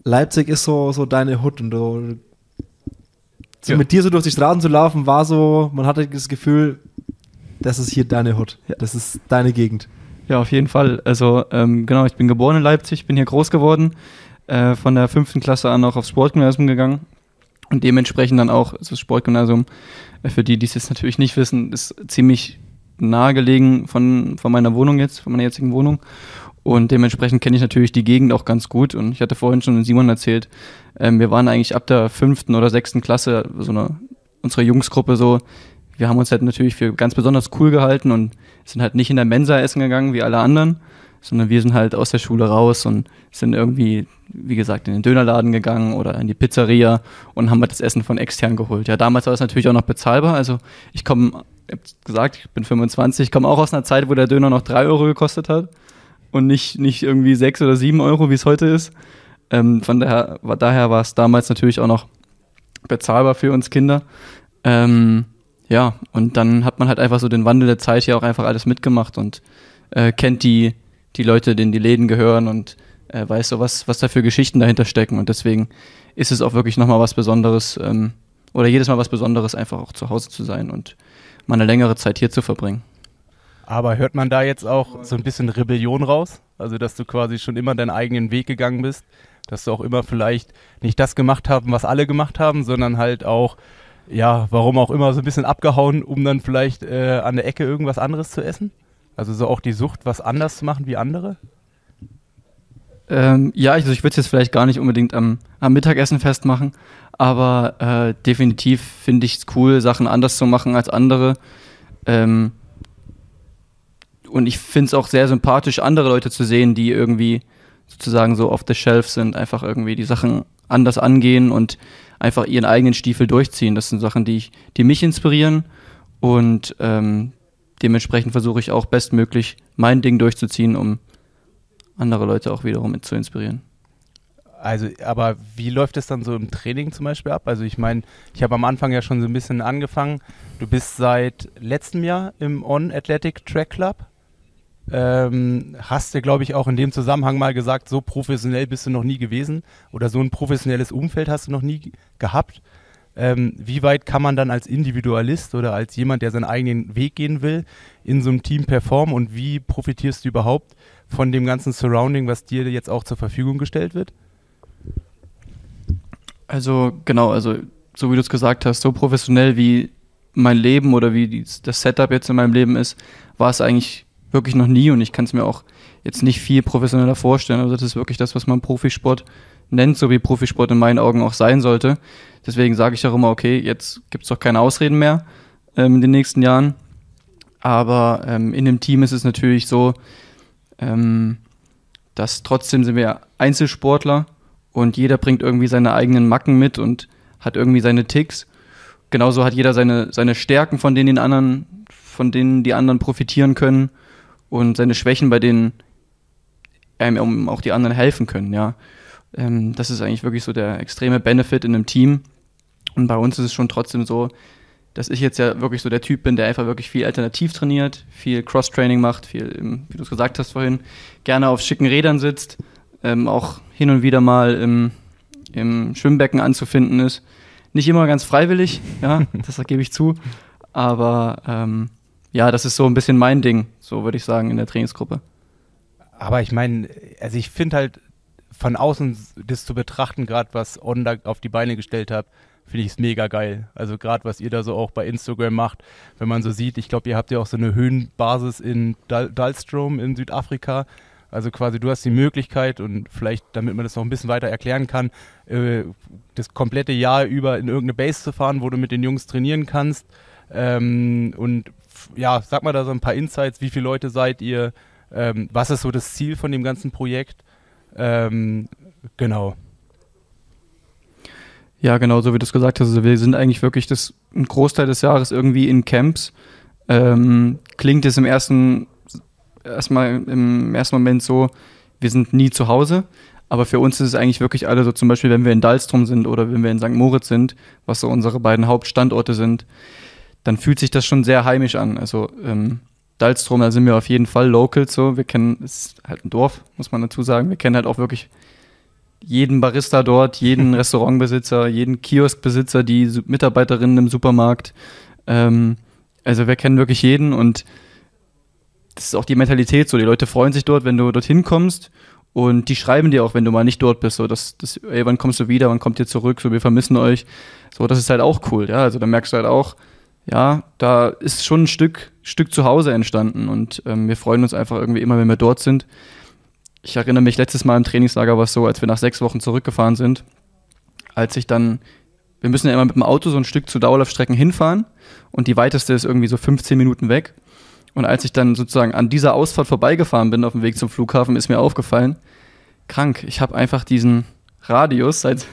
Leipzig ist so, so deine Hut und du so Ja. mit dir so durch die Straßen zu laufen, war so, man hatte das Gefühl, das ist hier deine Hut. Ja. Das ist deine Gegend. Ja, auf jeden Fall. Also ähm, genau, ich bin geboren in Leipzig, bin hier groß geworden, äh, von der fünften Klasse an auch aufs Sportgymnasium gegangen. Und dementsprechend dann auch, also das Sportgymnasium, äh, für die, die es jetzt natürlich nicht wissen, ist ziemlich nahe gelegen von, von meiner Wohnung jetzt, von meiner jetzigen Wohnung. Und dementsprechend kenne ich natürlich die Gegend auch ganz gut. Und ich hatte vorhin schon Simon erzählt, ähm, wir waren eigentlich ab der fünften oder sechsten Klasse so eine, unsere Jungsgruppe so, wir haben uns halt natürlich für ganz besonders cool gehalten und sind halt nicht in der Mensa essen gegangen wie alle anderen, sondern wir sind halt aus der Schule raus und sind irgendwie, wie gesagt, in den Dönerladen gegangen oder in die Pizzeria und haben halt das Essen von extern geholt. Ja, damals war es natürlich auch noch bezahlbar. Also ich komme, ich habe gesagt, ich bin 25, komme auch aus einer Zeit, wo der Döner noch 3 Euro gekostet hat und nicht, nicht irgendwie 6 oder 7 Euro, wie es heute ist. Ähm, von daher, war, daher war es damals natürlich auch noch bezahlbar für uns Kinder. Ähm, ja, und dann hat man halt einfach so den Wandel der Zeit hier auch einfach alles mitgemacht und äh, kennt die, die Leute, denen die Läden gehören und äh, weiß so, was, was da für Geschichten dahinter stecken. Und deswegen ist es auch wirklich nochmal was Besonderes ähm, oder jedes Mal was Besonderes, einfach auch zu Hause zu sein und mal eine längere Zeit hier zu verbringen. Aber hört man da jetzt auch so ein bisschen Rebellion raus? Also, dass du quasi schon immer deinen eigenen Weg gegangen bist, dass du auch immer vielleicht nicht das gemacht haben, was alle gemacht haben, sondern halt auch, ja, warum auch immer, so ein bisschen abgehauen, um dann vielleicht äh, an der Ecke irgendwas anderes zu essen? Also so auch die Sucht, was anders zu machen wie andere? Ähm, ja, also ich würde es jetzt vielleicht gar nicht unbedingt am, am Mittagessen festmachen, aber äh, definitiv finde ich es cool, Sachen anders zu machen als andere. Ähm, und ich finde es auch sehr sympathisch, andere Leute zu sehen, die irgendwie sozusagen so off the shelf sind, einfach irgendwie die Sachen anders angehen und einfach ihren eigenen Stiefel durchziehen. Das sind Sachen, die, ich, die mich inspirieren und ähm, dementsprechend versuche ich auch bestmöglich mein Ding durchzuziehen, um andere Leute auch wiederum zu inspirieren. Also, aber wie läuft es dann so im Training zum Beispiel ab? Also ich meine, ich habe am Anfang ja schon so ein bisschen angefangen. Du bist seit letztem Jahr im On Athletic Track Club. Ähm, hast du, glaube ich, auch in dem Zusammenhang mal gesagt, so professionell bist du noch nie gewesen oder so ein professionelles Umfeld hast du noch nie gehabt. Ähm, wie weit kann man dann als Individualist oder als jemand, der seinen eigenen Weg gehen will, in so einem Team performen und wie profitierst du überhaupt von dem ganzen Surrounding, was dir jetzt auch zur Verfügung gestellt wird? Also genau, also so wie du es gesagt hast, so professionell wie mein Leben oder wie die, das Setup jetzt in meinem Leben ist, war es eigentlich wirklich noch nie und ich kann es mir auch jetzt nicht viel professioneller vorstellen. Also das ist wirklich das, was man Profisport nennt, so wie Profisport in meinen Augen auch sein sollte. Deswegen sage ich auch immer, okay, jetzt gibt es doch keine Ausreden mehr ähm, in den nächsten Jahren. Aber ähm, in dem Team ist es natürlich so, ähm, dass trotzdem sind wir Einzelsportler und jeder bringt irgendwie seine eigenen Macken mit und hat irgendwie seine Ticks. Genauso hat jeder seine, seine Stärken, von denen, den anderen, von denen die anderen profitieren können und seine Schwächen, bei denen einem auch die anderen helfen können, ja. Ähm, das ist eigentlich wirklich so der extreme Benefit in einem Team. Und bei uns ist es schon trotzdem so, dass ich jetzt ja wirklich so der Typ bin, der einfach wirklich viel alternativ trainiert, viel Cross-Training macht, viel, im, wie du es gesagt hast vorhin, gerne auf schicken Rädern sitzt, ähm, auch hin und wieder mal im, im Schwimmbecken anzufinden ist. Nicht immer ganz freiwillig, ja, [LAUGHS] das gebe ich zu. Aber ähm, ja, das ist so ein bisschen mein Ding, so würde ich sagen, in der Trainingsgruppe. Aber ich meine, also ich finde halt von außen das zu betrachten, gerade was On da auf die Beine gestellt hat, finde ich es mega geil. Also gerade was ihr da so auch bei Instagram macht, wenn man so sieht, ich glaube, ihr habt ja auch so eine Höhenbasis in Dal Dalstrom in Südafrika. Also quasi du hast die Möglichkeit und vielleicht, damit man das noch ein bisschen weiter erklären kann, äh, das komplette Jahr über in irgendeine Base zu fahren, wo du mit den Jungs trainieren kannst. Ähm, und ja, sag mal da so ein paar Insights, wie viele Leute seid ihr? Ähm, was ist so das Ziel von dem ganzen Projekt? Ähm, genau. Ja, genau, so wie du es gesagt hast. Also wir sind eigentlich wirklich das, ein Großteil des Jahres irgendwie in Camps. Ähm, klingt es im ersten, erstmal im ersten Moment so, wir sind nie zu Hause. Aber für uns ist es eigentlich wirklich alle so, zum Beispiel, wenn wir in Dalstrom sind oder wenn wir in St. Moritz sind, was so unsere beiden Hauptstandorte sind, dann fühlt sich das schon sehr heimisch an. Also ähm, Dalstrom, da sind wir auf jeden Fall Locals so. Wir kennen, es ist halt ein Dorf, muss man dazu sagen. Wir kennen halt auch wirklich jeden Barista dort, jeden [LAUGHS] Restaurantbesitzer, jeden Kioskbesitzer, die Mitarbeiterinnen im Supermarkt. Ähm, also wir kennen wirklich jeden und das ist auch die Mentalität so. Die Leute freuen sich dort, wenn du dorthin kommst und die schreiben dir auch, wenn du mal nicht dort bist, so, dass, dass ey, wann kommst du wieder, wann kommt ihr zurück, so, wir vermissen euch. So, das ist halt auch cool, ja. Also da merkst du halt auch, ja, da ist schon ein Stück, Stück zu Hause entstanden und ähm, wir freuen uns einfach irgendwie immer, wenn wir dort sind. Ich erinnere mich, letztes Mal im Trainingslager war es so, als wir nach sechs Wochen zurückgefahren sind, als ich dann, wir müssen ja immer mit dem Auto so ein Stück zu Dauerlaufstrecken hinfahren und die weiteste ist irgendwie so 15 Minuten weg. Und als ich dann sozusagen an dieser Ausfahrt vorbeigefahren bin auf dem Weg zum Flughafen, ist mir aufgefallen, krank, ich habe einfach diesen Radius seit,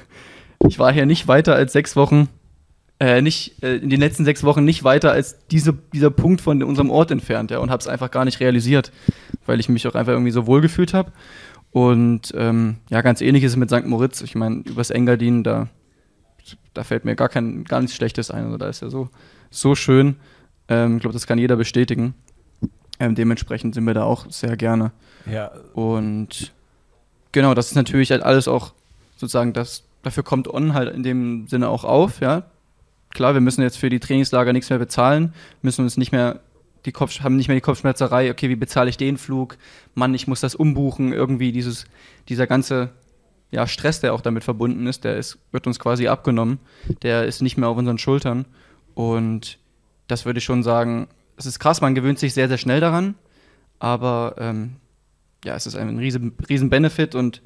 ich war hier nicht weiter als sechs Wochen äh, nicht äh, in den letzten sechs Wochen nicht weiter als diese, dieser Punkt von unserem Ort entfernt, ja, und habe es einfach gar nicht realisiert, weil ich mich auch einfach irgendwie so wohl gefühlt habe. Und ähm, ja, ganz ähnlich ist es mit St. Moritz. Ich meine, übers Engadin, da, da fällt mir gar kein gar nichts Schlechtes ein. Also da ist ja so, so schön. Ähm, ich glaube, das kann jeder bestätigen. Ähm, dementsprechend sind wir da auch sehr gerne. Ja. Und genau, das ist natürlich halt alles auch sozusagen das, dafür kommt On halt in dem Sinne auch auf, ja klar, wir müssen jetzt für die Trainingslager nichts mehr bezahlen, müssen uns nicht mehr die Kopf, haben nicht mehr die Kopfschmerzerei, okay, wie bezahle ich den Flug? Mann, ich muss das umbuchen, irgendwie dieses, dieser ganze ja, Stress, der auch damit verbunden ist, der ist, wird uns quasi abgenommen. Der ist nicht mehr auf unseren Schultern. Und das würde ich schon sagen, es ist krass, man gewöhnt sich sehr, sehr schnell daran, aber ähm, ja, es ist ein riesen, riesen Benefit und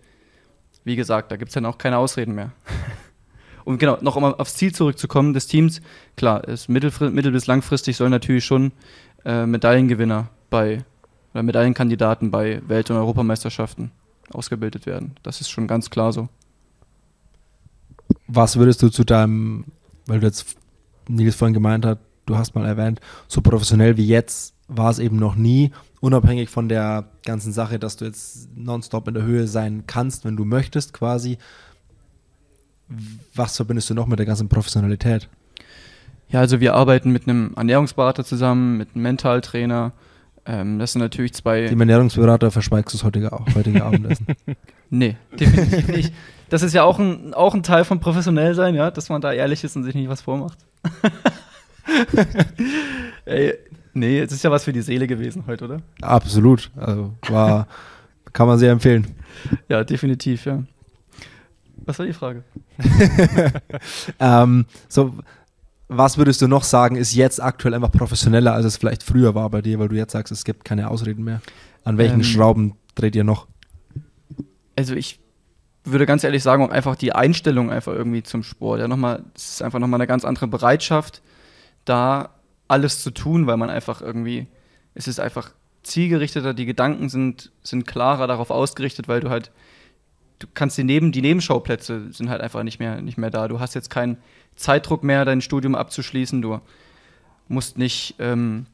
wie gesagt, da gibt es dann auch keine Ausreden mehr. [LAUGHS] Und genau, noch um aufs Ziel zurückzukommen des Teams, klar, ist mittel, mittel bis langfristig soll natürlich schon äh, Medaillengewinner bei oder Medaillenkandidaten bei Welt- und Europameisterschaften ausgebildet werden. Das ist schon ganz klar so. Was würdest du zu deinem, weil du jetzt Nils vorhin gemeint hat, du hast mal erwähnt, so professionell wie jetzt war es eben noch nie, unabhängig von der ganzen Sache, dass du jetzt nonstop in der Höhe sein kannst, wenn du möchtest quasi was verbindest du noch mit der ganzen Professionalität? Ja, also wir arbeiten mit einem Ernährungsberater zusammen, mit einem Mentaltrainer. Ähm, das sind natürlich zwei. Dem Ernährungsberater verschweigst du das heutige, heutige Abendessen? [LAUGHS] nee, definitiv nicht. Das ist ja auch ein, auch ein Teil von professionell sein, ja, dass man da ehrlich ist und sich nicht was vormacht. [LAUGHS] Ey, nee, es ist ja was für die Seele gewesen heute, oder? Absolut. Also war, kann man sehr empfehlen. Ja, definitiv, ja. Was war die Frage? [LAUGHS] ähm, so, was würdest du noch sagen, ist jetzt aktuell einfach professioneller, als es vielleicht früher war bei dir, weil du jetzt sagst, es gibt keine Ausreden mehr? An welchen ähm, Schrauben dreht ihr noch? Also ich würde ganz ehrlich sagen, auch einfach die Einstellung einfach irgendwie zum Sport. Ja, nochmal, es ist einfach nochmal eine ganz andere Bereitschaft, da alles zu tun, weil man einfach irgendwie, es ist einfach zielgerichteter, die Gedanken sind, sind klarer darauf ausgerichtet, weil du halt du kannst die, Neben, die Nebenschauplätze sind halt einfach nicht mehr, nicht mehr da. Du hast jetzt keinen Zeitdruck mehr, dein Studium abzuschließen. Du musst nicht, ähm,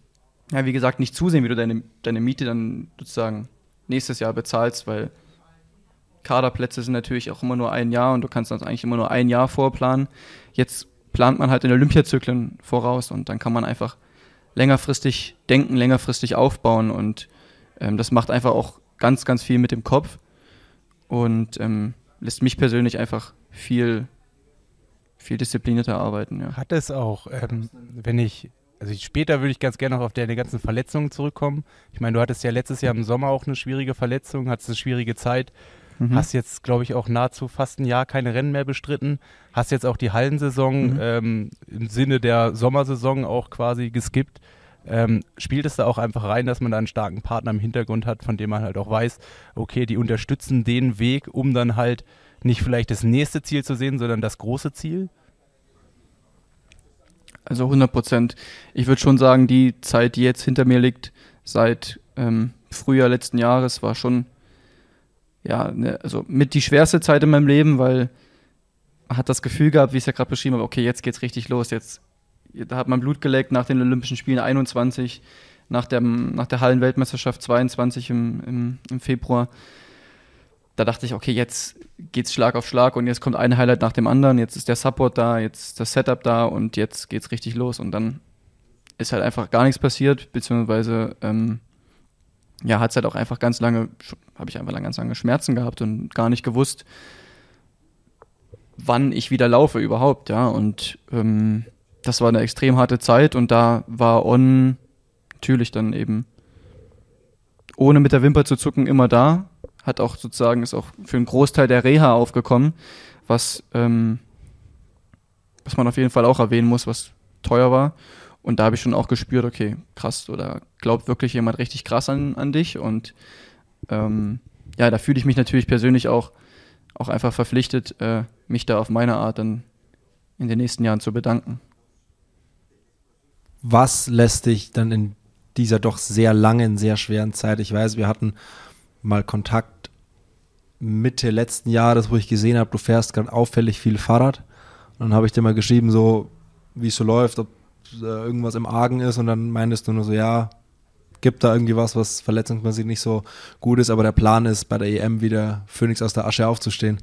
ja, wie gesagt, nicht zusehen, wie du deine, deine Miete dann sozusagen nächstes Jahr bezahlst, weil Kaderplätze sind natürlich auch immer nur ein Jahr und du kannst das eigentlich immer nur ein Jahr vorplanen. Jetzt plant man halt in Olympiazyklen voraus und dann kann man einfach längerfristig denken, längerfristig aufbauen und ähm, das macht einfach auch ganz, ganz viel mit dem Kopf und ähm, lässt mich persönlich einfach viel, viel disziplinierter arbeiten. Ja. Hat es auch, ähm, wenn ich, also später würde ich ganz gerne noch auf deine ganzen Verletzungen zurückkommen. Ich meine, du hattest ja letztes Jahr im Sommer auch eine schwierige Verletzung, hattest eine schwierige Zeit. Mhm. Hast jetzt, glaube ich, auch nahezu fast ein Jahr keine Rennen mehr bestritten. Hast jetzt auch die Hallensaison mhm. ähm, im Sinne der Sommersaison auch quasi geskippt. Ähm, spielt es da auch einfach rein, dass man da einen starken Partner im Hintergrund hat, von dem man halt auch weiß, okay, die unterstützen den Weg, um dann halt nicht vielleicht das nächste Ziel zu sehen, sondern das große Ziel? Also 100 Prozent. Ich würde schon sagen, die Zeit, die jetzt hinter mir liegt, seit ähm, Frühjahr letzten Jahres, war schon ja, ne, also mit die schwerste Zeit in meinem Leben, weil man hat das Gefühl gehabt, wie ich es ja gerade beschrieben habe, okay, jetzt geht's richtig los, jetzt da hat man Blut geleckt nach den Olympischen Spielen 21, nach der, nach der Hallenweltmeisterschaft 22 im, im, im Februar. Da dachte ich, okay, jetzt geht's Schlag auf Schlag und jetzt kommt ein Highlight nach dem anderen. Jetzt ist der Support da, jetzt ist das Setup da und jetzt geht's richtig los. Und dann ist halt einfach gar nichts passiert, beziehungsweise ähm, ja, hat es halt auch einfach ganz lange, habe ich einfach ganz lange Schmerzen gehabt und gar nicht gewusst, wann ich wieder laufe überhaupt, ja. Und ähm, das war eine extrem harte Zeit und da war On natürlich dann eben ohne mit der Wimper zu zucken immer da. Hat auch sozusagen, ist auch für einen Großteil der Reha aufgekommen, was, ähm, was man auf jeden Fall auch erwähnen muss, was teuer war. Und da habe ich schon auch gespürt, okay, krass, oder glaubt wirklich jemand richtig krass an, an dich? Und ähm, ja, da fühle ich mich natürlich persönlich auch, auch einfach verpflichtet, äh, mich da auf meine Art dann in den nächsten Jahren zu bedanken. Was lässt dich dann in dieser doch sehr langen, sehr schweren Zeit. Ich weiß, wir hatten mal Kontakt Mitte letzten Jahres, wo ich gesehen habe, du fährst gerade auffällig viel Fahrrad. Und dann habe ich dir mal geschrieben, so wie es so läuft, ob äh, irgendwas im Argen ist. Und dann meintest du nur so, ja, gibt da irgendwie was, was verletzungsmäßig nicht so gut ist. Aber der Plan ist, bei der EM wieder Phoenix aus der Asche aufzustehen.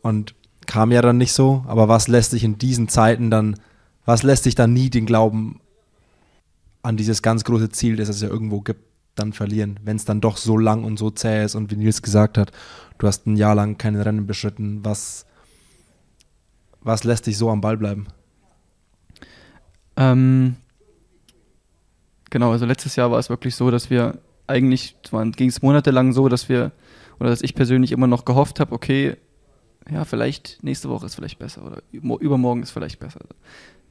Und kam ja dann nicht so. Aber was lässt dich in diesen Zeiten dann, was lässt dich dann nie den Glauben an dieses ganz große Ziel, das es ja irgendwo gibt, dann verlieren, wenn es dann doch so lang und so zäh ist und wie Nils gesagt hat, du hast ein Jahr lang keine Rennen beschritten, was, was lässt dich so am Ball bleiben? Ähm, genau, also letztes Jahr war es wirklich so, dass wir eigentlich, ging es monatelang so, dass wir, oder dass ich persönlich immer noch gehofft habe, okay, ja, vielleicht nächste Woche ist vielleicht besser oder übermorgen ist vielleicht besser.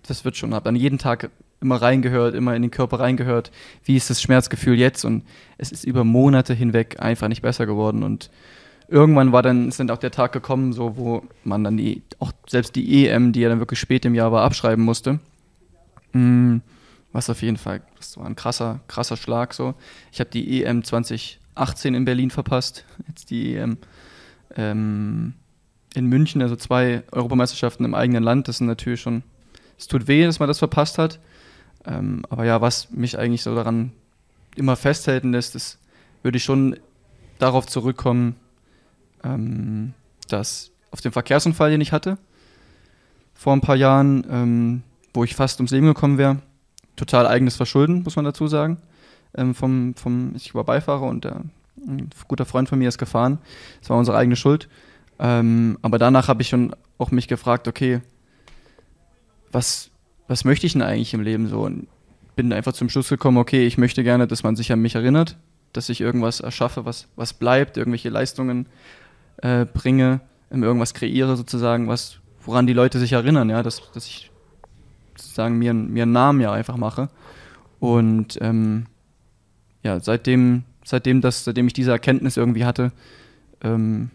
Das wird schon, habe dann jeden Tag immer reingehört, immer in den Körper reingehört, wie ist das Schmerzgefühl jetzt und es ist über Monate hinweg einfach nicht besser geworden und irgendwann war dann, ist dann auch der Tag gekommen, so, wo man dann die, auch selbst die EM, die ja dann wirklich spät im Jahr war, abschreiben musste. Mhm, was auf jeden Fall, das war ein krasser, krasser Schlag so. Ich habe die EM 2018 in Berlin verpasst, [LAUGHS] jetzt die EM ähm, in München, also zwei Europameisterschaften im eigenen Land, das sind natürlich schon, es tut weh, dass man das verpasst hat. Ähm, aber ja, was mich eigentlich so daran immer festhalten lässt, ist, würde ich schon darauf zurückkommen, ähm, dass auf den Verkehrsunfall, den ich hatte, vor ein paar Jahren, ähm, wo ich fast ums Leben gekommen wäre, total eigenes Verschulden, muss man dazu sagen. Ähm, vom, vom, ich war Beifahrer und der, ein guter Freund von mir ist gefahren. Das war unsere eigene Schuld. Ähm, aber danach habe ich schon auch mich gefragt, okay, was, was möchte ich denn eigentlich im Leben so? Und bin einfach zum Schluss gekommen, okay, ich möchte gerne, dass man sich an mich erinnert, dass ich irgendwas erschaffe, was, was bleibt, irgendwelche Leistungen äh, bringe, irgendwas kreiere sozusagen, was, woran die Leute sich erinnern, ja, dass, dass ich sozusagen mir, mir einen Namen ja einfach mache. Und ähm, ja, seitdem, seitdem, das, seitdem ich diese Erkenntnis irgendwie hatte, ähm,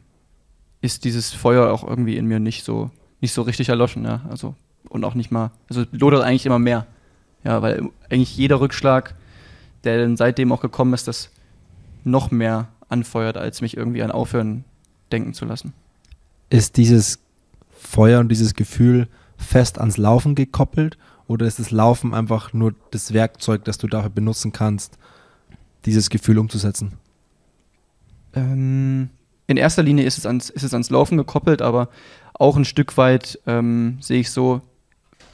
ist dieses Feuer auch irgendwie in mir nicht so, nicht so richtig erloschen, ja. Also und auch nicht mal, also lodert eigentlich immer mehr. Ja, weil eigentlich jeder Rückschlag, der dann seitdem auch gekommen ist, das noch mehr anfeuert, als mich irgendwie an Aufhören denken zu lassen. Ist dieses Feuer und dieses Gefühl fest ans Laufen gekoppelt oder ist das Laufen einfach nur das Werkzeug, das du dafür benutzen kannst, dieses Gefühl umzusetzen? Ähm, in erster Linie ist es, ans, ist es ans Laufen gekoppelt, aber auch ein Stück weit ähm, sehe ich so,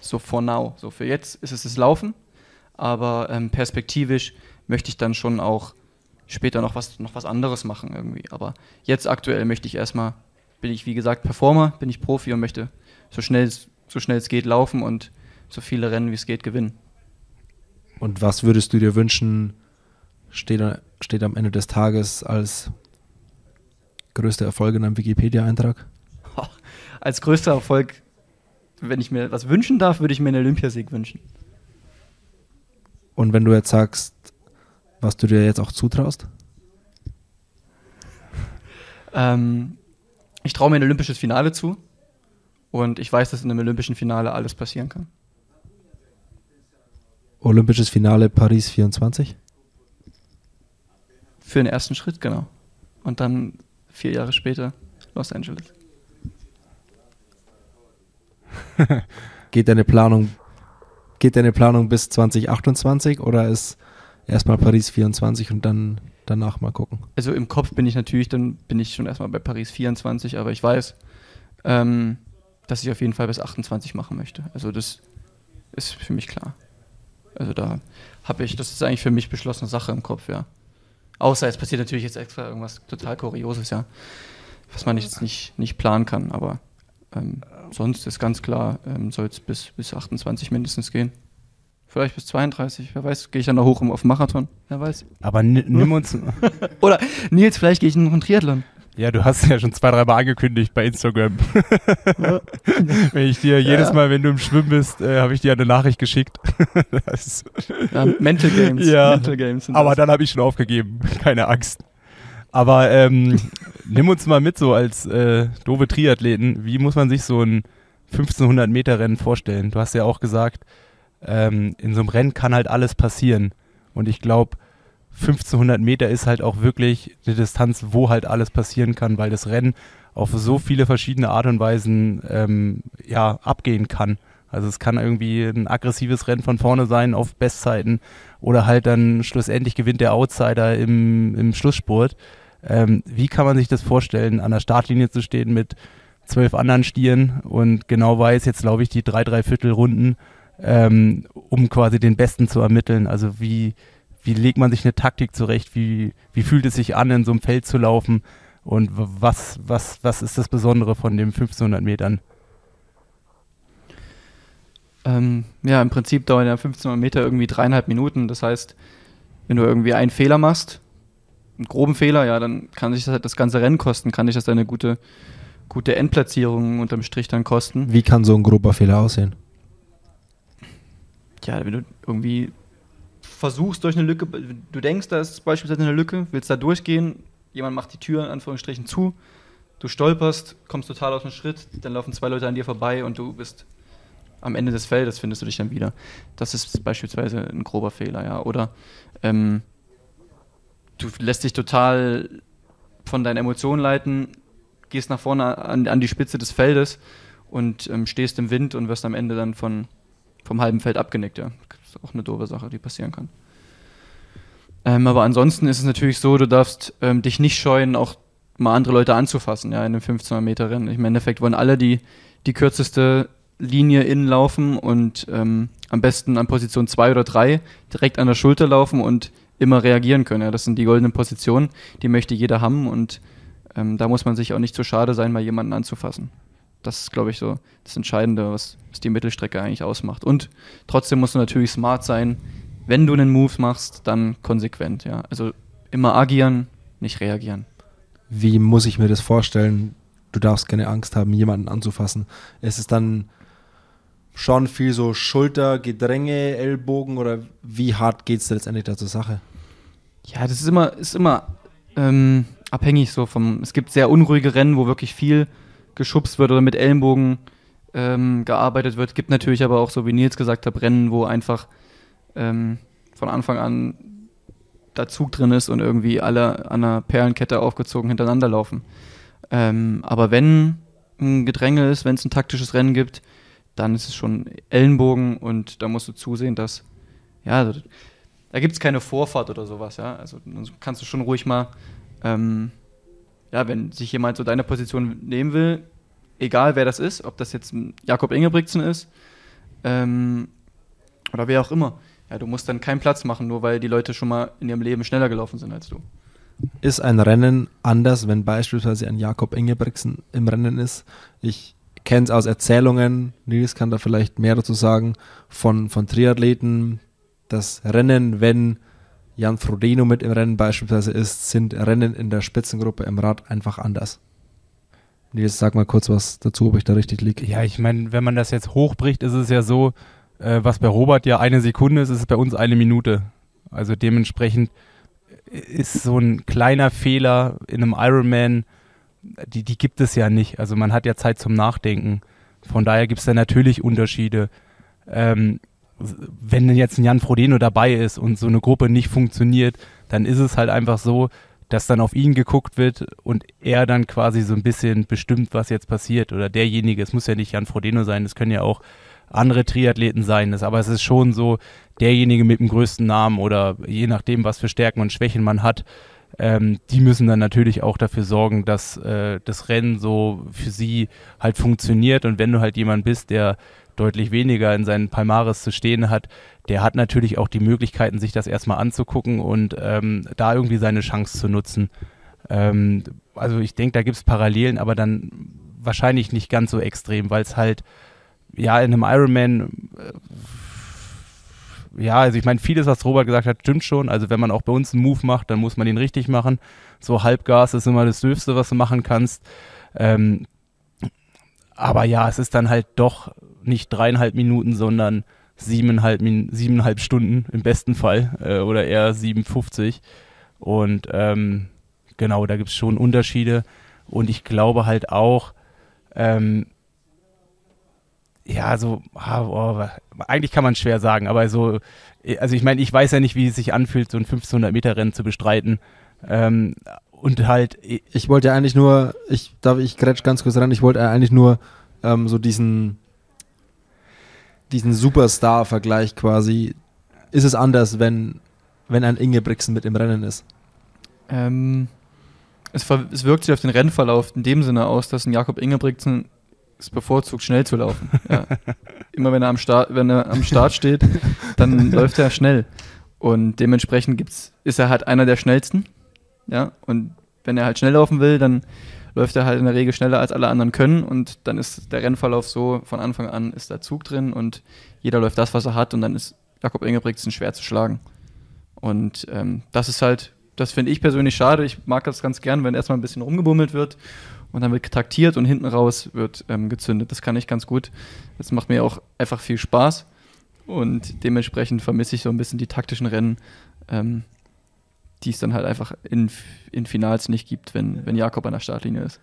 so for now. So für jetzt ist es das Laufen, aber ähm, perspektivisch möchte ich dann schon auch später noch was, noch was anderes machen irgendwie. Aber jetzt aktuell möchte ich erstmal, bin ich wie gesagt Performer, bin ich Profi und möchte so schnell, so schnell es geht laufen und so viele Rennen wie es geht gewinnen. Und was würdest du dir wünschen, steht, steht am Ende des Tages als größter Erfolg in einem Wikipedia-Eintrag? [LAUGHS] Als größter Erfolg wenn ich mir was wünschen darf, würde ich mir einen Olympiasieg wünschen. Und wenn du jetzt sagst, was du dir jetzt auch zutraust? Ähm, ich traue mir ein olympisches Finale zu und ich weiß, dass in einem olympischen Finale alles passieren kann. Olympisches Finale Paris 24? Für den ersten Schritt, genau. Und dann vier Jahre später Los Angeles. Geht deine Planung, geht deine Planung bis 2028 oder ist erstmal Paris 24 und dann danach mal gucken? Also im Kopf bin ich natürlich, dann bin ich schon erstmal bei Paris 24, aber ich weiß, ähm, dass ich auf jeden Fall bis 28 machen möchte. Also das ist für mich klar. Also da habe ich, das ist eigentlich für mich beschlossene Sache im Kopf, ja. Außer es passiert natürlich jetzt extra irgendwas total Kurioses, ja. Was man jetzt nicht, nicht planen kann, aber ähm, sonst ist ganz klar, ähm, soll es bis, bis 28 mindestens gehen. Vielleicht bis 32, wer weiß, gehe ich dann noch hoch auf Marathon, wer weiß. Aber [LAUGHS] nimm uns. Oder Nils, vielleicht gehe ich noch einen Triathlon. Ja, du hast ja schon zwei, drei Mal angekündigt bei Instagram. Ja. [LAUGHS] wenn ich dir jedes ja. Mal, wenn du im Schwimmen bist, äh, habe ich dir eine Nachricht geschickt. [LAUGHS] ja, Mental Games. Ja, Mental Games aber das. dann habe ich schon aufgegeben. Keine Angst. Aber ähm, [LAUGHS] nimm uns mal mit so als äh, doofe Triathleten. Wie muss man sich so ein 1500 Meter Rennen vorstellen? Du hast ja auch gesagt, ähm, in so einem Rennen kann halt alles passieren. Und ich glaube, 1500 Meter ist halt auch wirklich eine Distanz, wo halt alles passieren kann, weil das Rennen auf so viele verschiedene Art und Weisen ähm, ja, abgehen kann. Also es kann irgendwie ein aggressives Rennen von vorne sein auf Bestzeiten oder halt dann schlussendlich gewinnt der Outsider im, im Schlussspurt. Ähm, wie kann man sich das vorstellen, an der Startlinie zu stehen mit zwölf anderen Stieren und genau weiß jetzt, glaube ich, die drei, drei Viertel Runden, ähm, um quasi den Besten zu ermitteln. Also wie, wie legt man sich eine Taktik zurecht? Wie, wie fühlt es sich an, in so einem Feld zu laufen? Und was, was, was ist das Besondere von den 1500 Metern? Ähm, ja, im Prinzip dauert der 1500 Meter irgendwie dreieinhalb Minuten. Das heißt, wenn du irgendwie einen Fehler machst, einen groben Fehler, ja, dann kann sich das, halt das ganze Rennen kosten, kann dich das eine gute, gute Endplatzierung unterm Strich dann kosten. Wie kann so ein grober Fehler aussehen? Ja, wenn du irgendwie versuchst durch eine Lücke, du denkst, da ist beispielsweise eine Lücke, willst da durchgehen, jemand macht die Tür in Anführungsstrichen zu, du stolperst, kommst total aus dem Schritt, dann laufen zwei Leute an dir vorbei und du bist am Ende des Feldes, findest du dich dann wieder. Das ist beispielsweise ein grober Fehler, ja. Oder ähm, du lässt dich total von deinen Emotionen leiten, gehst nach vorne an, an die Spitze des Feldes und ähm, stehst im Wind und wirst am Ende dann von, vom halben Feld abgenickt, ja ist auch eine doofe Sache, die passieren kann. Ähm, aber ansonsten ist es natürlich so, du darfst ähm, dich nicht scheuen, auch mal andere Leute anzufassen, ja, in einem 1500 Meter Rennen. Im Endeffekt wollen alle die, die kürzeste Linie innen laufen und ähm, am besten an Position 2 oder 3 direkt an der Schulter laufen und immer reagieren können. Ja. Das sind die goldenen Positionen, die möchte jeder haben und ähm, da muss man sich auch nicht zu schade sein, mal jemanden anzufassen. Das ist, glaube ich, so das Entscheidende, was, was die Mittelstrecke eigentlich ausmacht. Und trotzdem musst du natürlich smart sein. Wenn du einen Move machst, dann konsequent, ja. Also immer agieren, nicht reagieren. Wie muss ich mir das vorstellen? Du darfst keine Angst haben, jemanden anzufassen. Ist es dann schon viel so Schulter, Gedränge, Ellbogen oder wie hart geht es letztendlich da zur Sache? Ja, das ist immer, ist immer ähm, abhängig so vom. Es gibt sehr unruhige Rennen, wo wirklich viel geschubst wird oder mit Ellenbogen ähm, gearbeitet wird. Gibt natürlich aber auch, so wie Nils gesagt hat, Rennen, wo einfach ähm, von Anfang an der Zug drin ist und irgendwie alle an einer Perlenkette aufgezogen hintereinander laufen. Ähm, aber wenn ein Gedränge ist, wenn es ein taktisches Rennen gibt, dann ist es schon Ellenbogen und da musst du zusehen, dass, ja, da gibt es keine Vorfahrt oder sowas, ja. Also kannst du schon ruhig mal ähm, ja, wenn sich jemand so deine Position nehmen will, egal wer das ist, ob das jetzt Jakob Ingebrigtsen ist ähm, oder wer auch immer, ja, du musst dann keinen Platz machen, nur weil die Leute schon mal in ihrem Leben schneller gelaufen sind als du. Ist ein Rennen anders, wenn beispielsweise ein Jakob Ingebrigtsen im Rennen ist? Ich kenne es aus Erzählungen, Nils kann da vielleicht mehr dazu sagen, von, von Triathleten, das Rennen, wenn Jan Frodeno mit im Rennen beispielsweise ist, sind Rennen in der Spitzengruppe im Rad einfach anders. Nils, sag mal kurz was dazu, ob ich da richtig liege. Ja, ich meine, wenn man das jetzt hochbricht, ist es ja so, äh, was bei Robert ja eine Sekunde ist, ist es bei uns eine Minute. Also dementsprechend ist so ein kleiner Fehler in einem Ironman, die, die gibt es ja nicht. Also man hat ja Zeit zum Nachdenken. Von daher gibt es da natürlich Unterschiede. Ähm, wenn jetzt ein Jan Frodeno dabei ist und so eine Gruppe nicht funktioniert, dann ist es halt einfach so, dass dann auf ihn geguckt wird und er dann quasi so ein bisschen bestimmt, was jetzt passiert. Oder derjenige, es muss ja nicht Jan Frodeno sein, es können ja auch andere Triathleten sein. aber es ist schon so, derjenige mit dem größten Namen oder je nachdem, was für Stärken und Schwächen man hat, ähm, die müssen dann natürlich auch dafür sorgen, dass äh, das Rennen so für sie halt funktioniert. Und wenn du halt jemand bist, der deutlich weniger in seinen Palmares zu stehen hat, der hat natürlich auch die Möglichkeiten, sich das erstmal anzugucken und ähm, da irgendwie seine Chance zu nutzen. Ähm, also ich denke, da gibt es Parallelen, aber dann wahrscheinlich nicht ganz so extrem, weil es halt, ja, in einem Ironman, äh, ja, also ich meine, vieles, was Robert gesagt hat, stimmt schon. Also wenn man auch bei uns einen Move macht, dann muss man den richtig machen. So Halbgas ist immer das Dürfste, was du machen kannst. Ähm, aber ja, es ist dann halt doch nicht dreieinhalb Minuten, sondern siebeneinhalb, siebeneinhalb Stunden im besten Fall äh, oder eher 57. Und ähm, genau, da gibt es schon Unterschiede. Und ich glaube halt auch, ähm, ja, so, oh, eigentlich kann man schwer sagen, aber so, also ich meine, ich weiß ja nicht, wie es sich anfühlt, so ein 1500 Meter Rennen zu bestreiten. Ähm, und halt. Ich wollte ja eigentlich nur, ich darf ich grätsch ganz kurz ran, ich wollte eigentlich nur ähm, so diesen, diesen Superstar-Vergleich quasi. Ist es anders, wenn, wenn ein Ingebrigtsen mit im Rennen ist? Ähm, es, es, wirkt sich auf den Rennverlauf in dem Sinne aus, dass ein Jakob Ingebrigtsen es bevorzugt, schnell zu laufen. Ja. Immer wenn er am Start, wenn er am Start steht, dann [LAUGHS] läuft er schnell. Und dementsprechend gibt's, ist er halt einer der schnellsten. Ja, und wenn er halt schnell laufen will, dann läuft er halt in der Regel schneller als alle anderen können und dann ist der Rennverlauf so, von Anfang an ist der Zug drin und jeder läuft das, was er hat und dann ist Jakob Ingebrigtsen schwer zu schlagen. Und ähm, das ist halt, das finde ich persönlich schade. Ich mag das ganz gern, wenn erstmal ein bisschen rumgebummelt wird und dann wird taktiert und hinten raus wird ähm, gezündet. Das kann ich ganz gut. Das macht mir auch einfach viel Spaß und dementsprechend vermisse ich so ein bisschen die taktischen Rennen. Ähm, die es dann halt einfach in, in Finals nicht gibt, wenn, wenn Jakob an der Startlinie ist.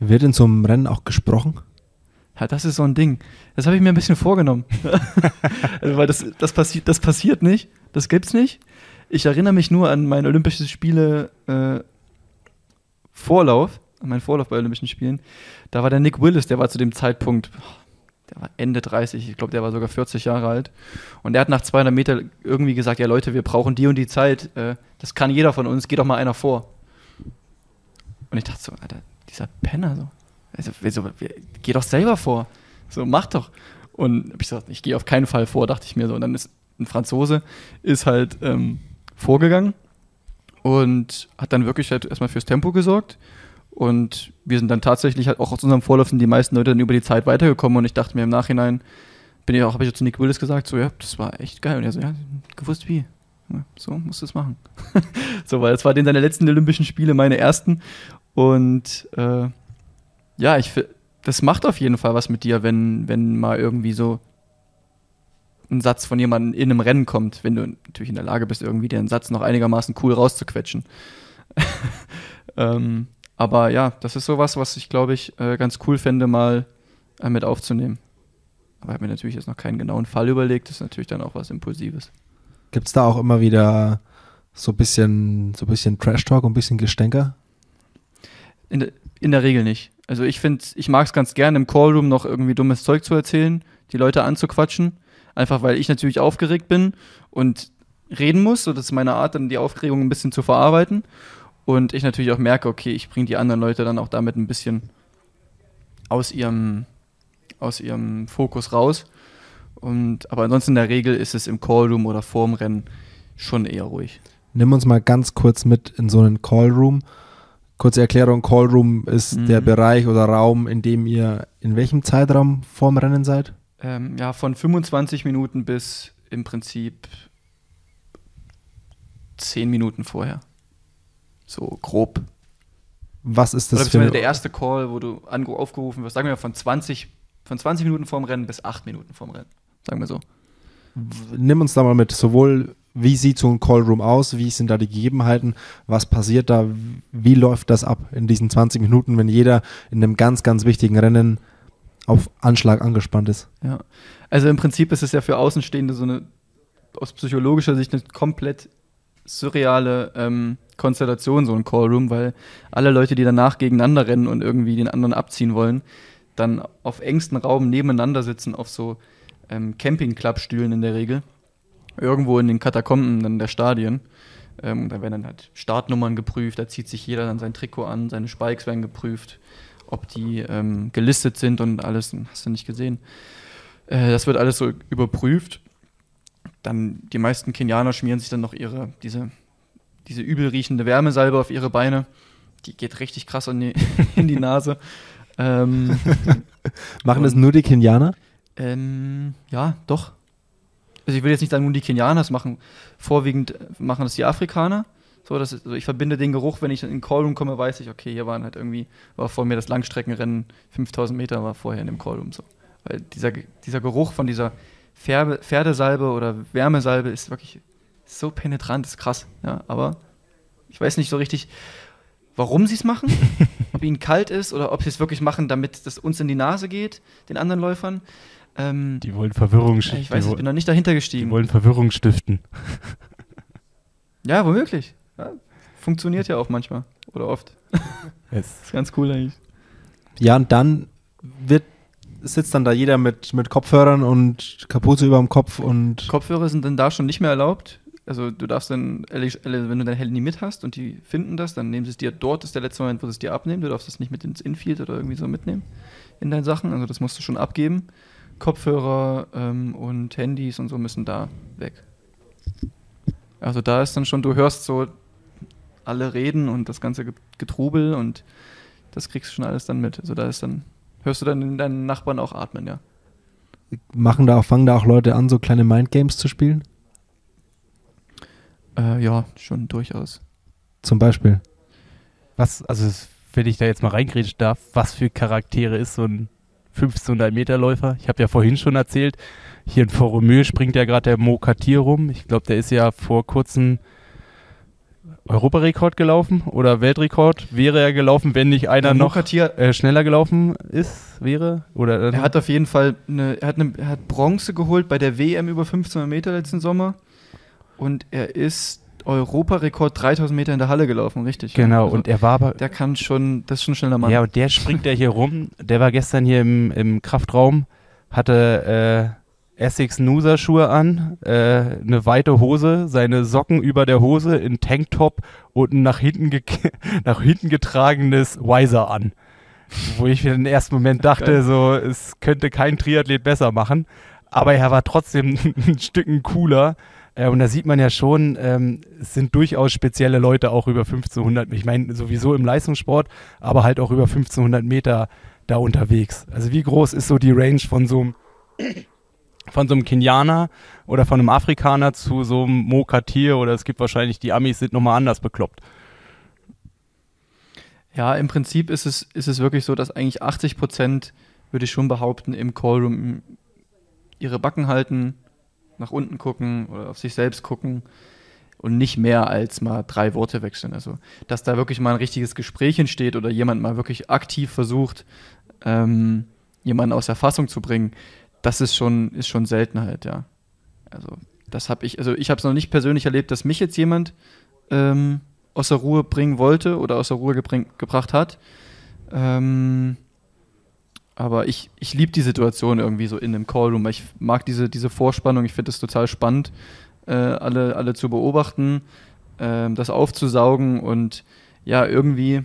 Wird in so einem Rennen auch gesprochen? Ja, das ist so ein Ding. Das habe ich mir ein bisschen vorgenommen. [LAUGHS] also, weil das, das, passi das passiert nicht. Das gibt's nicht. Ich erinnere mich nur an mein Olympische Spiele äh, Vorlauf, an meinen Vorlauf bei Olympischen Spielen. Da war der Nick Willis, der war zu dem Zeitpunkt, der war Ende 30, ich glaube, der war sogar 40 Jahre alt. Und er hat nach 200 Meter irgendwie gesagt, ja Leute, wir brauchen die und die Zeit, äh, das kann jeder von uns, geht doch mal einer vor. Und ich dachte so, Alter, dieser Penner so, also, so geh doch selber vor, so mach doch. Und ich gesagt, ich gehe auf keinen Fall vor, dachte ich mir so. Und dann ist ein Franzose, ist halt ähm, vorgegangen und hat dann wirklich halt erstmal fürs Tempo gesorgt und wir sind dann tatsächlich halt auch aus unserem Vorlauf sind die meisten Leute dann über die Zeit weitergekommen und ich dachte mir im Nachhinein, bin ich auch, habe ich zu Nick Willis gesagt, so, ja, das war echt geil. Und er so, ja, gewusst wie. Ja, so musst du es machen. [LAUGHS] so, weil es war den seine letzten Olympischen Spiele, meine ersten. Und äh, ja, ich das macht auf jeden Fall was mit dir, wenn, wenn mal irgendwie so ein Satz von jemandem in einem Rennen kommt, wenn du natürlich in der Lage bist, irgendwie den Satz noch einigermaßen cool rauszuquetschen. [LAUGHS] ähm, aber ja, das ist sowas, was ich glaube ich äh, ganz cool fände, mal äh, mit aufzunehmen. Aber ich habe mir natürlich jetzt noch keinen genauen Fall überlegt, das ist natürlich dann auch was Impulsives. Gibt es da auch immer wieder so ein bisschen, so bisschen Trash-Talk und ein bisschen Gestänker? In, de, in der Regel nicht. Also ich finde, ich mag es ganz gerne im Callroom noch irgendwie dummes Zeug zu erzählen, die Leute anzuquatschen. Einfach weil ich natürlich aufgeregt bin und reden muss. So, das ist meine Art, dann die Aufregung ein bisschen zu verarbeiten. Und ich natürlich auch merke, okay, ich bringe die anderen Leute dann auch damit ein bisschen aus ihrem, aus ihrem Fokus raus. Und, aber ansonsten in der Regel ist es im Callroom oder vorm Rennen schon eher ruhig. Nimm uns mal ganz kurz mit in so einen Callroom. Kurze Erklärung, Callroom ist mhm. der Bereich oder Raum, in dem ihr in welchem Zeitraum vorm Rennen seid? Ähm, ja, von 25 Minuten bis im Prinzip 10 Minuten vorher. So grob. Was ist das Oder für der erste Call, wo du aufgerufen wirst, sagen wir von 20, von 20 Minuten vorm Rennen bis 8 Minuten vorm Rennen. Sagen wir so. Nimm uns da mal mit, sowohl wie sieht so ein Callroom aus, wie sind da die Gegebenheiten, was passiert da, wie läuft das ab in diesen 20 Minuten, wenn jeder in einem ganz, ganz wichtigen Rennen auf Anschlag angespannt ist. Ja, also im Prinzip ist es ja für Außenstehende so eine aus psychologischer Sicht eine komplett surreale ähm, Konstellation, so ein Callroom, weil alle Leute, die danach gegeneinander rennen und irgendwie den anderen abziehen wollen, dann auf engstem Raum nebeneinander sitzen, auf so ähm, Camping-Club-Stühlen in der Regel. Irgendwo in den Katakomben dann der Stadien. Ähm, da werden dann halt Startnummern geprüft, da zieht sich jeder dann sein Trikot an, seine Spikes werden geprüft, ob die ähm, gelistet sind und alles, hast du nicht gesehen. Äh, das wird alles so überprüft dann die meisten Kenianer schmieren sich dann noch ihre, diese, diese übel riechende Wärmesalbe auf ihre Beine. Die geht richtig krass in die, [LAUGHS] in die Nase. Ähm, [LAUGHS] Machen das nur die Kenianer? ähm, ja, doch. Also ich will jetzt nicht sagen, nur die Kenianer, das machen vorwiegend machen das die Afrikaner. So, das ist, also ich verbinde den Geruch, wenn ich in den Callroom komme, weiß ich, okay, hier waren halt irgendwie, war vor mir das Langstreckenrennen, 5000 Meter war vorher in dem Callroom so. Weil dieser, dieser Geruch von dieser Pferde, Pferdesalbe oder Wärmesalbe ist wirklich so penetrant, ist krass. Ja, aber ich weiß nicht so richtig, warum sie es machen, [LAUGHS] ob ihnen kalt ist oder ob sie es wirklich machen, damit das uns in die Nase geht, den anderen Läufern. Ähm, Die wollen Verwirrung ich stiften. weiß, ich bin noch nicht dahinter die gestiegen. wollen Verwirrung stiften. [LAUGHS] Ja, womöglich. Ja, funktioniert ja auch manchmal oder oft. [LAUGHS] Es ist ganz cool eigentlich. Ja, und dann wird, sitzt dann da jeder mit, mit Kopfhörern und Kapuze über dem Kopf und Kopfhörer sind dann da schon nicht mehr erlaubt. Also du darfst dann, wenn du dein Handy mit hast und die finden das, dann nehmen sie es dir, dort ist der letzte Moment, wo sie es dir abnehmen. Du darfst es nicht mit ins Infield oder irgendwie so mitnehmen in deinen Sachen. Also das musst du schon abgeben. Kopfhörer ähm, und Handys und so müssen da weg. Also da ist dann schon, du hörst so alle reden und das ganze Ge- Getrubel und das kriegst du schon alles dann mit. Also da ist dann, hörst du dann deinen Nachbarn auch atmen, ja. machen da auch, fangen da auch Leute an, so kleine Mindgames zu spielen? Äh, ja, schon durchaus. Zum Beispiel. Was, also es- wenn ich da jetzt mal reingrätschen darf, was für Charaktere ist so ein 1500 Meter Läufer? Ich habe ja vorhin schon erzählt, hier in Voromö springt ja gerade der Mo Katir rum. Ich glaube, der ist ja vor kurzem Europarekord gelaufen oder Weltrekord wäre er gelaufen, wenn nicht einer noch äh, schneller gelaufen ist, wäre oder äh, Er hat auf jeden Fall eine, er hat, eine, er hat Bronze geholt bei der WM über 1500 Meter letzten Sommer und er ist Europarekord 3000 Meter in der Halle gelaufen, richtig? genau Also und er war aber der kann schon, das ist schon schneller Mann. Ja, und der springt ja hier rum. Der war gestern hier im, im Kraftraum, hatte äh, Essex Nusa Schuhe an, äh, eine weite Hose, seine Socken über der Hose, in Tanktop und ein nach hinten, [LAUGHS] nach hinten getragenes Wiser an. Wo ich mir im ersten Moment dachte, Geil. so, es könnte kein Triathlet besser machen. Aber er war trotzdem [LAUGHS] ein Stücken cooler. Äh, und da sieht man ja schon, ähm, es sind durchaus spezielle Leute auch über 1500. Ich meine, sowieso im Leistungssport, aber halt auch über 1500 Meter da unterwegs. Also wie groß ist so die Range von so einem von so einem Kenianer oder von einem Afrikaner zu so einem Mokatir oder es gibt wahrscheinlich die Amis sind nochmal anders bekloppt. Ja, im Prinzip ist es, ist es wirklich so, dass eigentlich 80 Prozent, würde ich schon behaupten, im Callroom ihre Backen halten, nach unten gucken oder auf sich selbst gucken und nicht mehr als mal drei Worte wechseln. Also, dass da wirklich mal ein richtiges Gespräch entsteht oder jemand mal wirklich aktiv versucht, ähm, jemanden aus der Fassung zu bringen, das ist schon, ist schon Seltenheit, ja. Also, das habe ich, also ich habe es noch nicht persönlich erlebt, dass mich jetzt jemand ähm, aus der Ruhe bringen wollte oder aus der Ruhe gebring, gebracht hat. Ähm, aber ich, ich liebe die Situation irgendwie so in einem Callroom. Ich mag diese, diese Vorspannung, ich finde es total spannend, äh, alle, alle zu beobachten, ähm, das aufzusaugen und ja, irgendwie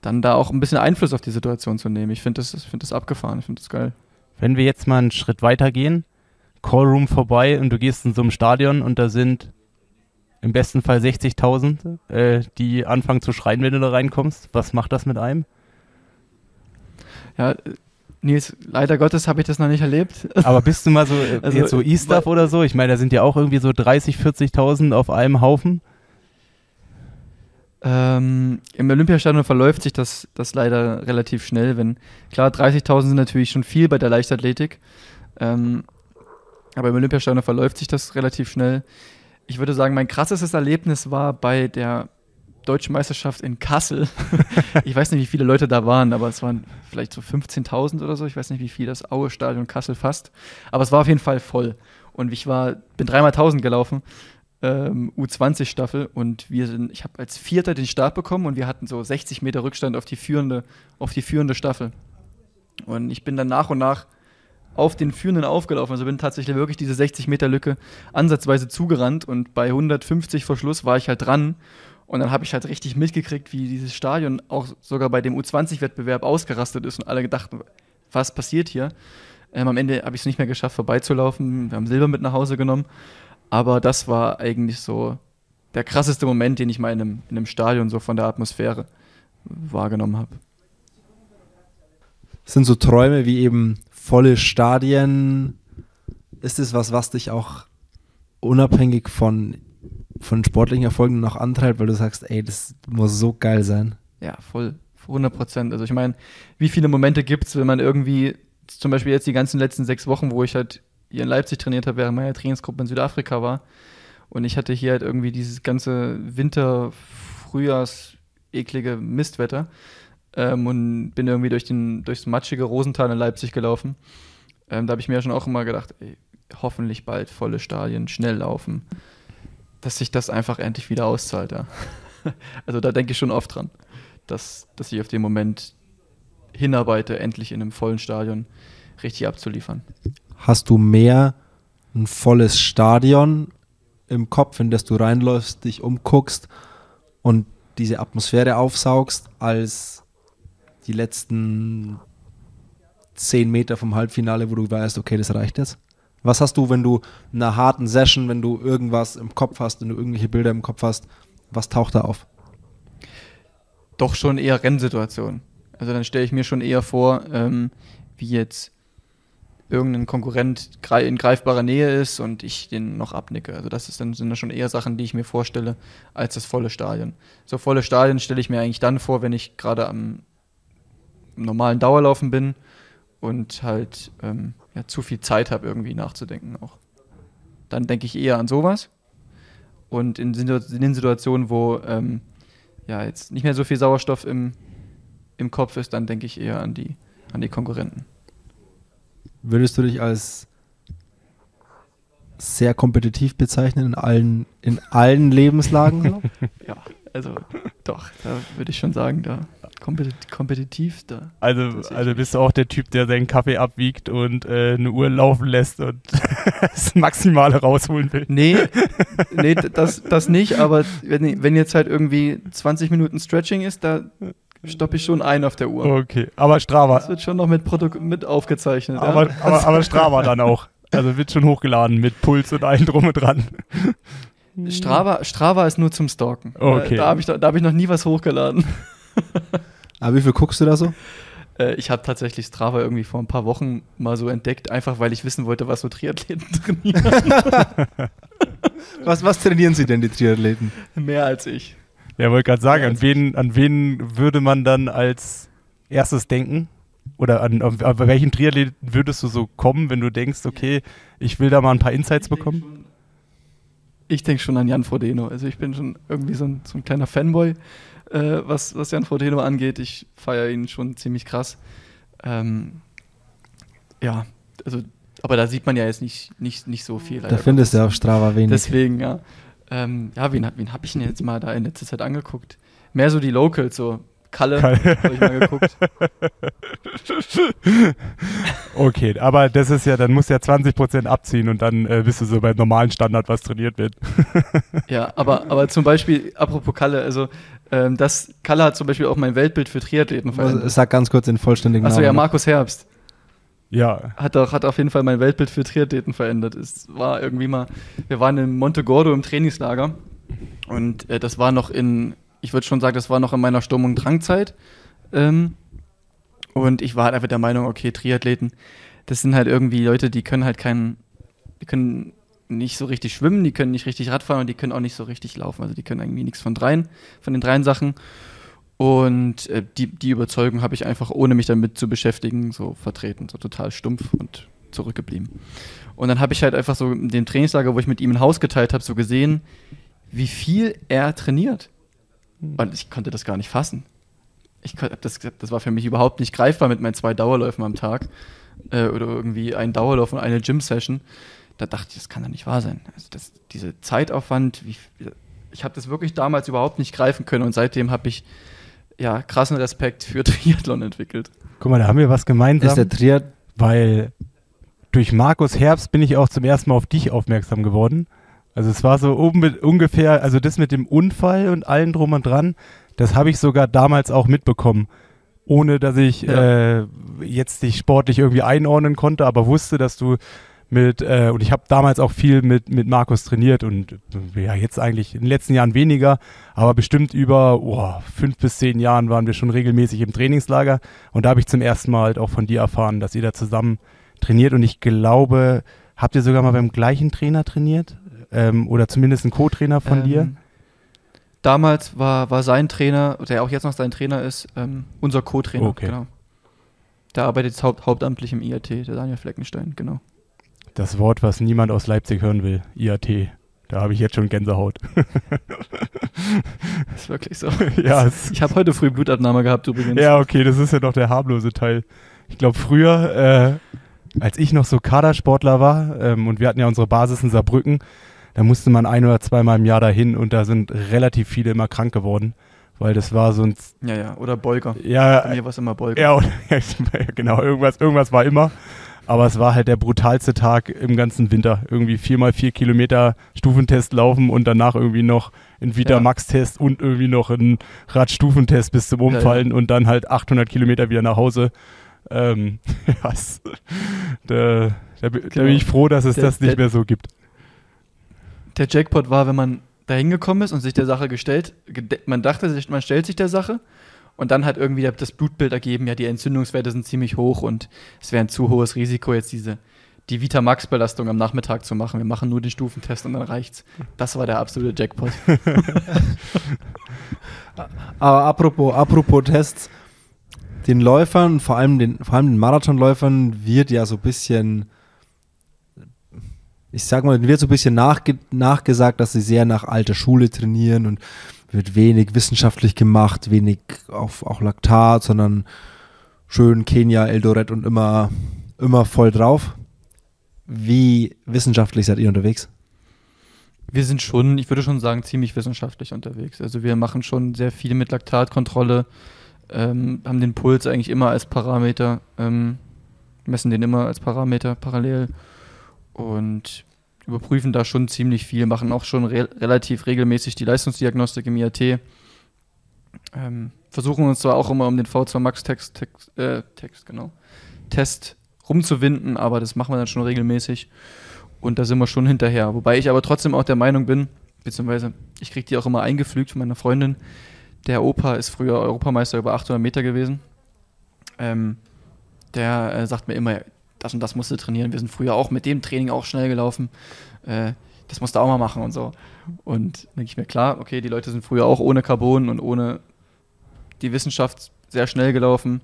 dann da auch ein bisschen Einfluss auf die Situation zu nehmen. Ich finde das, find das abgefahren, ich finde das geil. Wenn wir jetzt mal einen Schritt weiter gehen, Callroom vorbei und du gehst in so einem Stadion und da sind im besten Fall 60.000, äh, die anfangen zu schreien, wenn du da reinkommst. Was macht das mit einem? Ja, Nils, leider Gottes habe ich das noch nicht erlebt. Aber bist du mal so, äh, [LAUGHS] Also, jetzt so E-Stuff oder so? Ich meine, da sind ja auch irgendwie so 30, 40.000 auf einem Haufen. Ähm, Im Olympiastadion verläuft sich das, das leider relativ schnell, wenn, klar, 30.000 sind natürlich schon viel bei der Leichtathletik, ähm, aber im Olympiastadion verläuft sich das relativ schnell. Ich würde sagen, mein krassestes Erlebnis war bei der Deutschen Meisterschaft in Kassel. [LAUGHS] ich weiß nicht, wie viele Leute da waren, aber es waren vielleicht so 15.000 oder so. Ich weiß nicht, wie viel das Aue-Stadion Kassel fasst. Aber es war auf jeden Fall voll. Und ich war, bin dreimal 1000 gelaufen ähm, U20-Staffel und wir sind, ich habe als Vierter den Start bekommen und wir hatten so 60 Meter Rückstand auf die führende, auf die führende Staffel. Und ich bin dann nach und nach auf den Führenden aufgelaufen. Also bin tatsächlich wirklich diese 60 Meter Lücke ansatzweise zugerannt und bei 150 vor Schluss war ich halt dran. Und dann habe ich halt richtig mitgekriegt, wie dieses Stadion auch sogar bei dem U20-Wettbewerb ausgerastet ist und alle gedachten, was passiert hier? Ähm, am Ende habe ich es nicht mehr geschafft, vorbeizulaufen. Wir haben Silber mit nach Hause genommen. Aber das war eigentlich so der krasseste Moment, den ich mal in einem, in einem Stadion so von der Atmosphäre wahrgenommen habe. sind so Träume wie eben volle Stadien. Ist es was, was dich auch unabhängig von, von sportlichen Erfolgen noch antreibt, weil du sagst, ey, das muss so geil sein? Ja, voll. 100 Prozent. Also ich meine, wie viele Momente gibt es, wenn man irgendwie, zum Beispiel jetzt die ganzen letzten sechs Wochen, wo ich halt hier in Leipzig trainiert habe, während meiner Trainingsgruppe in Südafrika war. Und ich hatte hier halt irgendwie dieses ganze Winter, Frühjahrs, eklige Mistwetter. Ähm, und bin irgendwie durch den, durchs matschige Rosental in Leipzig gelaufen. Ähm, da habe ich mir ja schon auch immer gedacht, ey, hoffentlich bald volle Stadien, schnell laufen, dass sich das einfach endlich wieder auszahlt. Ja. [LAUGHS] also da denke ich schon oft dran, dass, dass ich auf den Moment hinarbeite, endlich in einem vollen Stadion richtig abzuliefern. Hast du mehr ein volles Stadion im Kopf, in das du reinläufst, dich umguckst und diese Atmosphäre aufsaugst, als die letzten zehn Meter vom Halbfinale, wo du weißt, okay, das reicht jetzt? Was hast du, wenn du in einer harten Session, wenn du irgendwas im Kopf hast, wenn du irgendwelche Bilder im Kopf hast, was taucht da auf? Doch schon eher Rennsituationen. Also dann stelle ich mir schon eher vor, ähm, wie jetzt irgendein Konkurrent in greifbarer Nähe ist und ich den noch abnicke. Also das ist dann, sind dann schon eher Sachen, die ich mir vorstelle, als das volle Stadion. So volle Stadien stelle ich mir eigentlich dann vor, wenn ich gerade am normalen Dauerlaufen bin und halt ähm, ja, zu viel Zeit habe, irgendwie nachzudenken auch. Dann denke ich eher an sowas. Und in, in den Situationen, wo ähm, ja jetzt nicht mehr so viel Sauerstoff im, im Kopf ist, dann denke ich eher an die, an die Konkurrenten. Würdest du dich als sehr kompetitiv bezeichnen in allen, in allen Lebenslagen? [LAUGHS] ja, also doch, da würde ich schon sagen, da kompetitiv, kompetitiv da. Also, also bist du auch der Typ, der seinen Kaffee abwiegt und äh, eine Uhr laufen lässt und [LAUGHS] das Maximale rausholen will? Nee, [LAUGHS] nee das, das nicht, aber wenn, wenn jetzt halt irgendwie 20 Minuten Stretching ist, da stoppe ich schon ein auf der Uhr. Okay, aber Strava. Das wird schon noch mit, Protok mit aufgezeichnet. Aber, ja. aber, aber Strava dann auch. Also wird schon hochgeladen mit Puls und allem drum und dran. Strava, Strava ist nur zum Stalken. Okay. Da habe ich, da hab ich noch nie was hochgeladen. [LAUGHS] Aber wie viel guckst du da so? Äh, ich habe tatsächlich Strava irgendwie vor ein paar Wochen mal so entdeckt, einfach weil ich wissen wollte, was so Triathleten [LAUGHS] trainieren. was, was trainieren sie denn, die Triathleten? Mehr als ich. Ja, wollte gerade sagen, an wen, an wen würde man dann als erstes denken? Oder an, auf, auf welchen Triathleten würdest du so kommen, wenn du denkst, okay, ich will da mal ein paar Insights bekommen? Ich denke schon an Jan Frodeno. Also ich bin schon irgendwie so ein, so ein kleiner Fanboy, äh, was, was Jan Frodeno angeht. Ich feiere ihn schon ziemlich krass. Ähm, ja, also, aber da sieht man ja jetzt nicht, nicht, nicht so viel. Da findest du auf Strava wenig. Deswegen, ja. Ähm, ja, wen, wen habe ich denn jetzt mal da in letzter Zeit angeguckt? Mehr so die Locals, so Kalle, Kalle. habe ich mal geguckt. [LAUGHS] okay, aber das ist ja, dann musst du ja 20% abziehen und dann äh, bist du so beim normalen Standard, was trainiert wird. [LAUGHS] ja, aber, aber zum Beispiel, apropos Kalle, also ähm, das, Kalle hat zum Beispiel auch mein Weltbild für Triathleten verändert. Sag ganz kurz den vollständigen Achso, ja, Markus Herbst. Ja. Hat, auch, hat auf jeden Fall mein Weltbild für Triathleten verändert. Es war irgendwie mal, wir waren in Monte Gordo im Trainingslager und äh, das war noch in, ich würde schon sagen, das war noch in meiner Sturm- und Drangzeit. Ähm, und ich war halt einfach der Meinung, okay, Triathleten, das sind halt irgendwie Leute, die können halt keinen, die können nicht so richtig schwimmen, die können nicht richtig Radfahren und die können auch nicht so richtig laufen. Also die können irgendwie nichts von dreien, von den dreien Sachen. Und äh, die, die Überzeugung habe ich einfach, ohne mich damit zu beschäftigen, so vertreten, so total stumpf und zurückgeblieben. Und dann habe ich halt einfach so in dem Trainingslager, wo ich mit ihm ein Haus geteilt habe, so gesehen, wie viel er trainiert. Hm. Und ich konnte das gar nicht fassen. Ich, das, das war für mich überhaupt nicht greifbar mit meinen zwei Dauerläufen am Tag äh, oder irgendwie ein Dauerlauf und eine Gym-Session. Da dachte ich, das kann doch nicht wahr sein. Also das, diese Zeitaufwand, wie, ich habe das wirklich damals überhaupt nicht greifen können und seitdem habe ich ja, krassen Respekt für [LAUGHS] Triathlon entwickelt. Guck mal, da haben wir was gemeinsam. Ist der Triat weil durch Markus Herbst bin ich auch zum ersten Mal auf dich aufmerksam geworden. Also es war so ungefähr, also das mit dem Unfall und allen drum und dran, das habe ich sogar damals auch mitbekommen, ohne dass ich ja. äh, jetzt dich sportlich irgendwie einordnen konnte, aber wusste, dass du mit, äh, und ich habe damals auch viel mit, mit Markus trainiert und ja, jetzt eigentlich in den letzten Jahren weniger, aber bestimmt über oh, fünf bis zehn Jahren waren wir schon regelmäßig im Trainingslager und da habe ich zum ersten Mal halt auch von dir erfahren, dass ihr da zusammen trainiert und ich glaube, habt ihr sogar mal beim gleichen Trainer trainiert? Ähm, oder zumindest ein Co-Trainer von Ähm, dir? Damals war, war sein Trainer, der auch jetzt noch sein Trainer ist, ähm, unser Co-Trainer. Okay. Genau. Der arbeitet jetzt haupt, hauptamtlich im IAT, der Daniel Fleckenstein, genau. Das Wort, was niemand aus Leipzig hören will, IAT. Da habe ich jetzt schon Gänsehaut. Das ist wirklich so. [LAUGHS] ja, Ich habe heute früh Blutabnahme gehabt übrigens. ja, okay, das ist ja doch der harmlose Teil. Ich glaube, früher, äh, als ich noch so Kadersportler war ähm, und wir hatten ja unsere Basis in Saarbrücken, da musste man ein oder zweimal im Jahr dahin und da sind relativ viele immer krank geworden, weil das war so ein, ja, ja. Oder Bolger. Bei ja, mir war es immer Bolger. ja, und, [LAUGHS] [LAUGHS] genau, irgendwas, irgendwas war immer. Aber es war halt der brutalste Tag im ganzen Winter. Irgendwie viermal vier Kilometer Stufentest laufen und danach irgendwie noch ein Vita Ja. Max-Test und irgendwie noch ein Radstufentest bis zum Ja, ja. Umfallen und dann halt 800 Kilometer wieder nach Hause. Ähm, [LAUGHS] ja, es- da, da, bin- da Genau. bin ich froh, dass es Der- das nicht der- mehr so gibt. Der Jackpot war, wenn man da hingekommen ist und sich der Sache gestellt, man dachte sich, man stellt sich der Sache und dann hat irgendwie das Blutbild ergeben, ja, die Entzündungswerte sind ziemlich hoch und es wäre ein zu hohes Risiko, jetzt diese die Vita-Max-Belastung am Nachmittag zu machen. Wir machen nur den Stufentest und dann reicht's. Das war der absolute Jackpot. [LAUGHS] Aber apropos, apropos Tests, den Läufern, vor allem den, vor allem den Marathonläufern, wird ja so ein bisschen, ich sag mal, wird so ein bisschen nachge nachgesagt, dass sie sehr nach alter Schule trainieren und wird wenig wissenschaftlich gemacht, wenig auf auch Laktat, sondern schön Kenia, Eldoret und immer, immer voll drauf. Wie wissenschaftlich seid ihr unterwegs? Wir sind schon, ich würde schon sagen, ziemlich wissenschaftlich unterwegs. Also wir machen schon sehr viel mit Laktatkontrolle, ähm, haben den Puls eigentlich immer als Parameter, ähm, messen den immer als Parameter parallel und überprüfen da schon ziemlich viel, machen auch schon re relativ regelmäßig die Leistungsdiagnostik im IAT. Ähm, versuchen uns zwar auch immer um den V2 Max Text, Text, äh, Text genau, Test rumzuwinden, aber das machen wir dann schon regelmäßig. Und da sind wir schon hinterher. Wobei ich aber trotzdem auch der Meinung bin, beziehungsweise ich kriege die auch immer eingepflügt von meiner Freundin. Der Opa ist früher Europameister über 800 Meter gewesen. Ähm, der äh, sagt mir immer, das und das musst du trainieren. Wir sind früher auch mit dem Training auch schnell gelaufen. Äh, das musst du auch mal machen und so. Und denke ich mir, klar, okay, die Leute sind früher auch ohne Carbon und ohne die Wissenschaft sehr schnell gelaufen.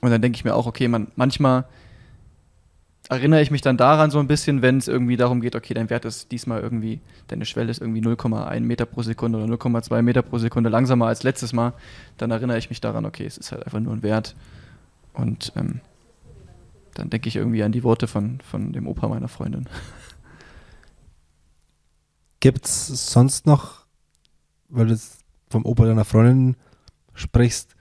Und dann denke ich mir auch, okay, man, manchmal erinnere ich mich dann daran so ein bisschen, wenn es irgendwie darum geht, okay, dein Wert ist diesmal irgendwie, deine Schwelle ist irgendwie 0,1 Meter pro Sekunde oder 0,2 Meter pro Sekunde langsamer als letztes Mal, dann erinnere ich mich daran, okay, es ist halt einfach nur ein Wert. Und ähm, dann denke ich irgendwie an die Worte von, von dem Opa meiner Freundin. Gibt es sonst noch, weil du vom Opa deiner Freundin sprichst,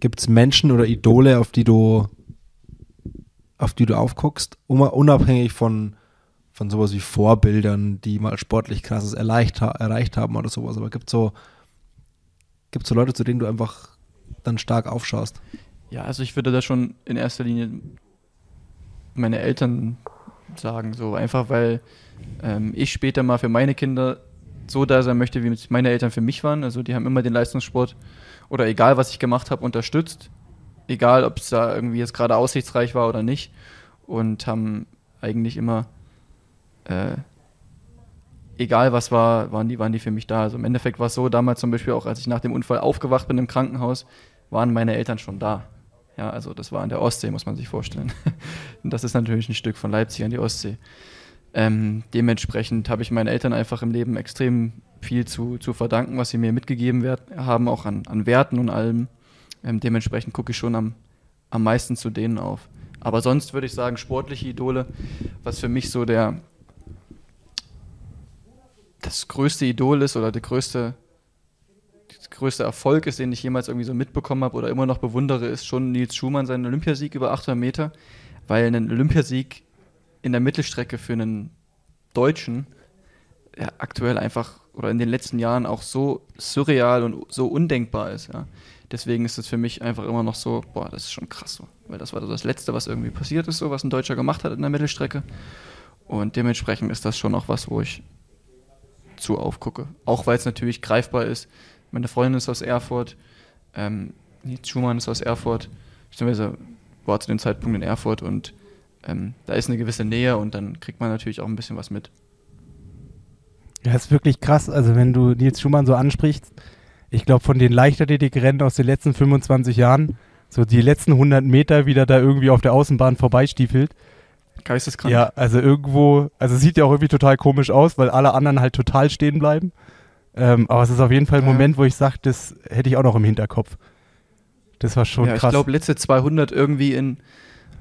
gibt es Menschen oder Idole, auf die du auf die du aufguckst, un- unabhängig von, von sowas wie Vorbildern, die mal sportlich krasses erreicht, erreicht haben oder sowas. Aber gibt so, gibt's so Leute, zu denen du einfach dann stark aufschaust? Ja, also ich würde da schon in erster Linie meine Eltern sagen, so einfach weil ähm, ich später mal für meine Kinder so da sein möchte, wie meine Eltern für mich waren. Also die haben immer den Leistungssport oder egal was ich gemacht habe, unterstützt. Egal, ob es da irgendwie jetzt gerade aussichtsreich war oder nicht. Und haben eigentlich immer, äh, egal was war, waren die, waren die für mich da. Also im Endeffekt war es so, damals zum Beispiel auch, als ich nach dem Unfall aufgewacht bin im Krankenhaus, waren meine Eltern schon da. Ja, also das war an der Ostsee, muss man sich vorstellen. [LAUGHS] Und das ist natürlich ein Stück von Leipzig an die Ostsee. Ähm, dementsprechend habe ich meinen Eltern einfach im Leben extrem viel zu, zu verdanken, was sie mir mitgegeben werd, haben, auch an, an Werten und allem. Ähm, dementsprechend gucke ich schon am, am meisten zu denen auf. Aber sonst würde ich sagen, sportliche Idole, was für mich so der das größte Idol ist oder der größte, größte Erfolg ist, den ich jemals irgendwie so mitbekommen habe oder immer noch bewundere, ist schon Nils Schumann, sein Olympiasieg über 800 Meter, weil ein Olympiasieg in der Mittelstrecke für einen Deutschen ja, aktuell einfach oder in den letzten Jahren auch so surreal und so undenkbar ist. Ja. Deswegen ist es für mich einfach immer noch so, boah, das ist schon krass so. Weil das war das Letzte, was irgendwie passiert ist, so was ein Deutscher gemacht hat in der Mittelstrecke. Und dementsprechend ist das schon auch was, wo ich zu aufgucke. Auch weil es natürlich greifbar ist. Meine Freundin ist aus Erfurt, ähm, Nils Schumann ist aus Erfurt, beziehungsweise war zu dem Zeitpunkt in Erfurt und ähm, da ist eine gewisse Nähe und dann kriegt man natürlich auch ein bisschen was mit. Ja, ist wirklich krass. Also wenn du Nils Schumann so ansprichst, ich glaube von den Leichtathletikrennen aus den letzten 25 Jahren, so die letzten 100 Meter wieder da irgendwie auf der Außenbahn vorbeistiefelt. Geisteskrank. Ja, also irgendwo, also sieht ja auch irgendwie total komisch aus, weil alle anderen halt total stehen bleiben. Ähm, aber es ist auf jeden Fall ein. Moment, wo ich sage, das hätte ich auch noch im Hinterkopf. Das war schon ja, ich krass. glaube, letzte 200 irgendwie in,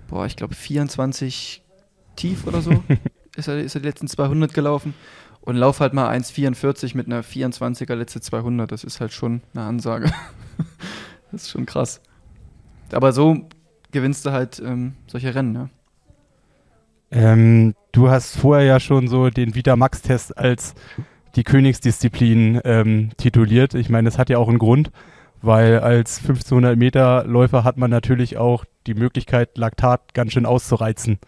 boah, ich glaube 24 tief oder so [LAUGHS] ist er, ist er die letzten 200 gelaufen. Und lauf halt mal 1,44 mit einer 24er letzte 200. Das ist halt schon eine Ansage. [LAUGHS] das ist schon krass. Aber so gewinnst du halt ähm, solche Rennen, ja. Ähm, du hast vorher ja schon so den Vita-Max-Test als die Königsdisziplin ähm, tituliert. Ich meine, das hat ja auch einen Grund, weil als 1500 Meter Läufer hat man natürlich auch die Möglichkeit, Laktat ganz schön auszureizen.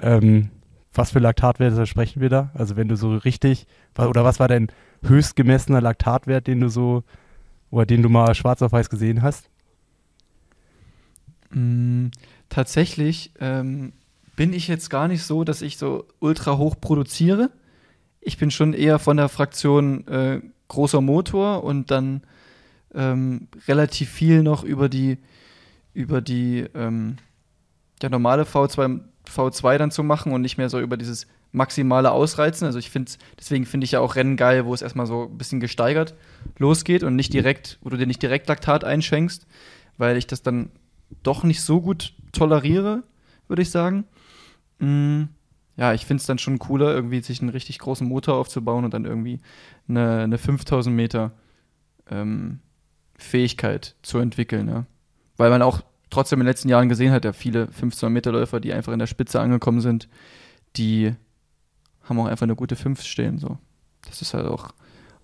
Ähm, was für Laktatwerte sprechen wir da? Also wenn du so richtig, oder was war dein höchst gemessener Laktatwert, den du so, oder den du mal schwarz auf weiß gesehen hast? Mm, tatsächlich ähm, bin ich jetzt gar nicht so, dass ich so ultra hoch produziere. Ich bin schon eher von der Fraktion äh, großer Motor und dann ähm, relativ viel noch über die über die ähm, der normale V2, V2 dann zu machen und nicht mehr so über dieses maximale Ausreizen. Also ich finde, deswegen finde ich ja auch Rennen geil, wo es erstmal so ein bisschen gesteigert losgeht und nicht direkt, wo du dir nicht direkt Laktat einschenkst, weil ich das dann doch nicht so gut toleriere, würde ich sagen. Mm, ja, ich finde es dann schon cooler, irgendwie sich einen richtig großen Motor aufzubauen und dann irgendwie eine, eine 5000 Meter ähm, Fähigkeit zu entwickeln. Ja. Weil man auch trotzdem in den letzten Jahren gesehen hat, ja, viele 1500 Meter Läufer, die einfach in der Spitze angekommen sind, die haben auch einfach eine gute 5 stehen. So. Das ist halt auch,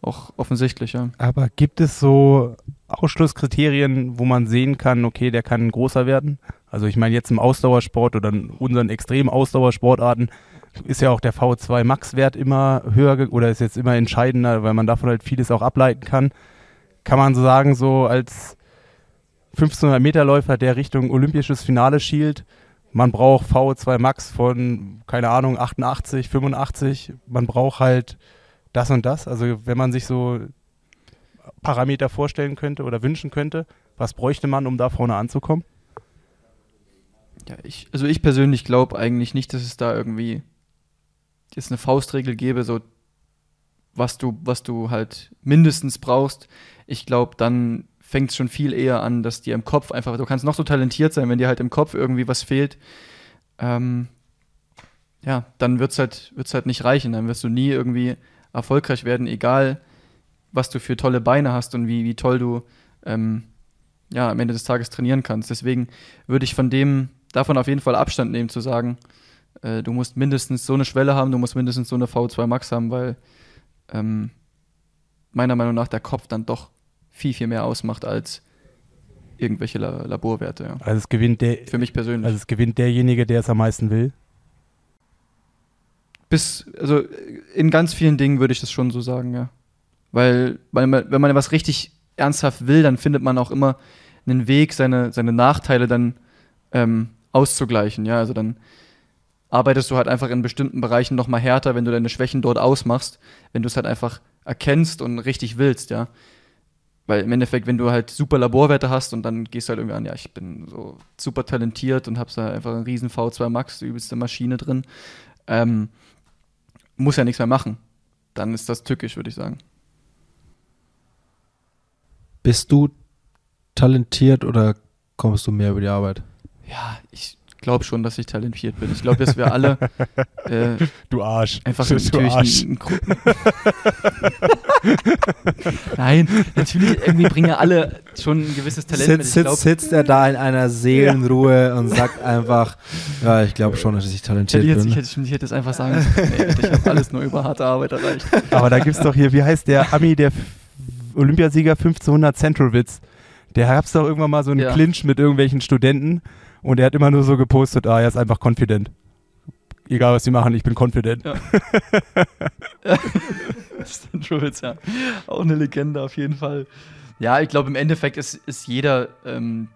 auch offensichtlich, ja. Aber gibt es so Ausschlusskriterien, wo man sehen kann, okay, der kann großer werden? Also ich meine jetzt im Ausdauersport oder in unseren extremen Ausdauersportarten ist ja auch der V2 Max-Wert immer höher oder ist jetzt immer entscheidender, weil man davon halt vieles auch ableiten kann. Kann man so sagen, so als 1500 Meter Läufer, der Richtung olympisches Finale schielt, man braucht V2 Max von, keine Ahnung, 88, 85, man braucht halt das und das. Also wenn man sich so Parameter vorstellen könnte oder wünschen könnte, was bräuchte man, um da vorne anzukommen? Ja, ich, also ich persönlich glaube eigentlich nicht, dass es da irgendwie jetzt eine Faustregel gäbe, so was du, was du halt mindestens brauchst. Ich glaube, dann fängt es schon viel eher an, dass dir im Kopf einfach, du kannst noch so talentiert sein, wenn dir halt im Kopf irgendwie was fehlt, ähm, ja, dann wird es halt, wird's halt nicht reichen. Dann wirst du nie irgendwie erfolgreich werden, egal was du für tolle Beine hast und wie, wie toll du ähm, ja, am Ende des Tages trainieren kannst. Deswegen würde ich von dem, davon auf jeden Fall Abstand nehmen, zu sagen, äh, du musst mindestens so eine Schwelle haben, du musst mindestens so eine V2 Max haben, weil ähm, meiner Meinung nach der Kopf dann doch viel, viel mehr ausmacht als irgendwelche La Laborwerte. Ja. Also es gewinnt der, Für mich persönlich. also es gewinnt derjenige, der es am meisten will. Bis, also in ganz vielen Dingen würde ich das schon so sagen, ja. Weil, weil man, wenn man was richtig ernsthaft will, dann findet man auch immer einen Weg, seine, seine Nachteile dann ähm, auszugleichen, ja. Also dann arbeitest du halt einfach in bestimmten Bereichen noch mal härter, wenn du deine Schwächen dort ausmachst, wenn du es halt einfach erkennst und richtig willst, ja. Weil im Endeffekt, wenn du halt super Laborwerte hast und dann gehst du halt irgendwie an, ja, ich bin so super talentiert und hab da einfach einen riesen V2 Max, die übelste Maschine drin, ähm, muss ja nichts mehr machen. Dann ist das tückisch, würde ich sagen. Bist du talentiert oder kommst du mehr über die Arbeit? Ja, ich glaube schon, dass ich talentiert bin. Ich glaube, dass wir alle [LAUGHS] äh, Du Arsch. einfach du natürlich Arsch. ein, ein [LAUGHS] Nein, natürlich irgendwie bringen alle schon ein gewisses Talent mit. Sitzt, Ich sitzt, glaube, sitzt er da in einer Seelenruhe und sagt einfach, ja, ich glaube schon, dass ich ich talentiert hätte, jetzt, ich, bin. hätte, ich hätte es einfach sagen sollen. Nee, ich habe alles nur über harte Arbeit Aber da gibt es doch hier, wie heißt der Ami, der Olympiasieger 1500 Centralwitz? Der gab es doch irgendwann mal so einen Ja. Clinch mit irgendwelchen Studenten und er hat immer nur so gepostet, ah, er ist einfach confident. Egal, was sie machen, ich bin confident. Ja. [LAUGHS] Stan Schulz, ja. Auch eine Legende auf jeden Fall. Ja, ich glaube, im Endeffekt ist, ist jeder, ähm,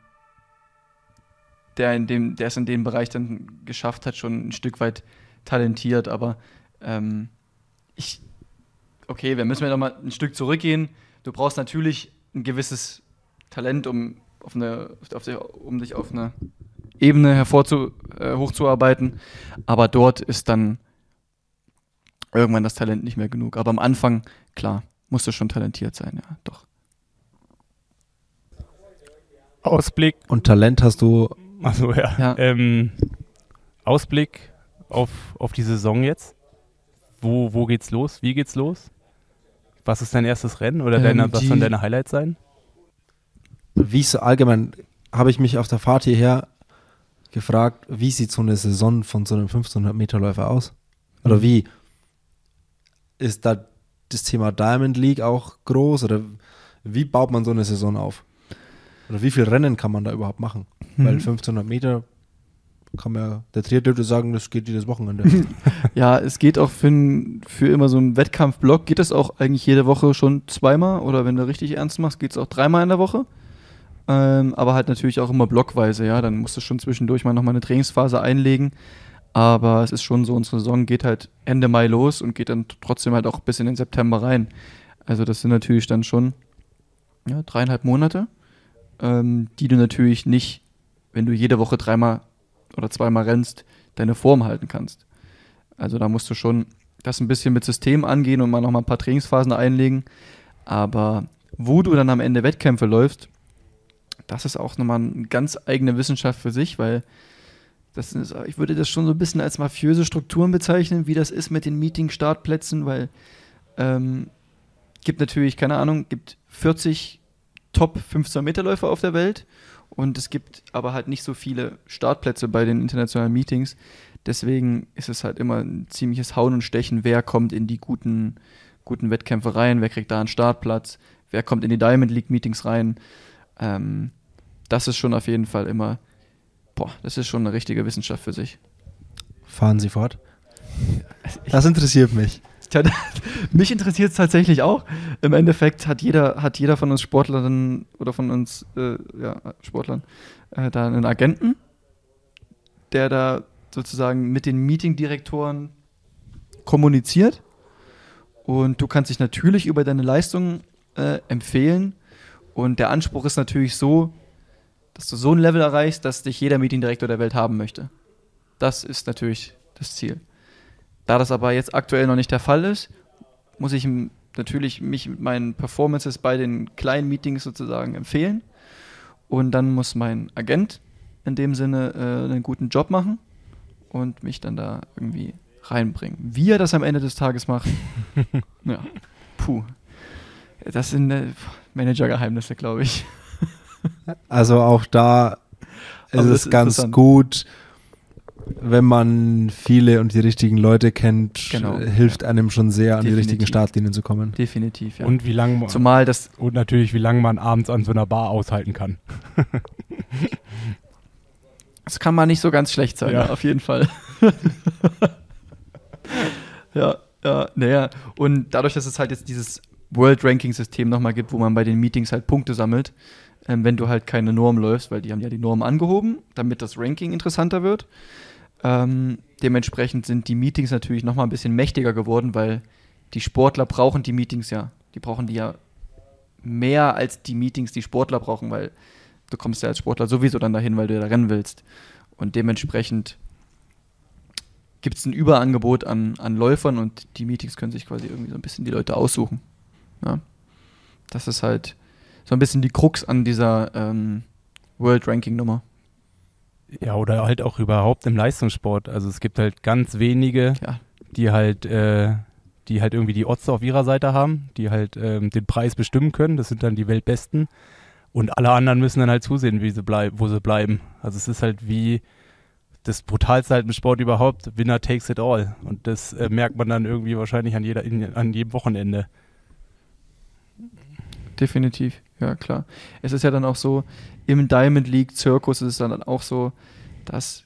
der, in dem, der es in dem Bereich dann geschafft hat, schon ein Stück weit talentiert. Aber ähm, ich, okay, wir müssen ja noch mal ein Stück zurückgehen. Du brauchst natürlich ein gewisses Talent, um, auf eine, auf um dich auf eine Ebene hervorzu, äh, hochzuarbeiten. Aber dort ist dann irgendwann das Talent nicht mehr genug. Aber am Anfang, klar, musst du schon talentiert sein, ja, doch. Ausblick, Und Talent hast du, also ja, Ja. Ähm, Ausblick auf, auf die Saison jetzt. Wo, wo geht's los? Wie geht's los? Was ist dein erstes Rennen oder Ähm, deine, was sollen deine Highlights sein? wie es allgemein, habe ich mich auf der Fahrt hierher gefragt, wie sieht so eine Saison von so einem 1500 Meter Läufer aus? Oder Mhm. wie ist da das Thema Diamond League auch groß? Oder wie baut man so eine Saison auf? Oder wie viel Rennen kann man da überhaupt machen? Weil Mhm. 1500 Meter kann man ja, der Triathlet würde sagen, das geht jedes Wochenende. [LAUGHS] Ja, es geht auch für, für immer so einen Wettkampfblock, geht es auch eigentlich jede Woche schon zweimal oder wenn du richtig ernst machst, geht es auch dreimal in der Woche. Ähm, aber halt natürlich auch immer blockweise, ja. Dann musst du schon zwischendurch mal nochmal eine Trainingsphase einlegen. Aber es ist schon so, unsere Saison geht halt Ende Mai los und geht dann trotzdem halt auch bis in den September rein. Also das sind natürlich dann schon ja, dreieinhalb Monate, ähm, die du natürlich nicht, wenn du jede Woche dreimal oder zweimal rennst, deine Form halten kannst. Also da musst du schon das ein bisschen mit System angehen und mal nochmal ein paar Trainingsphasen einlegen. Aber wo du dann am Ende Wettkämpfe läufst, das ist auch nochmal eine ganz eigene Wissenschaft für sich, weil das ist, ich würde das schon so ein bisschen als mafiöse Strukturen bezeichnen, wie das ist mit den Meeting-Startplätzen, weil ähm, gibt natürlich, keine Ahnung, gibt 40 Top 15 Meter Läufer auf der Welt und es gibt aber halt nicht so viele Startplätze bei den internationalen Meetings. Deswegen ist es halt immer ein ziemliches Hauen und Stechen, wer kommt in die guten, guten Wettkämpfe rein, wer kriegt da einen Startplatz, wer kommt in die Diamond League Meetings rein. Ähm, das ist schon auf jeden Fall immer, boah, das ist schon eine richtige Wissenschaft für sich. Fahren Sie fort. [LAUGHS] Das interessiert mich. Tja, mich interessiert es tatsächlich auch. Im Endeffekt hat jeder, hat jeder von uns Sportlerinnen oder von uns äh, ja, Sportlern äh, da einen Agenten, der da sozusagen mit den Meetingdirektoren kommuniziert. Und du kannst dich natürlich über deine Leistung äh, empfehlen. Und der Anspruch ist natürlich so, dass du so ein Level erreichst, dass dich jeder Meetingdirektor der Welt haben möchte. Das ist natürlich das Ziel. Da das aber jetzt aktuell noch nicht der Fall ist, muss ich natürlich mich mit meinen Performances bei den kleinen Meetings sozusagen empfehlen. Und dann muss mein Agent in dem Sinne äh, einen guten Job machen und mich dann da irgendwie reinbringen. Wie er das am Ende des Tages macht, [LAUGHS] ja, puh. Das sind äh, Managergeheimnisse, glaube ich. Also auch da ist es ist ganz gut, wenn man viele und die richtigen Leute kennt, Genau. hilft einem schon sehr, an die Definitiv. richtigen Startlinien zu kommen. Definitiv, ja. Und wie lange man, Zumal das und natürlich, wie lange man abends an so einer Bar aushalten kann. [LAUGHS] Das kann mal nicht so ganz schlecht sein, Ja. ja. auf jeden Fall. [LAUGHS] ja, ja, naja. Und dadurch, dass es halt jetzt dieses World Ranking System nochmal gibt, wo man bei den Meetings halt Punkte sammelt, ähm, wenn du halt keine Norm läufst, weil die haben ja die Norm angehoben, damit das Ranking interessanter wird. Ähm, dementsprechend sind die Meetings natürlich nochmal ein bisschen mächtiger geworden, weil die Sportler brauchen die Meetings ja. Die brauchen die ja mehr als die Meetings, die Sportler brauchen, weil du kommst ja als Sportler sowieso dann dahin, weil du da rennen willst. Und dementsprechend gibt es ein Überangebot an, an Läufern und die Meetings können sich quasi irgendwie so ein bisschen die Leute aussuchen. Ja. Das ist halt so ein bisschen die Krux an dieser ähm, World Ranking Nummer. Ja, oder halt auch überhaupt im Leistungssport. Also es gibt halt ganz wenige, Ja, die halt, äh, die halt irgendwie die Odds auf ihrer Seite haben, die halt ähm, den Preis bestimmen können. Das sind dann die Weltbesten. Und alle anderen müssen dann halt zusehen, wie sie bleib wo sie bleiben. Also es ist halt wie das brutalste halt im Sport überhaupt. Winner takes it all. Und das äh, merkt man dann irgendwie wahrscheinlich an, jeder, in, an jedem Wochenende. definitiv. Ja, klar. Es ist ja dann auch so, im Diamond League Zirkus ist es dann auch so, dass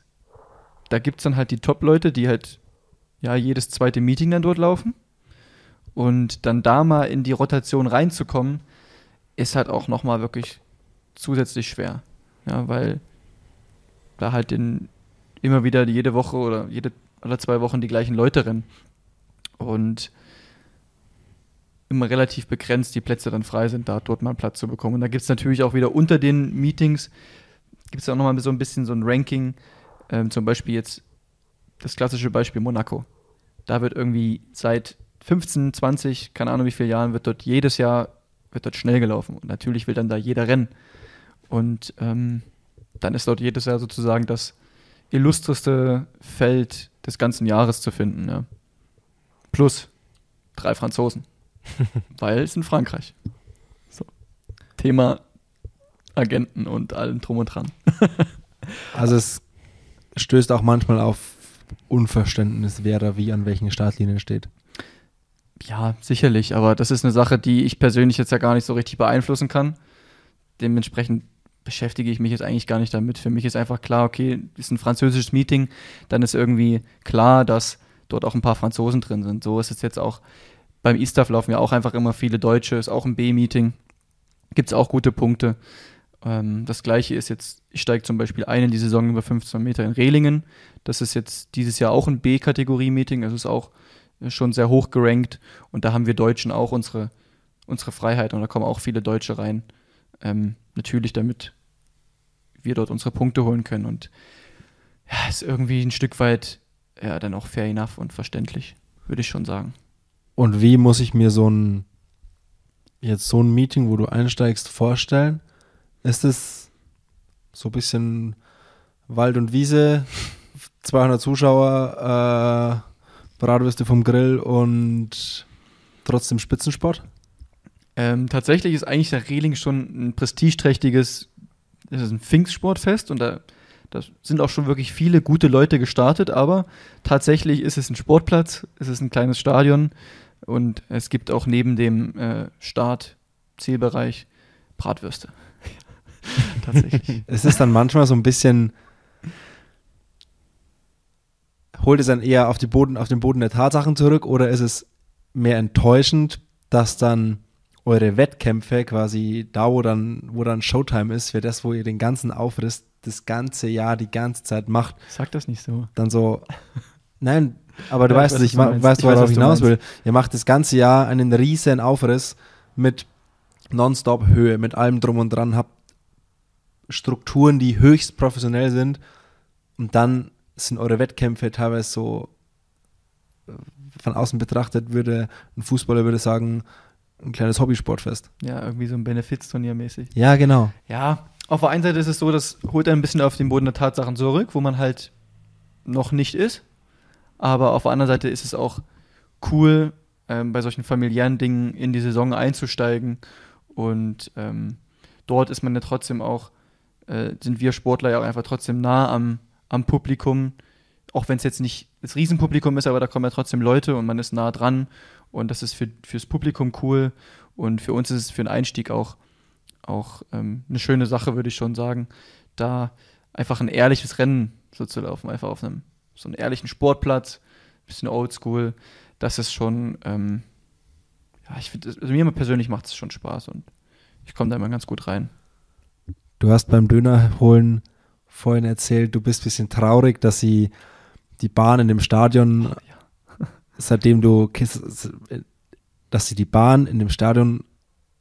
da gibt es dann halt die Top-Leute, die halt ja jedes zweite Meeting dann dort laufen. Und dann da mal in die Rotation reinzukommen, ist halt auch nochmal wirklich zusätzlich schwer. Ja, weil da halt in, immer wieder jede Woche oder jede alle zwei Wochen die gleichen Leute rennen. Und immer relativ begrenzt die Plätze dann frei sind, da dort mal Platz zu bekommen. Und da gibt es natürlich auch wieder unter den Meetings, gibt es auch nochmal so ein bisschen so ein Ranking, ähm, zum Beispiel jetzt das klassische Beispiel Monaco. Da wird irgendwie seit 15, 20, keine Ahnung wie viele Jahren, wird dort jedes Jahr wird dort schnell gelaufen. Und natürlich will dann da jeder rennen. Und ähm, dann ist dort jedes Jahr sozusagen das illustreste Feld des ganzen Jahres zu finden. Ja. Plus drei Franzosen. [LAUGHS] Weil es in Frankreich. So. Thema Agenten und allem drum und dran. [LAUGHS] also es stößt auch manchmal auf Unverständnis, wer da wie an welchen Startlinien steht. Ja, sicherlich, aber das ist eine Sache, die ich persönlich jetzt ja gar nicht so richtig beeinflussen kann. Dementsprechend beschäftige ich mich jetzt eigentlich gar nicht damit. Für mich ist einfach klar, okay, ist ein französisches Meeting, dann ist irgendwie klar, dass dort auch ein paar Franzosen drin sind. So ist es jetzt auch beim E-Staff laufen ja auch einfach immer viele Deutsche, ist auch ein B-Meeting. Gibt es auch gute Punkte. Ähm, das gleiche ist jetzt, ich steige zum Beispiel ein in die Saison über 15 Meter in Rehlingen. Das ist jetzt dieses Jahr auch ein B-Kategorie-Meeting, also ist auch schon sehr hoch gerankt. Und da haben wir Deutschen auch unsere, unsere Freiheit und da kommen auch viele Deutsche rein. Ähm, natürlich, damit wir dort unsere Punkte holen können. Und ja, ist irgendwie ein Stück weit ja dann auch fair enough und verständlich, würde ich schon sagen. Und wie muss ich mir so ein jetzt so ein Meeting, wo du einsteigst, vorstellen? Ist es so ein bisschen Wald und Wiese, 200 Zuschauer, äh, Bratwürste vom Grill und trotzdem Spitzensport? Ähm, tatsächlich ist eigentlich der Reling schon ein prestigeträchtiges es ist ein Pfingstsportfest und da, da sind auch schon wirklich viele gute Leute gestartet, aber tatsächlich ist es ein Sportplatz, es ist ein kleines Stadion und es gibt auch neben dem äh, Start-Zielbereich Bratwürste. [LAUGHS] tatsächlich. es ist dann manchmal so ein bisschen holt es dann eher auf, Boden, auf den Boden der Tatsachen zurück oder ist es mehr enttäuschend, dass dann eure Wettkämpfe quasi da, wo dann, wo dann Showtime ist, für das, wo ihr den ganzen Aufriss das ganze Jahr die ganze Zeit macht. Sag das nicht so. Dann so, nein, aber du ja, weißt, was ich, ich weißt, worauf ich hinaus will. Ihr macht das ganze Jahr einen riesen Aufriss mit Nonstop Höhe, mit allem drum und dran, habt Strukturen, die höchst professionell sind und dann sind eure Wettkämpfe teilweise so äh, von außen betrachtet würde ein Fußballer würde sagen, ein kleines Hobbysportfest. Ja, irgendwie so ein Benefizturnier mäßig. Ja, genau. Ja, auf der einen Seite ist es so, das holt ein bisschen auf den Boden der Tatsachen zurück, wo man halt noch nicht ist. Aber auf der anderen Seite ist es auch cool, ähm, bei solchen familiären Dingen in die Saison einzusteigen. Und ähm, dort ist man ja trotzdem auch, äh, sind wir Sportler ja auch einfach trotzdem nah am, am Publikum. Auch wenn es jetzt nicht das Riesenpublikum ist, aber da kommen ja trotzdem Leute und man ist nah dran und das ist für, fürs Publikum cool und für uns ist es für den Einstieg auch, auch ähm, eine schöne Sache, würde ich schon sagen, da einfach ein ehrliches Rennen so zu laufen, einfach auf einem so einen ehrlichen Sportplatz, bisschen oldschool, das ist schon, ähm, ja, ich finde, also mir persönlich macht es schon Spaß und ich komme da immer ganz gut rein. Du hast beim Döner holen vorhin erzählt, du bist ein bisschen traurig, dass sie die Bahn in dem Stadion oh, ja [LAUGHS] seitdem du, dass sie die Bahn in dem Stadion,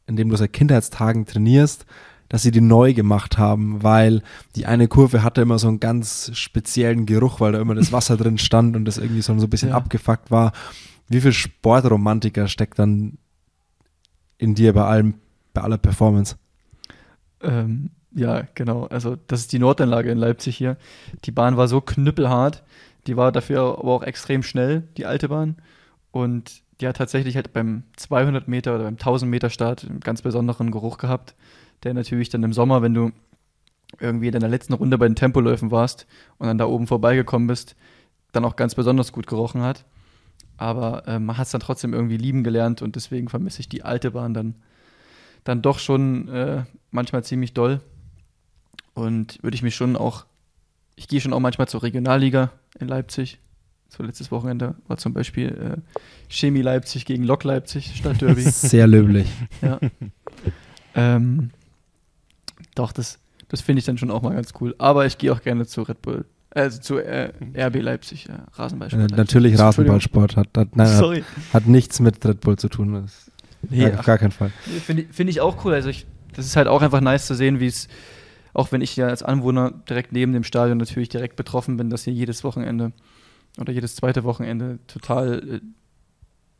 in dem du seit Kindheitstagen trainierst, dass sie die neu gemacht haben, weil die eine Kurve hatte immer so einen ganz speziellen Geruch, weil da immer das Wasser drin stand und das irgendwie so, ein bisschen ja. abgefuckt war. Wie viel Sportromantiker steckt dann in dir bei allem, bei aller Performance? Ähm, ja, genau. Also das ist die Nordanlage in Leipzig hier. Die Bahn war so knüppelhart. Die war dafür aber auch extrem schnell, die alte Bahn. Und die hat tatsächlich halt beim 200 Meter oder beim 1000 Meter Start einen ganz besonderen Geruch gehabt, der natürlich dann im Sommer, wenn du irgendwie in deiner letzten Runde bei den Tempoläufen warst und dann da oben vorbeigekommen bist, dann auch ganz besonders gut gerochen hat. Aber äh, man hat es dann trotzdem irgendwie lieben gelernt und deswegen vermisse ich die alte Bahn dann dann doch schon äh, manchmal ziemlich doll. Und würde ich mich schon auch, ich gehe schon auch manchmal zur Regionalliga in Leipzig. So letztes Wochenende war zum Beispiel äh, Chemie Leipzig gegen Lok Leipzig, Stadtderby. [LAUGHS] Sehr löblich. ja. ähm, doch, das, das finde ich dann schon auch mal ganz cool. Aber ich gehe auch gerne zu Red Bull, also zu äh, RB Leipzig, äh, Rasenballsport. Äh, Leipzig. natürlich Rasenballsport hat, hat, nein, hat, Sorry. hat nichts mit Red Bull zu tun. Das Nee, auf gar keinen Fall. Nee, Finde ich- finde ich auch cool. Also ich, das ist halt auch einfach nice zu sehen, wie es, auch wenn ich ja als Anwohner direkt neben dem Stadion natürlich direkt betroffen bin, dass hier jedes Wochenende oder jedes zweite Wochenende total äh,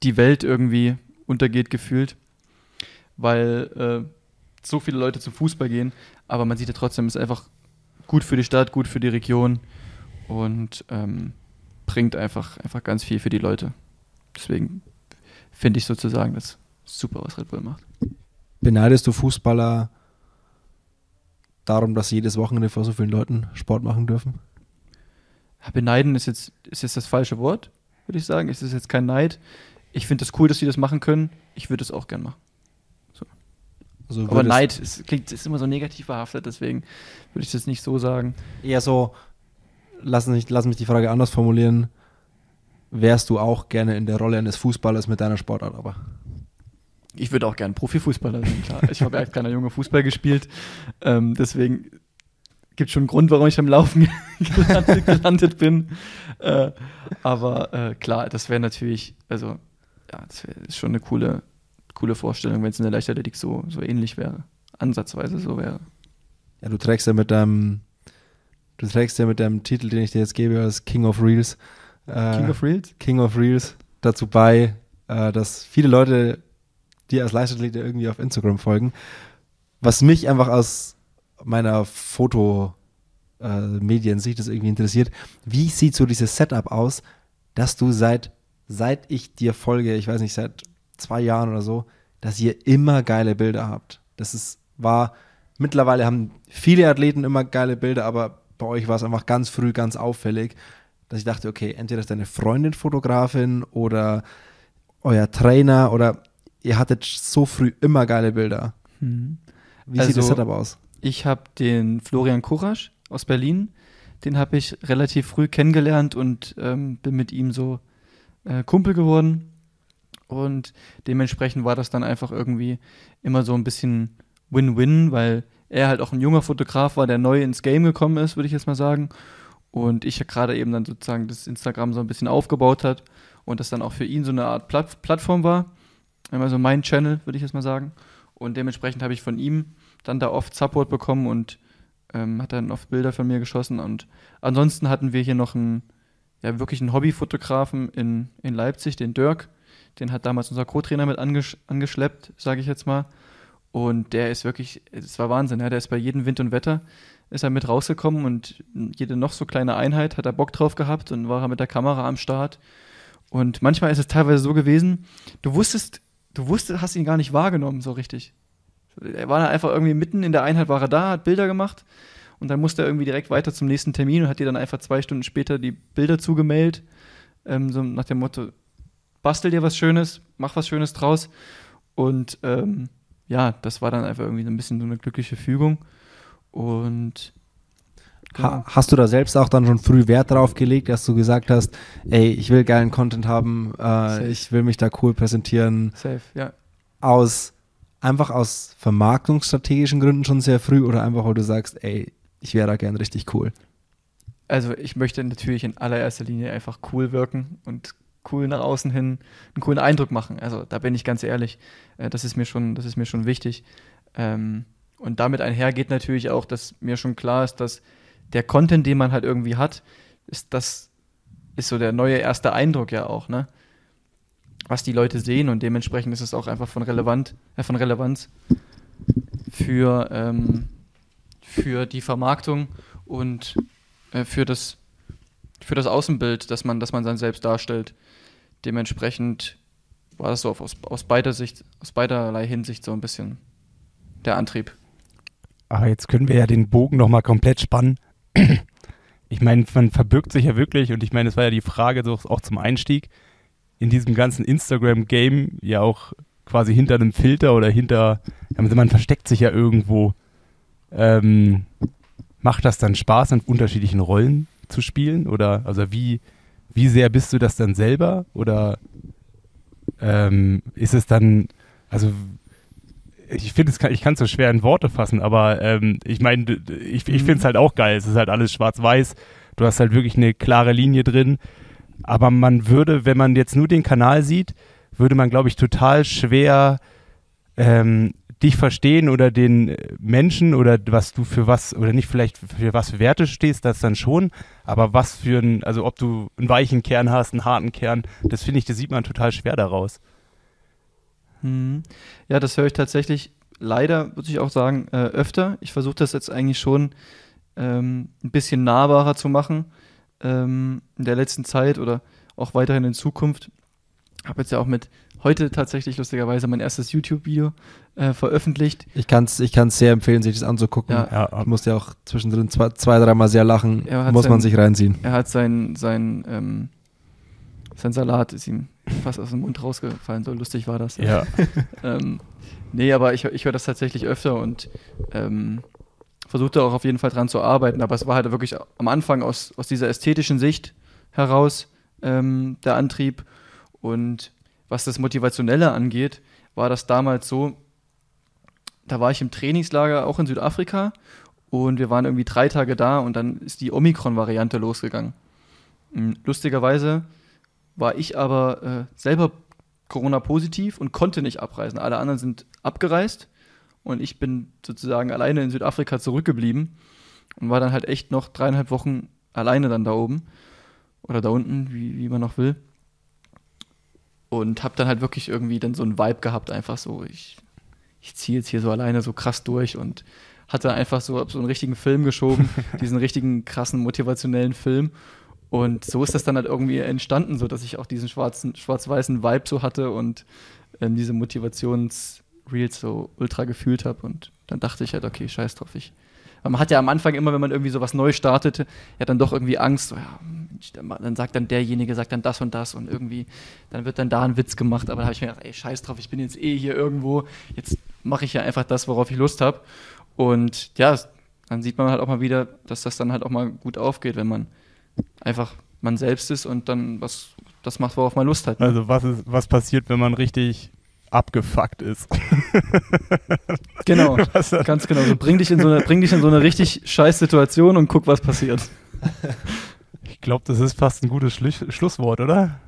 die Welt irgendwie untergeht gefühlt, weil äh, so viele Leute zum Fußball gehen, aber man sieht ja trotzdem, es ist einfach gut für die Stadt, gut für die Region und ähm, bringt einfach, einfach ganz viel für die Leute. Deswegen finde ich sozusagen das super, was Red Bull macht. Beneidest du Fußballer darum, dass sie jedes Wochenende vor so vielen Leuten Sport machen dürfen? Beneiden ist jetzt, ist jetzt das falsche Wort, würde ich sagen. Es ist jetzt kein Neid. Ich finde es das cool, dass sie das machen können. Ich würde es auch gern machen. Also Aber Neid ist, klingt, ist immer so negativ behaftet, deswegen würde ich das nicht so sagen. Eher so, lass mich, lass mich die Frage anders formulieren. Wärst du auch gerne in der Rolle eines Fußballers mit deiner Sportart, aber? Ich würde auch gern Profifußballer sein, klar. Ich habe ja als kleiner Junge Fußball gespielt. Ähm, deswegen gibt es schon einen Grund, warum ich am Laufen [LAUGHS] gelandet, gelandet bin. Äh, aber äh, klar, das wäre natürlich, also ja, das wäre schon eine coole, coole Vorstellung, wenn es in der Leichtathletik so, so ähnlich wäre. Ansatzweise so wäre. Ja, du trägst ja mit deinem, du trägst ja mit deinem Titel, den ich dir jetzt gebe, als King of Reels, äh, King of Reels? King of Reels dazu bei, äh, dass viele Leute dir als Leichtathlet irgendwie auf Instagram folgen. Was mich einfach aus meiner Foto-Mediensicht das irgendwie interessiert, wie sieht so dieses Setup aus, dass du seit, seit ich dir folge, ich weiß nicht, seit zwei Jahren oder so, dass ihr immer geile Bilder habt. Das ist, war, mittlerweile haben viele Athleten immer geile Bilder, aber bei euch war es einfach ganz früh ganz auffällig, dass ich dachte, okay, entweder ist deine Freundin Fotografin oder euer Trainer oder ihr hattet so früh immer geile Bilder. Wie sieht das Also- Setup aus? Ich habe den Florian Kurasch aus Berlin, den habe ich relativ früh kennengelernt und ähm, bin mit ihm so äh, Kumpel geworden. Und dementsprechend war das dann einfach irgendwie immer so ein bisschen Win-Win, weil er halt auch ein junger Fotograf war, der neu ins Game gekommen ist, würde ich jetzt mal sagen. Und ich ja gerade eben dann sozusagen das Instagram so ein bisschen aufgebaut hat und das dann auch für ihn so eine Art Platt Plattform war. Also mein Channel, würde ich jetzt mal sagen. Und dementsprechend habe ich von ihm dann da oft Support bekommen und ähm, hat dann oft Bilder von mir geschossen. Und ansonsten hatten wir hier noch einen, ja, wirklich einen Hobbyfotografen in, in Leipzig, den Dirk. Den hat damals unser Co-Trainer mit angesch angeschleppt, sage ich jetzt mal. Und der ist wirklich, es war Wahnsinn, ja, der ist bei jedem Wind und Wetter, ist er mit rausgekommen und jede noch so kleine Einheit hat er Bock drauf gehabt und war er mit der Kamera am Start. Und manchmal ist es teilweise so gewesen, du wusstest, du wusstest, hast ihn gar nicht wahrgenommen so richtig. Er war einfach irgendwie mitten in der Einheit, war er da, hat Bilder gemacht und dann musste er irgendwie direkt weiter zum nächsten Termin und hat dir dann einfach zwei Stunden später die Bilder zugemailt, ähm, so nach dem Motto, bastel dir was Schönes, mach was Schönes draus. Und ähm, ja, das war dann einfach irgendwie so ein bisschen so eine glückliche Fügung. Und Ha hast du da selbst auch dann schon früh Wert drauf gelegt, dass du gesagt hast, ey, ich will geilen Content haben, äh, ich will mich da cool präsentieren, safe, ja. aus einfach aus vermarktungsstrategischen Gründen schon sehr früh oder einfach, weil du sagst, ey, ich wäre da gern richtig cool. Also ich möchte natürlich in allererster Linie einfach cool wirken und cool nach außen hin einen coolen Eindruck machen. Also da bin ich ganz ehrlich, äh, das ist mir schon, das ist mir schon wichtig. Ähm, und damit einher geht natürlich auch, dass mir schon klar ist, dass der Content, den man halt irgendwie hat, ist das ist so der neue erste Eindruck ja auch, ne? Was die Leute sehen und dementsprechend ist es auch einfach von relevant, äh, von Relevanz für ähm, für die Vermarktung und äh, für das für das Außenbild, das man, das man dann selbst darstellt. Dementsprechend war das so auf, aus, aus beider Sicht, aus beiderlei Hinsicht so ein bisschen der Antrieb. Aber jetzt können wir ja den Bogen nochmal komplett spannen. [CLEARS THROAT] Ich meine, man verbirgt sich ja wirklich, und ich meine, es war ja die Frage so auch zum Einstieg, in diesem ganzen Instagram-Game ja auch quasi hinter einem Filter oder hinter, also man versteckt sich ja irgendwo. Ähm, macht das dann Spaß, in unterschiedlichen Rollen zu spielen? Oder also wie, wie sehr bist du das dann selber? Oder ähm, ist es dann, also ich finde es, ich kann es so schwer in Worte fassen, aber ähm, ich meine, ich, ich finde es halt auch geil. Es ist halt alles schwarz-weiß. Du hast halt wirklich eine klare Linie drin. Aber man würde, wenn man jetzt nur den Kanal sieht, würde man, glaube ich, total schwer ähm, dich verstehen oder den Menschen oder was du für was oder nicht vielleicht für was für Werte stehst, das dann schon, aber was für ein, also ob du einen weichen Kern hast, einen harten Kern, das finde ich, das sieht man total schwer daraus. Hm. Ja, das höre ich tatsächlich leider, würde ich auch sagen, äh, öfter. Ich versuche das jetzt eigentlich schon ähm, ein bisschen nahbarer zu machen ähm, in der letzten Zeit oder auch weiterhin in Zukunft. Habe jetzt ja auch mit heute tatsächlich lustigerweise mein erstes YouTube-Video äh, veröffentlicht. Ich kann es ich kann's sehr empfehlen, sich das anzugucken. Ja. Ja, Ich musste ja auch zwischendrin zwei, zwei dreimal sehr lachen. Er hat Muss man sein- sich reinziehen. Er hat sein, sein, ähm, sein Salat ist ihm fast aus dem Mund rausgefallen. So lustig war das. ja. [LAUGHS] ähm, nee, aber ich, ich höre das tatsächlich öfter und ähm, versuche da auch auf jeden Fall dran zu arbeiten. Aber es war halt wirklich am Anfang aus, aus dieser ästhetischen Sicht heraus ähm, der Antrieb. Und was das Motivationelle angeht, war das damals so, da war ich im Trainingslager auch in Südafrika und wir waren irgendwie drei Tage da und dann ist die Omikron-Variante losgegangen. Mm, Lustigerweise war ich aber äh, selber Corona-positiv und konnte nicht abreisen. Alle anderen sind abgereist und ich bin sozusagen alleine in Südafrika zurückgeblieben und war dann halt echt noch dreieinhalb Wochen alleine dann da oben oder da unten, wie, wie man noch will. Und habe dann halt wirklich irgendwie dann so einen Vibe gehabt, einfach so, ich, ich ziehe jetzt hier so alleine so krass durch und hatte einfach so, so einen richtigen Film geschoben, [LAUGHS] diesen richtigen krassen motivationellen Film. Und so ist das dann halt irgendwie entstanden, so dass ich auch diesen schwarzen, schwarz-weißen Vibe so hatte und ähm, diese Motivationsreels so ultra gefühlt habe. Und dann dachte ich halt, okay, scheiß drauf, ich. Man hat ja am Anfang immer, wenn man irgendwie sowas neu startete, ja dann doch irgendwie Angst, so, ja, Mensch, dann sagt dann derjenige, sagt dann das und das und irgendwie, dann wird dann da ein Witz gemacht, aber da habe ich mir gedacht, ey, scheiß drauf, ich bin jetzt eh hier irgendwo, jetzt mache ich ja einfach das, worauf ich Lust habe. Und ja, dann sieht man halt auch mal wieder, dass das dann halt auch mal gut aufgeht, wenn man einfach man selbst ist und dann was das macht, worauf man Lust hat. ne? Also was ist, was passiert, wenn man richtig abgefuckt ist? [LAUGHS] Genau, [LAUGHS] Was- ganz genau. So, bring, dich in so eine, bring dich in so eine richtig scheiß Situation und guck, was passiert. [LAUGHS] Ich glaube, das ist fast ein gutes Schlu Schlusswort, oder?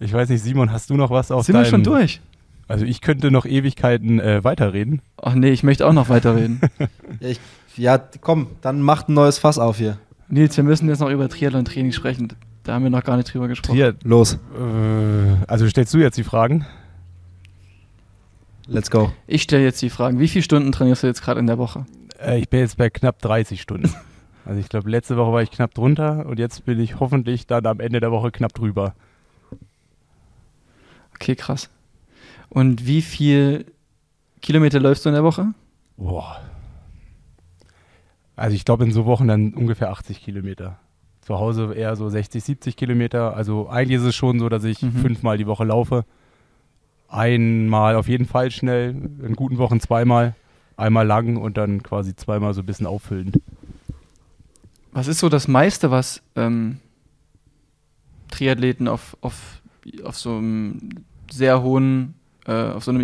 Ich weiß nicht, Simon, hast du noch was auf Sind wir deinem... schon durch? Also ich könnte noch Ewigkeiten äh, weiterreden. Ach nee, ich möchte auch noch weiterreden. Ja, ich, ja, komm, dann macht ein neues Fass auf hier. Nils, wir müssen jetzt noch über Triathlon-Training sprechen. Da haben wir noch gar nicht drüber gesprochen. Triad Los, äh, also stellst du jetzt die Fragen? Let's go. Ich stelle jetzt die Fragen. Wie viele Stunden trainierst du jetzt gerade in der Woche? Äh, ich bin jetzt bei knapp 30 Stunden. [LAUGHS] Also ich glaube, letzte Woche war ich knapp drunter und jetzt bin ich hoffentlich dann am Ende der Woche knapp drüber. Okay, krass. Und wie viel Kilometer läufst du in der Woche? Boah. Also ich glaube in so Wochen dann ungefähr 80 Kilometer. Zu Hause eher so 60, 70 Kilometer. Also eigentlich ist es schon so, dass ich Mhm. fünfmal die Woche laufe. Einmal auf jeden Fall schnell, in guten Wochen zweimal, einmal lang und dann quasi zweimal so ein bisschen auffüllend. Was ist so das meiste, was ähm, Triathleten auf, auf, auf so einem sehr hohen, äh, auf so einem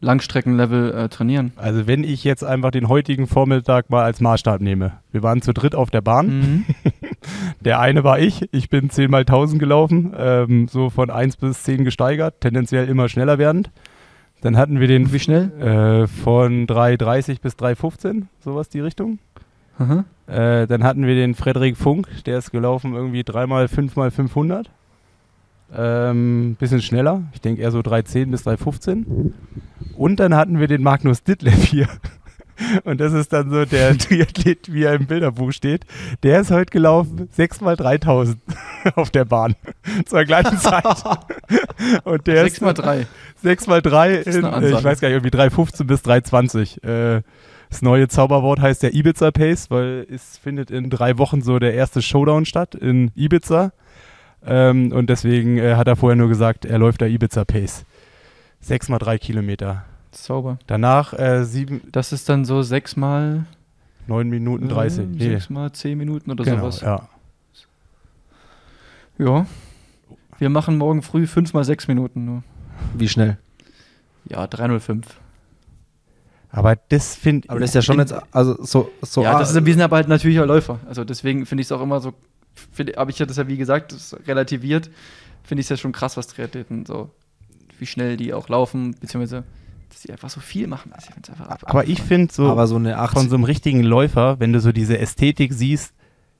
Elite-Langstreckenlevel äh, trainieren? Also wenn ich jetzt einfach den heutigen Vormittag mal als Maßstab nehme. Wir waren zu dritt auf der Bahn. Mhm. [LAUGHS] Der eine war ich. Ich bin 10 mal 1000 gelaufen, ähm, so von 1 bis 10 gesteigert, tendenziell immer schneller werdend. Dann hatten wir den Wie schnell? äh, von 3,30 bis 3,15, sowas die Richtung. Aha. Äh, dann hatten wir den Frederik Funk, der ist gelaufen irgendwie 3 mal 5 mal 500. Ähm, bisschen schneller, ich denke eher so 3,10 bis 3,15. Und dann hatten wir den Magnus Ditlev hier. [LAUGHS] Und das ist dann so der [LAUGHS] Triathlet, wie er im Bilderbuch steht. Der ist heute gelaufen 6 mal 3000 [LAUGHS] auf der Bahn zur gleichen Zeit. Und der 6 mal 3. 6 mal 3, ist eine in, äh, ich weiß gar nicht, irgendwie 3,15 bis 3,20. Äh, das neue Zauberwort heißt der Ibiza Pace, weil es findet in drei Wochen so der erste Showdown statt in Ibiza. Ähm, und deswegen äh, hat er vorher nur gesagt, er läuft der Ibiza Pace. Sechs mal drei Kilometer. Sauber. Danach äh, sieben, Das ist dann so sechsmal neun Minuten 30. Äh, Nee, Sechsmal zehn Minuten oder genau, sowas. ja. Ja. Wir machen morgen früh fünfmal sechs Minuten nur. Wie schnell? Ja, 305. Aber das finde Aber das ist ja schon jetzt, also so, so ja, das ist, wir sind aber halt natürlicher Läufer. Also deswegen finde ich es auch immer so, habe ich ja das ja wie gesagt, das relativiert, finde ich es ja schon krass, was Triathleten so, wie schnell die auch laufen, beziehungsweise, dass die einfach so viel machen. Ich find's einfach ab- Aber ich finde so, aber so eine 8. von so einem richtigen Läufer, wenn du so diese Ästhetik siehst,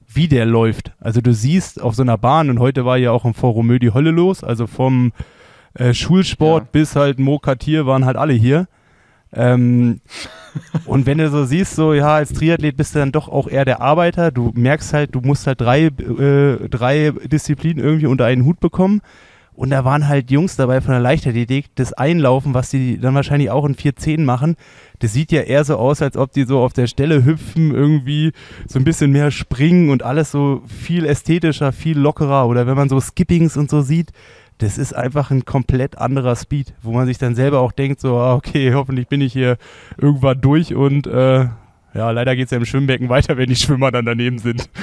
wie der läuft. Also du siehst auf so einer Bahn, und heute war ja auch im Forum die Hölle los, also vom äh, Schulsport Ja. bis halt Mokatier waren halt alle hier. Ähm, und wenn du so siehst, so ja, als Triathlet bist du dann doch auch eher der Arbeiter. Du merkst halt, du musst halt drei, äh, drei Disziplinen irgendwie unter einen Hut bekommen. Und da waren halt Jungs dabei von der Leichtathletik, das Einlaufen, was die dann wahrscheinlich auch in 4.10 machen, das sieht ja eher so aus, als ob die so auf der Stelle hüpfen, irgendwie so ein bisschen mehr springen und alles so viel ästhetischer, viel lockerer. Oder wenn man so Skippings und so sieht, das ist einfach ein komplett anderer Speed, wo man sich dann selber auch denkt, so, ah, okay, [LAUGHS] hoffentlich bin ich hier irgendwann durch und äh, ja, leider geht es ja im Schwimmbecken weiter, wenn die Schwimmer dann daneben sind. [LAUGHS]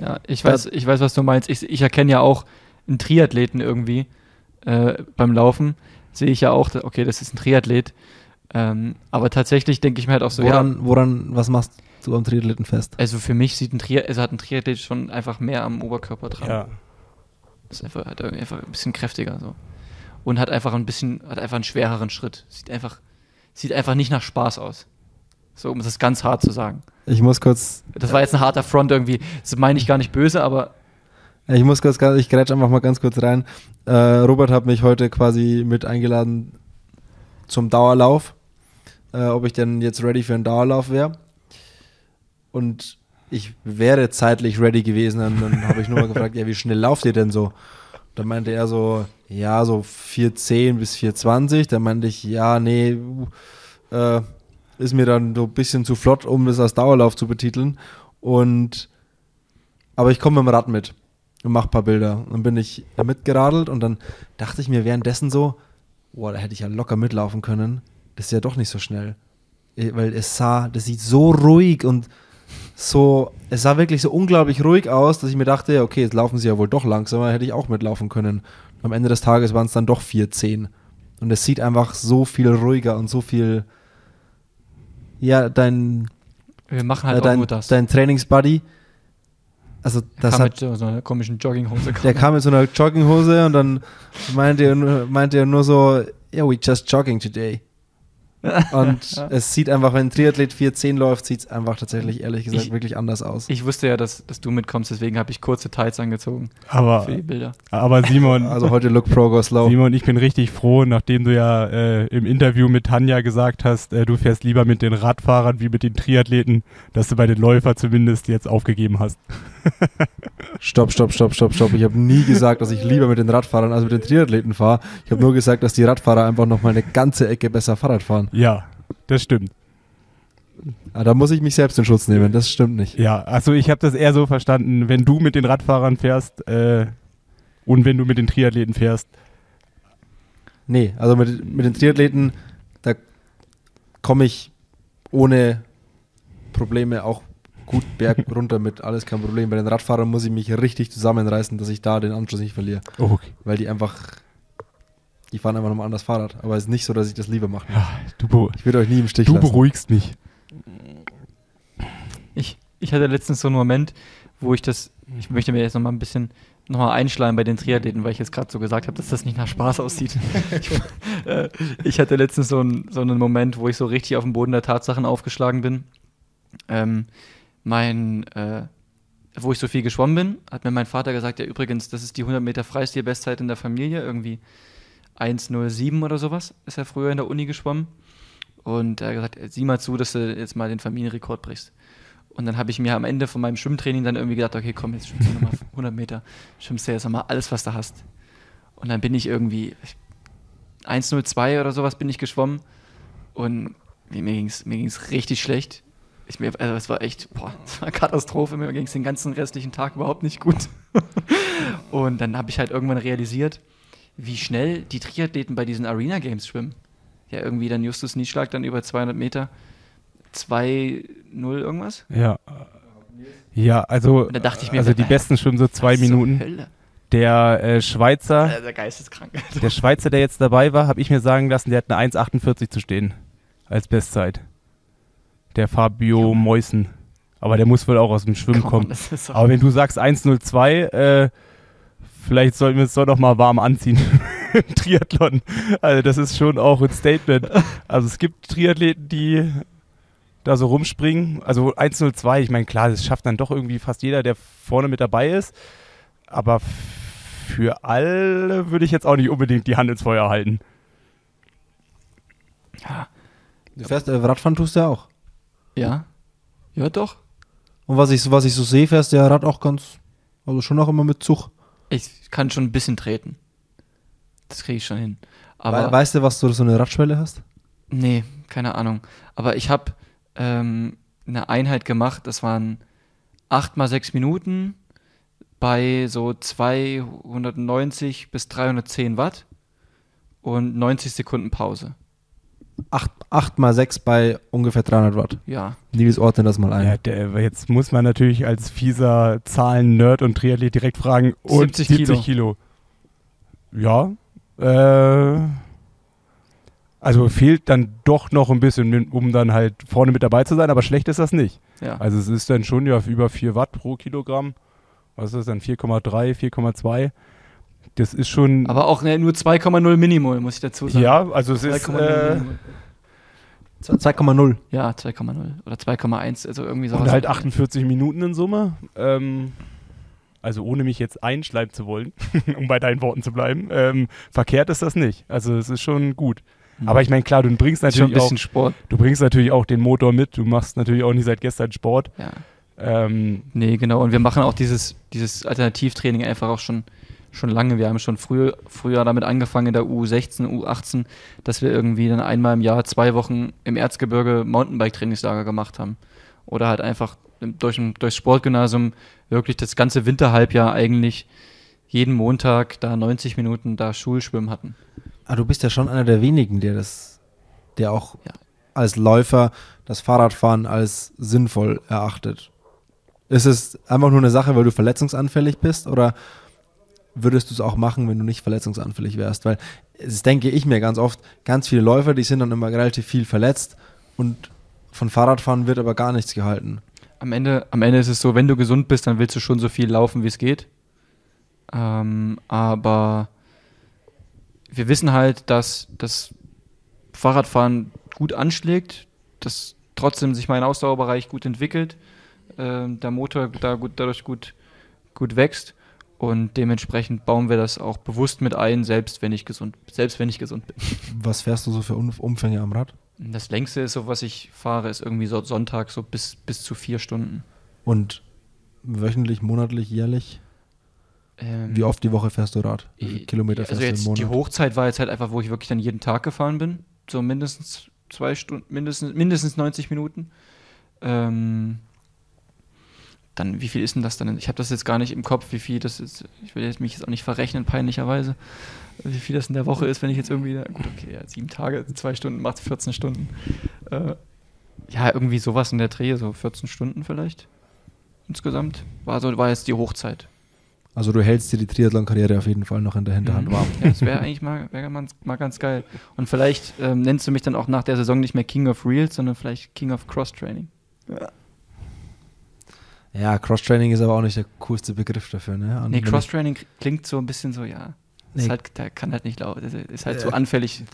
Ja, ich weiß, ich weiß, was du meinst. Ich, ich erkenne ja auch einen Triathleten irgendwie äh, beim Laufen. Sehe ich ja auch, okay, das ist ein Triathlet. Ähm, aber tatsächlich denke ich mir halt auch so, ja, woran, woran, was machst du am Triathleten fest? also für mich sieht ein Triathlet, also hat ein Triathlet schon einfach mehr am Oberkörper dran. Ja. Ist einfach, irgendwie einfach ein bisschen kräftiger so. Und hat einfach ein bisschen, hat einfach einen schwereren Schritt. Sieht einfach, sieht einfach nicht nach Spaß aus. So, um es ganz hart zu sagen. Ich muss kurz, Das war jetzt ein harter Front irgendwie. Das meine ich gar nicht böse, aber ich muss kurz, ich grätsch einfach mal ganz kurz rein. Äh, Robert hat mich heute quasi mit eingeladen zum Dauerlauf, äh, ob ich denn jetzt ready für einen Dauerlauf wäre. Und ich wäre zeitlich ready gewesen. Und dann habe ich nur mal gefragt, ja, wie schnell lauft ihr denn so? Dann meinte er so, ja, so 410 bis 420. Dann meinte ich, ja, nee, äh, ist mir dann so ein bisschen zu flott, um das als Dauerlauf zu betiteln. Und aber ich komme mit dem Rad mit und mach ein paar Bilder. Dann bin ich mitgeradelt und dann dachte ich mir währenddessen so, boah, da hätte ich ja locker mitlaufen können. Das ist ja doch nicht so schnell. Weil es sah, das sieht so ruhig und so, es sah wirklich so unglaublich ruhig aus, dass ich mir dachte, okay, jetzt laufen sie ja wohl doch langsamer, hätte ich auch mitlaufen können. Am Ende des Tages waren es dann doch 4,10. Und es sieht einfach so viel ruhiger und so viel, ja, dein, wir machen halt äh, auch dein, nur das. dein Trainingsbuddy, also das kam hat mit so einer komischen Jogginghose. der kam mit so einer Jogginghose und dann meinte er, nur- meinte er nur so, yeah, we just jogging today. [LAUGHS] Und es sieht einfach, wenn ein Triathlet 410 läuft, sieht es einfach tatsächlich, ehrlich gesagt, Ich- wirklich anders aus. Ich wusste ja, dass, dass du mitkommst, deswegen habe ich kurze Tights angezogen Aber, für die Bilder. aber Simon, Also heute Look Pro go slow. Simon, ich bin richtig froh, nachdem du ja äh, im Interview mit Tanja gesagt hast, äh, du fährst lieber mit den Radfahrern wie mit den Triathleten, dass du bei den Läufern zumindest jetzt aufgegeben hast. Stopp, stopp, stopp, stopp, stopp. Ich habe nie gesagt, dass ich lieber mit den Radfahrern als mit den Triathleten fahre. Ich habe nur gesagt, dass die Radfahrer einfach noch mal eine ganze Ecke besser Fahrrad fahren. Ja, das stimmt. Ah, da muss ich mich selbst in Schutz nehmen. Das stimmt nicht. Ja, also ich habe das eher so verstanden, wenn du mit den Radfahrern fährst äh, und wenn du mit den Triathleten fährst. Nee, also mit, mit den Triathleten, da komme ich ohne Probleme auch gut berg [LAUGHS] runter mit, alles kein Problem. Bei den Radfahrern muss ich mich richtig zusammenreißen, dass ich da den Anschluss nicht verliere. Oh, okay. Weil die einfach, die fahren einfach nochmal anders Fahrrad. Aber es ist nicht so, dass ich das lieber mache. Ja, du, Ich würde euch nie im Stich du lassen. beruhigst mich. Ich, ich hatte letztens so einen Moment, wo ich das, ich möchte mir jetzt nochmal ein bisschen nochmal einschleimen bei den Triathleten, weil ich jetzt gerade so gesagt habe, dass das nicht nach Spaß aussieht. [LAUGHS] ich, äh, ich hatte letztens so, ein, so einen Moment, wo ich so richtig auf den Boden der Tatsachen aufgeschlagen bin. Ähm, mein, äh, wo ich so viel geschwommen bin, hat mir mein Vater gesagt, ja übrigens, das ist die 100 Meter Freistil-Bestzeit in der Familie, irgendwie 1,07 oder sowas ist er früher in der Uni geschwommen. Und er hat gesagt, sieh mal zu, dass du jetzt mal den Familienrekord brichst. Und dann habe ich mir am Ende von meinem Schwimmtraining dann irgendwie gedacht, okay, komm, jetzt schwimmst du nochmal 100 [LAUGHS] Meter, schwimmst du jetzt nochmal alles, was du hast. Und dann bin ich irgendwie 1,02 oder sowas bin ich geschwommen und mir, ging es mir ging's richtig schlecht. Ich mir, also es war echt, boah, [LAUGHS] es war Katastrophe, mir ging es den ganzen restlichen Tag überhaupt nicht gut. [LAUGHS] und dann habe ich halt irgendwann realisiert, wie schnell die Triathleten bei diesen Arena Games schwimmen. Ja, irgendwie dann Justus Nieschlag dann über 200 Meter 2-0 irgendwas. Ja. Ja, also, Und da dachte ich mir, also die Besten schwimmen so zwei Minuten. Hölle? Der äh, Schweizer, Der geisteskrank. der Schweizer, der jetzt dabei war, habe ich mir sagen lassen, der hat eine 1,48 zu stehen als Bestzeit. Der Fabio Meusen. Aber der muss wohl auch aus dem Schwimmen on, kommen. das ist doch- Aber wenn du sagst 1,02, äh, vielleicht sollten wir uns doch noch mal warm anziehen [LAUGHS] im Triathlon. Also das ist schon auch ein Statement. Also es gibt Triathleten, die da so rumspringen. Also 1,02, ich meine, klar, das schafft dann doch irgendwie fast jeder, der vorne mit dabei ist. Aber für alle würde ich jetzt auch nicht unbedingt die Hand ins Feuer halten. Du fährst, äh, Radfahren tust du ja auch. Ja. Ja, doch. Und was ich, so- was ich so sehe, fährst du ja Rad auch ganz, also schon auch immer mit Zug. Ich kann schon ein bisschen treten. Das kriege ich schon hin. Aber We weißt du, was du so eine Radschwelle hast? nee, keine Ahnung. Aber ich habe ähm, eine Einheit gemacht, das waren 8 mal 6 Minuten bei so 290 bis 310 Watt und 90 Sekunden Pause. 8, 8 mal 6 bei ungefähr 300 Watt. Ja. Liebes ordne das mal ein. Ja, der, jetzt muss man natürlich als fieser Zahlen-Nerd und Triathlet direkt fragen. Und 70 70 Kilo. Ja. Äh, also fehlt dann doch noch ein bisschen, um dann halt vorne mit dabei zu sein, aber schlecht ist das nicht. Ja. Also es ist dann schon ja über 4 Watt pro Kilogramm. Was ist das dann? 4,3, 4,2. Das ist schon. Aber auch ne, nur 2,0 Minimol, muss ich dazu sagen. ja, also es ist. 2,0 Äh, Millimol. 2,0. Ja, 2,0 oder 2,1, also irgendwie sowas. und halt 48 Minuten in Summe. Ähm, also ohne mich jetzt einschleimen zu wollen, [LAUGHS] um bei deinen Worten zu bleiben, ähm, verkehrt ist das nicht. Also es ist schon gut. Aber ich meine, klar, du bringst natürlich auch, bisschen Sport. du bringst natürlich auch den Motor mit. Du machst natürlich auch nicht seit gestern Sport. Ja. Ähm, Nee, genau. Und wir machen auch dieses, dieses Alternativtraining einfach auch schon, schon lange. Wir haben schon früher, früher damit angefangen in der U16, U18, dass wir irgendwie dann einmal im Jahr zwei Wochen im Erzgebirge Mountainbike-Trainingslager gemacht haben. Oder halt einfach durch, durchs Sportgymnasium wirklich das ganze Winterhalbjahr eigentlich jeden Montag da 90 Minuten da Schulschwimmen hatten. Ah, du bist ja schon einer der wenigen, der das, der auch Ja. als Läufer das Fahrradfahren als sinnvoll erachtet. Ist es einfach nur eine Sache, weil du verletzungsanfällig bist oder würdest du es auch machen, wenn du nicht verletzungsanfällig wärst? Weil es denke ich mir ganz oft, ganz viele Läufer, die sind dann immer relativ viel verletzt und von Fahrradfahren wird aber gar nichts gehalten. Am Ende, am Ende ist es so, wenn du gesund bist, dann willst du schon so viel laufen, wie es geht. Ähm, aber wir wissen halt, dass das Fahrradfahren gut anschlägt, dass trotzdem sich mein Ausdauerbereich gut entwickelt, ähm, der Motor da gut, dadurch gut, gut wächst und dementsprechend bauen wir das auch bewusst mit ein, selbst wenn ich gesund, selbst wenn ich gesund bin. Was fährst du so für Um- Umfänge am Rad? Das längste ist so, was ich fahre, ist irgendwie so Sonntag so bis, bis zu vier Stunden. Und wöchentlich, monatlich, jährlich? Ähm, Wie oft die Woche fährst du Rad? Wie viele Ich- Kilometer also fährst jetzt du im die Monat? Hochzeit war jetzt halt einfach, wo ich wirklich dann jeden Tag gefahren bin. So mindestens zwei Stunden, mindestens, mindestens 90 Minuten. Ähm, dann, wie viel ist denn das dann? Ich habe das jetzt gar nicht im Kopf, wie viel das ist. Ich will jetzt mich jetzt auch nicht verrechnen, peinlicherweise. Wie viel das in der Woche ist, wenn ich jetzt irgendwie, gut, okay, ja, sieben Tage, zwei Stunden macht 14 Stunden. Äh, ja, irgendwie sowas in der Dreh, so 14 Stunden vielleicht. Insgesamt. War, so, war jetzt die Hochzeit. Also du hältst dir die Triathlon-Karriere auf jeden Fall noch in der Hinterhand Mhm. warm. Ja, das wäre eigentlich mal, wär mal, mal ganz geil. Und vielleicht ähm, nennst du mich dann auch nach der Saison nicht mehr King of Reels, sondern vielleicht King of Cross-Training. Ja, Cross-Training ist aber auch nicht der coolste Begriff dafür, ne? Und Nee, Cross-Training klingt so ein bisschen so, ja. Nee. Ist halt, der kann halt nicht laut, ist- halt so anfällig.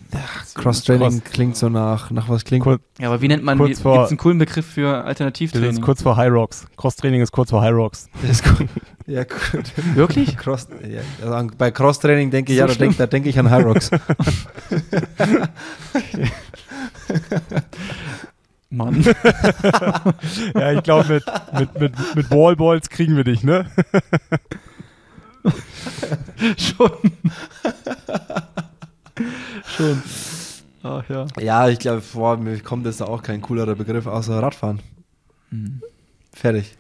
So Cross-Training Cross- klingt so nach, nach was klingt. kurz, Ja, aber wie nennt man, gibt es einen coolen Begriff für das Alternativtraining? ist kurz vor High Rocks. Cross-Training ist kurz vor High Rocks. [LAUGHS] Das ist gut. Ja, gut. Wirklich? Cross, ja, also an- bei Cross-Training denke ich, So ja, da denke da denk ich an High Rocks. [LAUGHS] [LAUGHS] Mann. [LAUGHS] Ja, ich glaube, mit, mit, mit, mit Wallballs kriegen wir dich, ne? [LAUGHS] Schon. Schon. Ach ja. ja, ich glaube, vor mir kommt jetzt da auch kein coolerer Begriff außer Radfahren. Mhm. Fertig.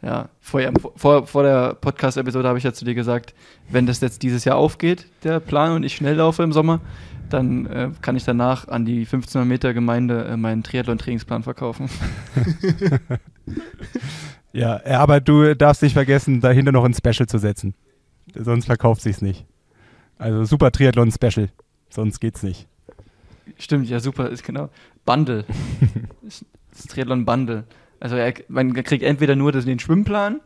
Ja, Ja, vorher, vor, vor der Podcast-Episode habe ich ja zu dir gesagt, wenn das jetzt dieses Jahr aufgeht, der Plan, und ich schnell laufe im Sommer, dann äh, kann ich danach an die 1500 Meter Gemeinde äh, meinen Triathlon-Trainingsplan verkaufen. [LAUGHS] ja, aber du darfst nicht vergessen, dahinter noch ein Special zu setzen. Sonst verkauft sich's nicht. Also super Triathlon-Special. Sonst geht's nicht. Stimmt, ja, super, ist genau. Bundle. [LAUGHS] das Triathlon-Bundle. Also er, man kriegt entweder nur den Schwimmplan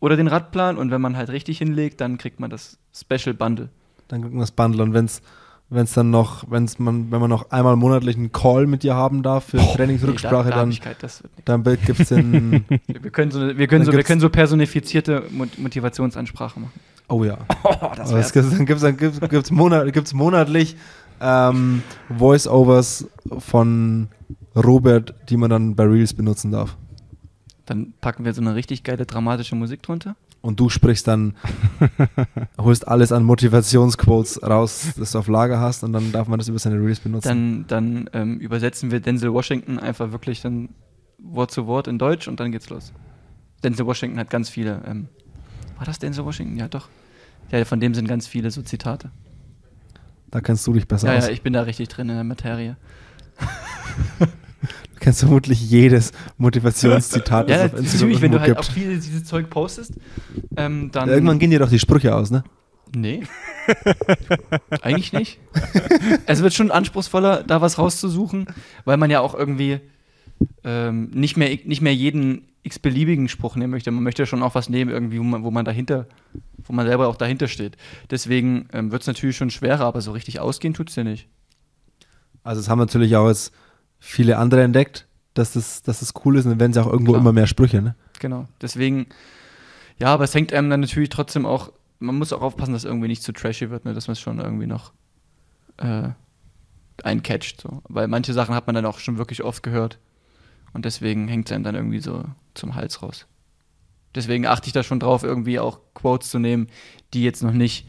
oder den Radplan und wenn man halt richtig hinlegt, dann kriegt man das Special Bundle. Dann kriegt man das Bundle und wenn es wenn es dann noch, wenn's man, wenn man noch einmal monatlich einen Call mit dir haben darf für oh, Trainingsrücksprache, nee, da, dann, dann gibt es den. wir können so, wir können so, wir können so personifizierte Motivationsansprache machen. Oh ja. Oh, das das dann gibt es dann gibt's, gibt's monat, gibt's monatlich ähm, Voice-Overs von Robert, die man dann bei Reels benutzen darf. Dann packen wir so eine richtig geile dramatische Musik drunter. Und du sprichst dann, [LAUGHS] holst alles an Motivationsquotes raus, das du auf Lager hast, und dann darf man das über seine Reels benutzen. Dann, dann ähm, übersetzen wir Denzel Washington einfach wirklich dann Wort zu Wort in Deutsch und dann geht's los. Denzel Washington hat ganz viele. Ähm, war das Denzel Washington? Ja, doch. Ja, von dem sind ganz viele so Zitate. Da kennst du dich besser ja, aus. Ja, ich bin da richtig drin in der Materie. [LAUGHS] Du kennst vermutlich jedes Motivationszitat, ja, das auf Instagram natürlich, wenn du halt gibt. auch viel dieses Zeug postest, ähm, dann... Irgendwann gehen dir doch die Sprüche aus, ne? Nee. Eigentlich nicht. es wird schon anspruchsvoller, da was rauszusuchen, weil man ja auch irgendwie ähm, nicht, mehr, nicht mehr jeden x-beliebigen Spruch nehmen möchte. Man möchte ja schon auch was nehmen, irgendwie, wo man, wo man dahinter, wo man selber auch dahinter steht. Deswegen ähm, wird es natürlich schon schwerer, aber so richtig ausgehen tut es ja nicht. Also es haben natürlich auch jetzt viele andere entdeckt, dass das, dass das cool ist und dann werden sie auch irgendwo Klar. immer mehr Sprüche, ne? Genau. Deswegen, ja, aber es hängt einem dann natürlich trotzdem auch, man muss auch aufpassen, dass es irgendwie nicht zu trashy wird, ne? dass man es schon irgendwie noch äh, eincatcht. So. Weil manche Sachen hat man dann auch schon wirklich oft gehört. Und deswegen hängt es einem dann irgendwie so zum Hals raus. Deswegen achte ich da schon drauf, irgendwie auch Quotes zu nehmen, die jetzt noch nicht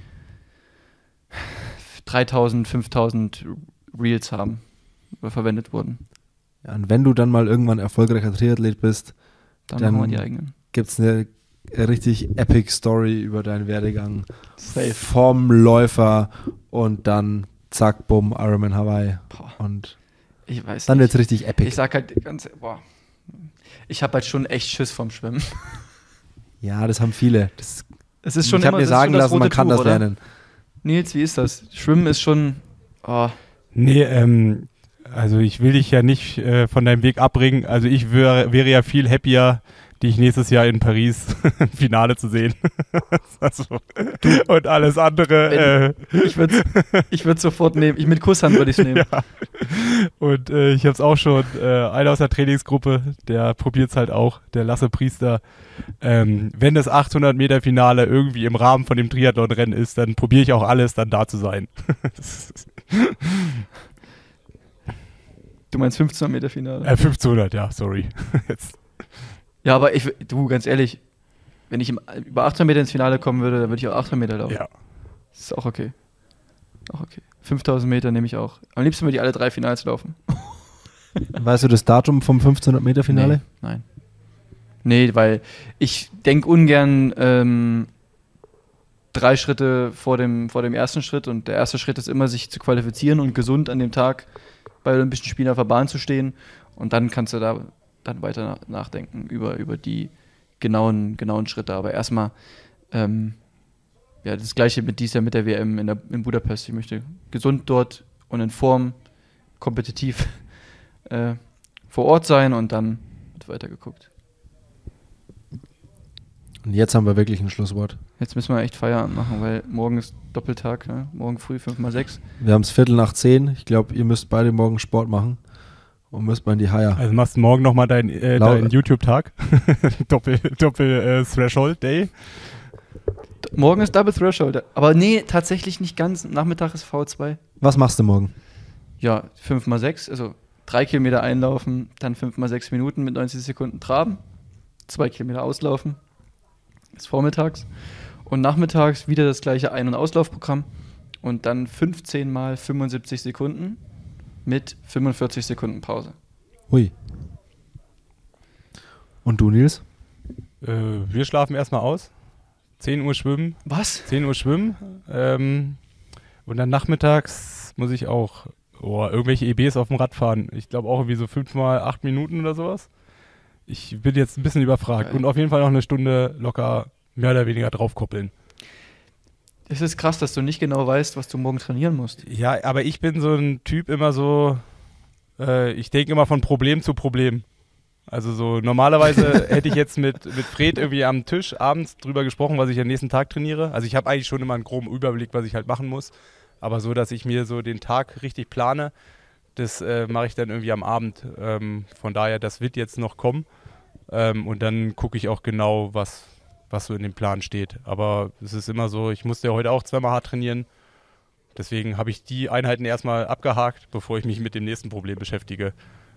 [SIGHS] 3000, 5000 Reels haben verwendet wurden. Ja, und wenn du dann mal irgendwann erfolgreicher Triathlet bist, dann, dann machen wir die eigenen. Gibt es eine richtig epic Story über deinen Werdegang. Safe. Vom Läufer und dann zack, bumm, Ironman Hawaii. Boah. Und ich weiß dann wird es richtig epic. Ich sag halt ganz, boah, ich habe halt schon echt Schiss vom Schwimmen. [LAUGHS] Ja, das haben viele. Das, es ist schon ich habe mir sagen lassen, man kann Tuch, das lernen. Nils, wie ist das? Schwimmen ist schon. Oh. Nee, ähm, also ich will dich ja nicht äh, von deinem Weg abbringen. Also ich wär, wäre ja viel happier, dich nächstes Jahr in Paris im [LAUGHS] Finale zu sehen. [LAUGHS] also, und alles andere. Äh, ich würde ich würd sofort nehmen. Ich mit Kusshand würde ich es nehmen. [LAUGHS] Ja. Und äh, ich habe es auch schon, äh, einer aus der Trainingsgruppe, der probiert es halt auch, der Lasse Priester. Ähm, wenn das 800 Meter Finale irgendwie im Rahmen von dem Triathlon-Rennen ist, dann probiere ich auch alles, dann da zu sein. Du meinst 1500 Meter Finale? Äh, 1500, ja, sorry. [LAUGHS] Jetzt. Ja, aber ich, du, ganz ehrlich, wenn ich im, über 800 Meter ins Finale kommen würde, dann würde ich auch 800 Meter laufen. Ja. Das ist auch okay. Auch okay. 5000 Meter nehme ich auch. Am liebsten würde ich alle drei Finals laufen. [LAUGHS] Weißt du das Datum vom 1500 Meter Finale? Nee, nein. Nee, weil ich denke ungern ähm, drei Schritte vor dem, vor dem ersten Schritt und der erste Schritt ist immer, sich zu qualifizieren und gesund an dem Tag bei Olympischen Spielen auf der Bahn zu stehen und dann kannst du da dann weiter nachdenken über, über die genauen, genauen Schritte. Aber erstmal, ähm, ja, das gleiche mit dieser, mit der WM in, der, in Budapest. Ich möchte gesund dort und in Form, kompetitiv [LAUGHS] äh, vor Ort sein und dann wird weitergeguckt. Und jetzt haben wir wirklich ein Schlusswort. Jetzt müssen wir echt Feierabend machen, weil morgen ist Doppeltag, ne? morgen früh 5 mal 6. Wir haben es Viertel nach 10. Ich glaube, ihr müsst beide morgen Sport machen und müsst mal in die Haier. Also machst du morgen nochmal deinen äh, dein YouTube-Tag. [LAUGHS] Doppel, Doppel äh, Threshold Day. Morgen ist Double Threshold. Aber nee, tatsächlich nicht ganz. Nachmittag ist V2. Was machst du morgen? Ja, 5 mal 6, also 3 Kilometer einlaufen, dann 5 mal 6 Minuten mit 90 Sekunden traben, 2 Kilometer auslaufen, ist vormittags. Und nachmittags wieder das gleiche Ein- und Auslaufprogramm und dann 15 mal 75 Sekunden mit 45 Sekunden Pause. Ui. Und du, Nils? Äh, wir schlafen erstmal aus. 10 Uhr schwimmen. Was? 10 Uhr schwimmen. Ähm, und dann nachmittags muss ich auch oh, irgendwelche EBs auf dem Rad fahren. Ich glaube auch irgendwie so fünfmal acht Minuten oder sowas. Ich bin jetzt ein bisschen überfragt. Und auf jeden Fall noch eine Stunde locker mehr oder weniger draufkoppeln. Es ist krass, dass du nicht genau weißt, was du morgen trainieren musst. Ja, aber ich bin so ein Typ immer so, äh, ich denke immer von Problem zu Problem. Also so normalerweise [LAUGHS] hätte ich jetzt mit, mit Fred irgendwie am Tisch abends drüber gesprochen, was ich am nächsten Tag trainiere. Also ich habe eigentlich schon immer einen groben Überblick, was ich halt machen muss. Aber so, dass ich mir so den Tag richtig plane, das äh, mache ich dann irgendwie am Abend. Ähm, von daher, das wird jetzt noch kommen. Ähm, und dann gucke ich auch genau, was, was so in dem Plan steht. Aber es ist immer so, ich musste ja heute auch zweimal hart trainieren. Deswegen habe ich die Einheiten erstmal abgehakt, bevor ich mich mit dem nächsten Problem beschäftige.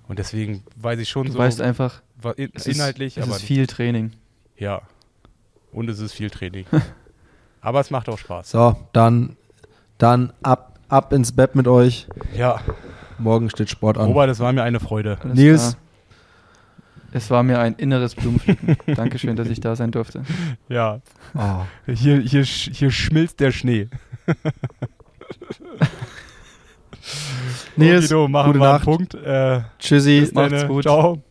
Und deswegen weiß ich schon Du so weißt einfach, in, es inhaltlich, ist, es aber ist viel Training. ja. Und es ist viel Training. [LAUGHS] aber es macht auch Spaß. So, dann, dann ab, ab ins Bett mit euch. Ja, Morgen steht Sport an. Robert, es war mir eine Freude. Alles Nils. klar. Es war mir ein inneres Blumenpflücken. [LAUGHS] Dankeschön, dass ich da sein durfte. Ja, Oh. hier, hier, hier schmilzt der Schnee. Nils, Okido, machen gute wir einen Nacht. Punkt. Äh, Tschüssi. Macht's dann. gut. Ciao.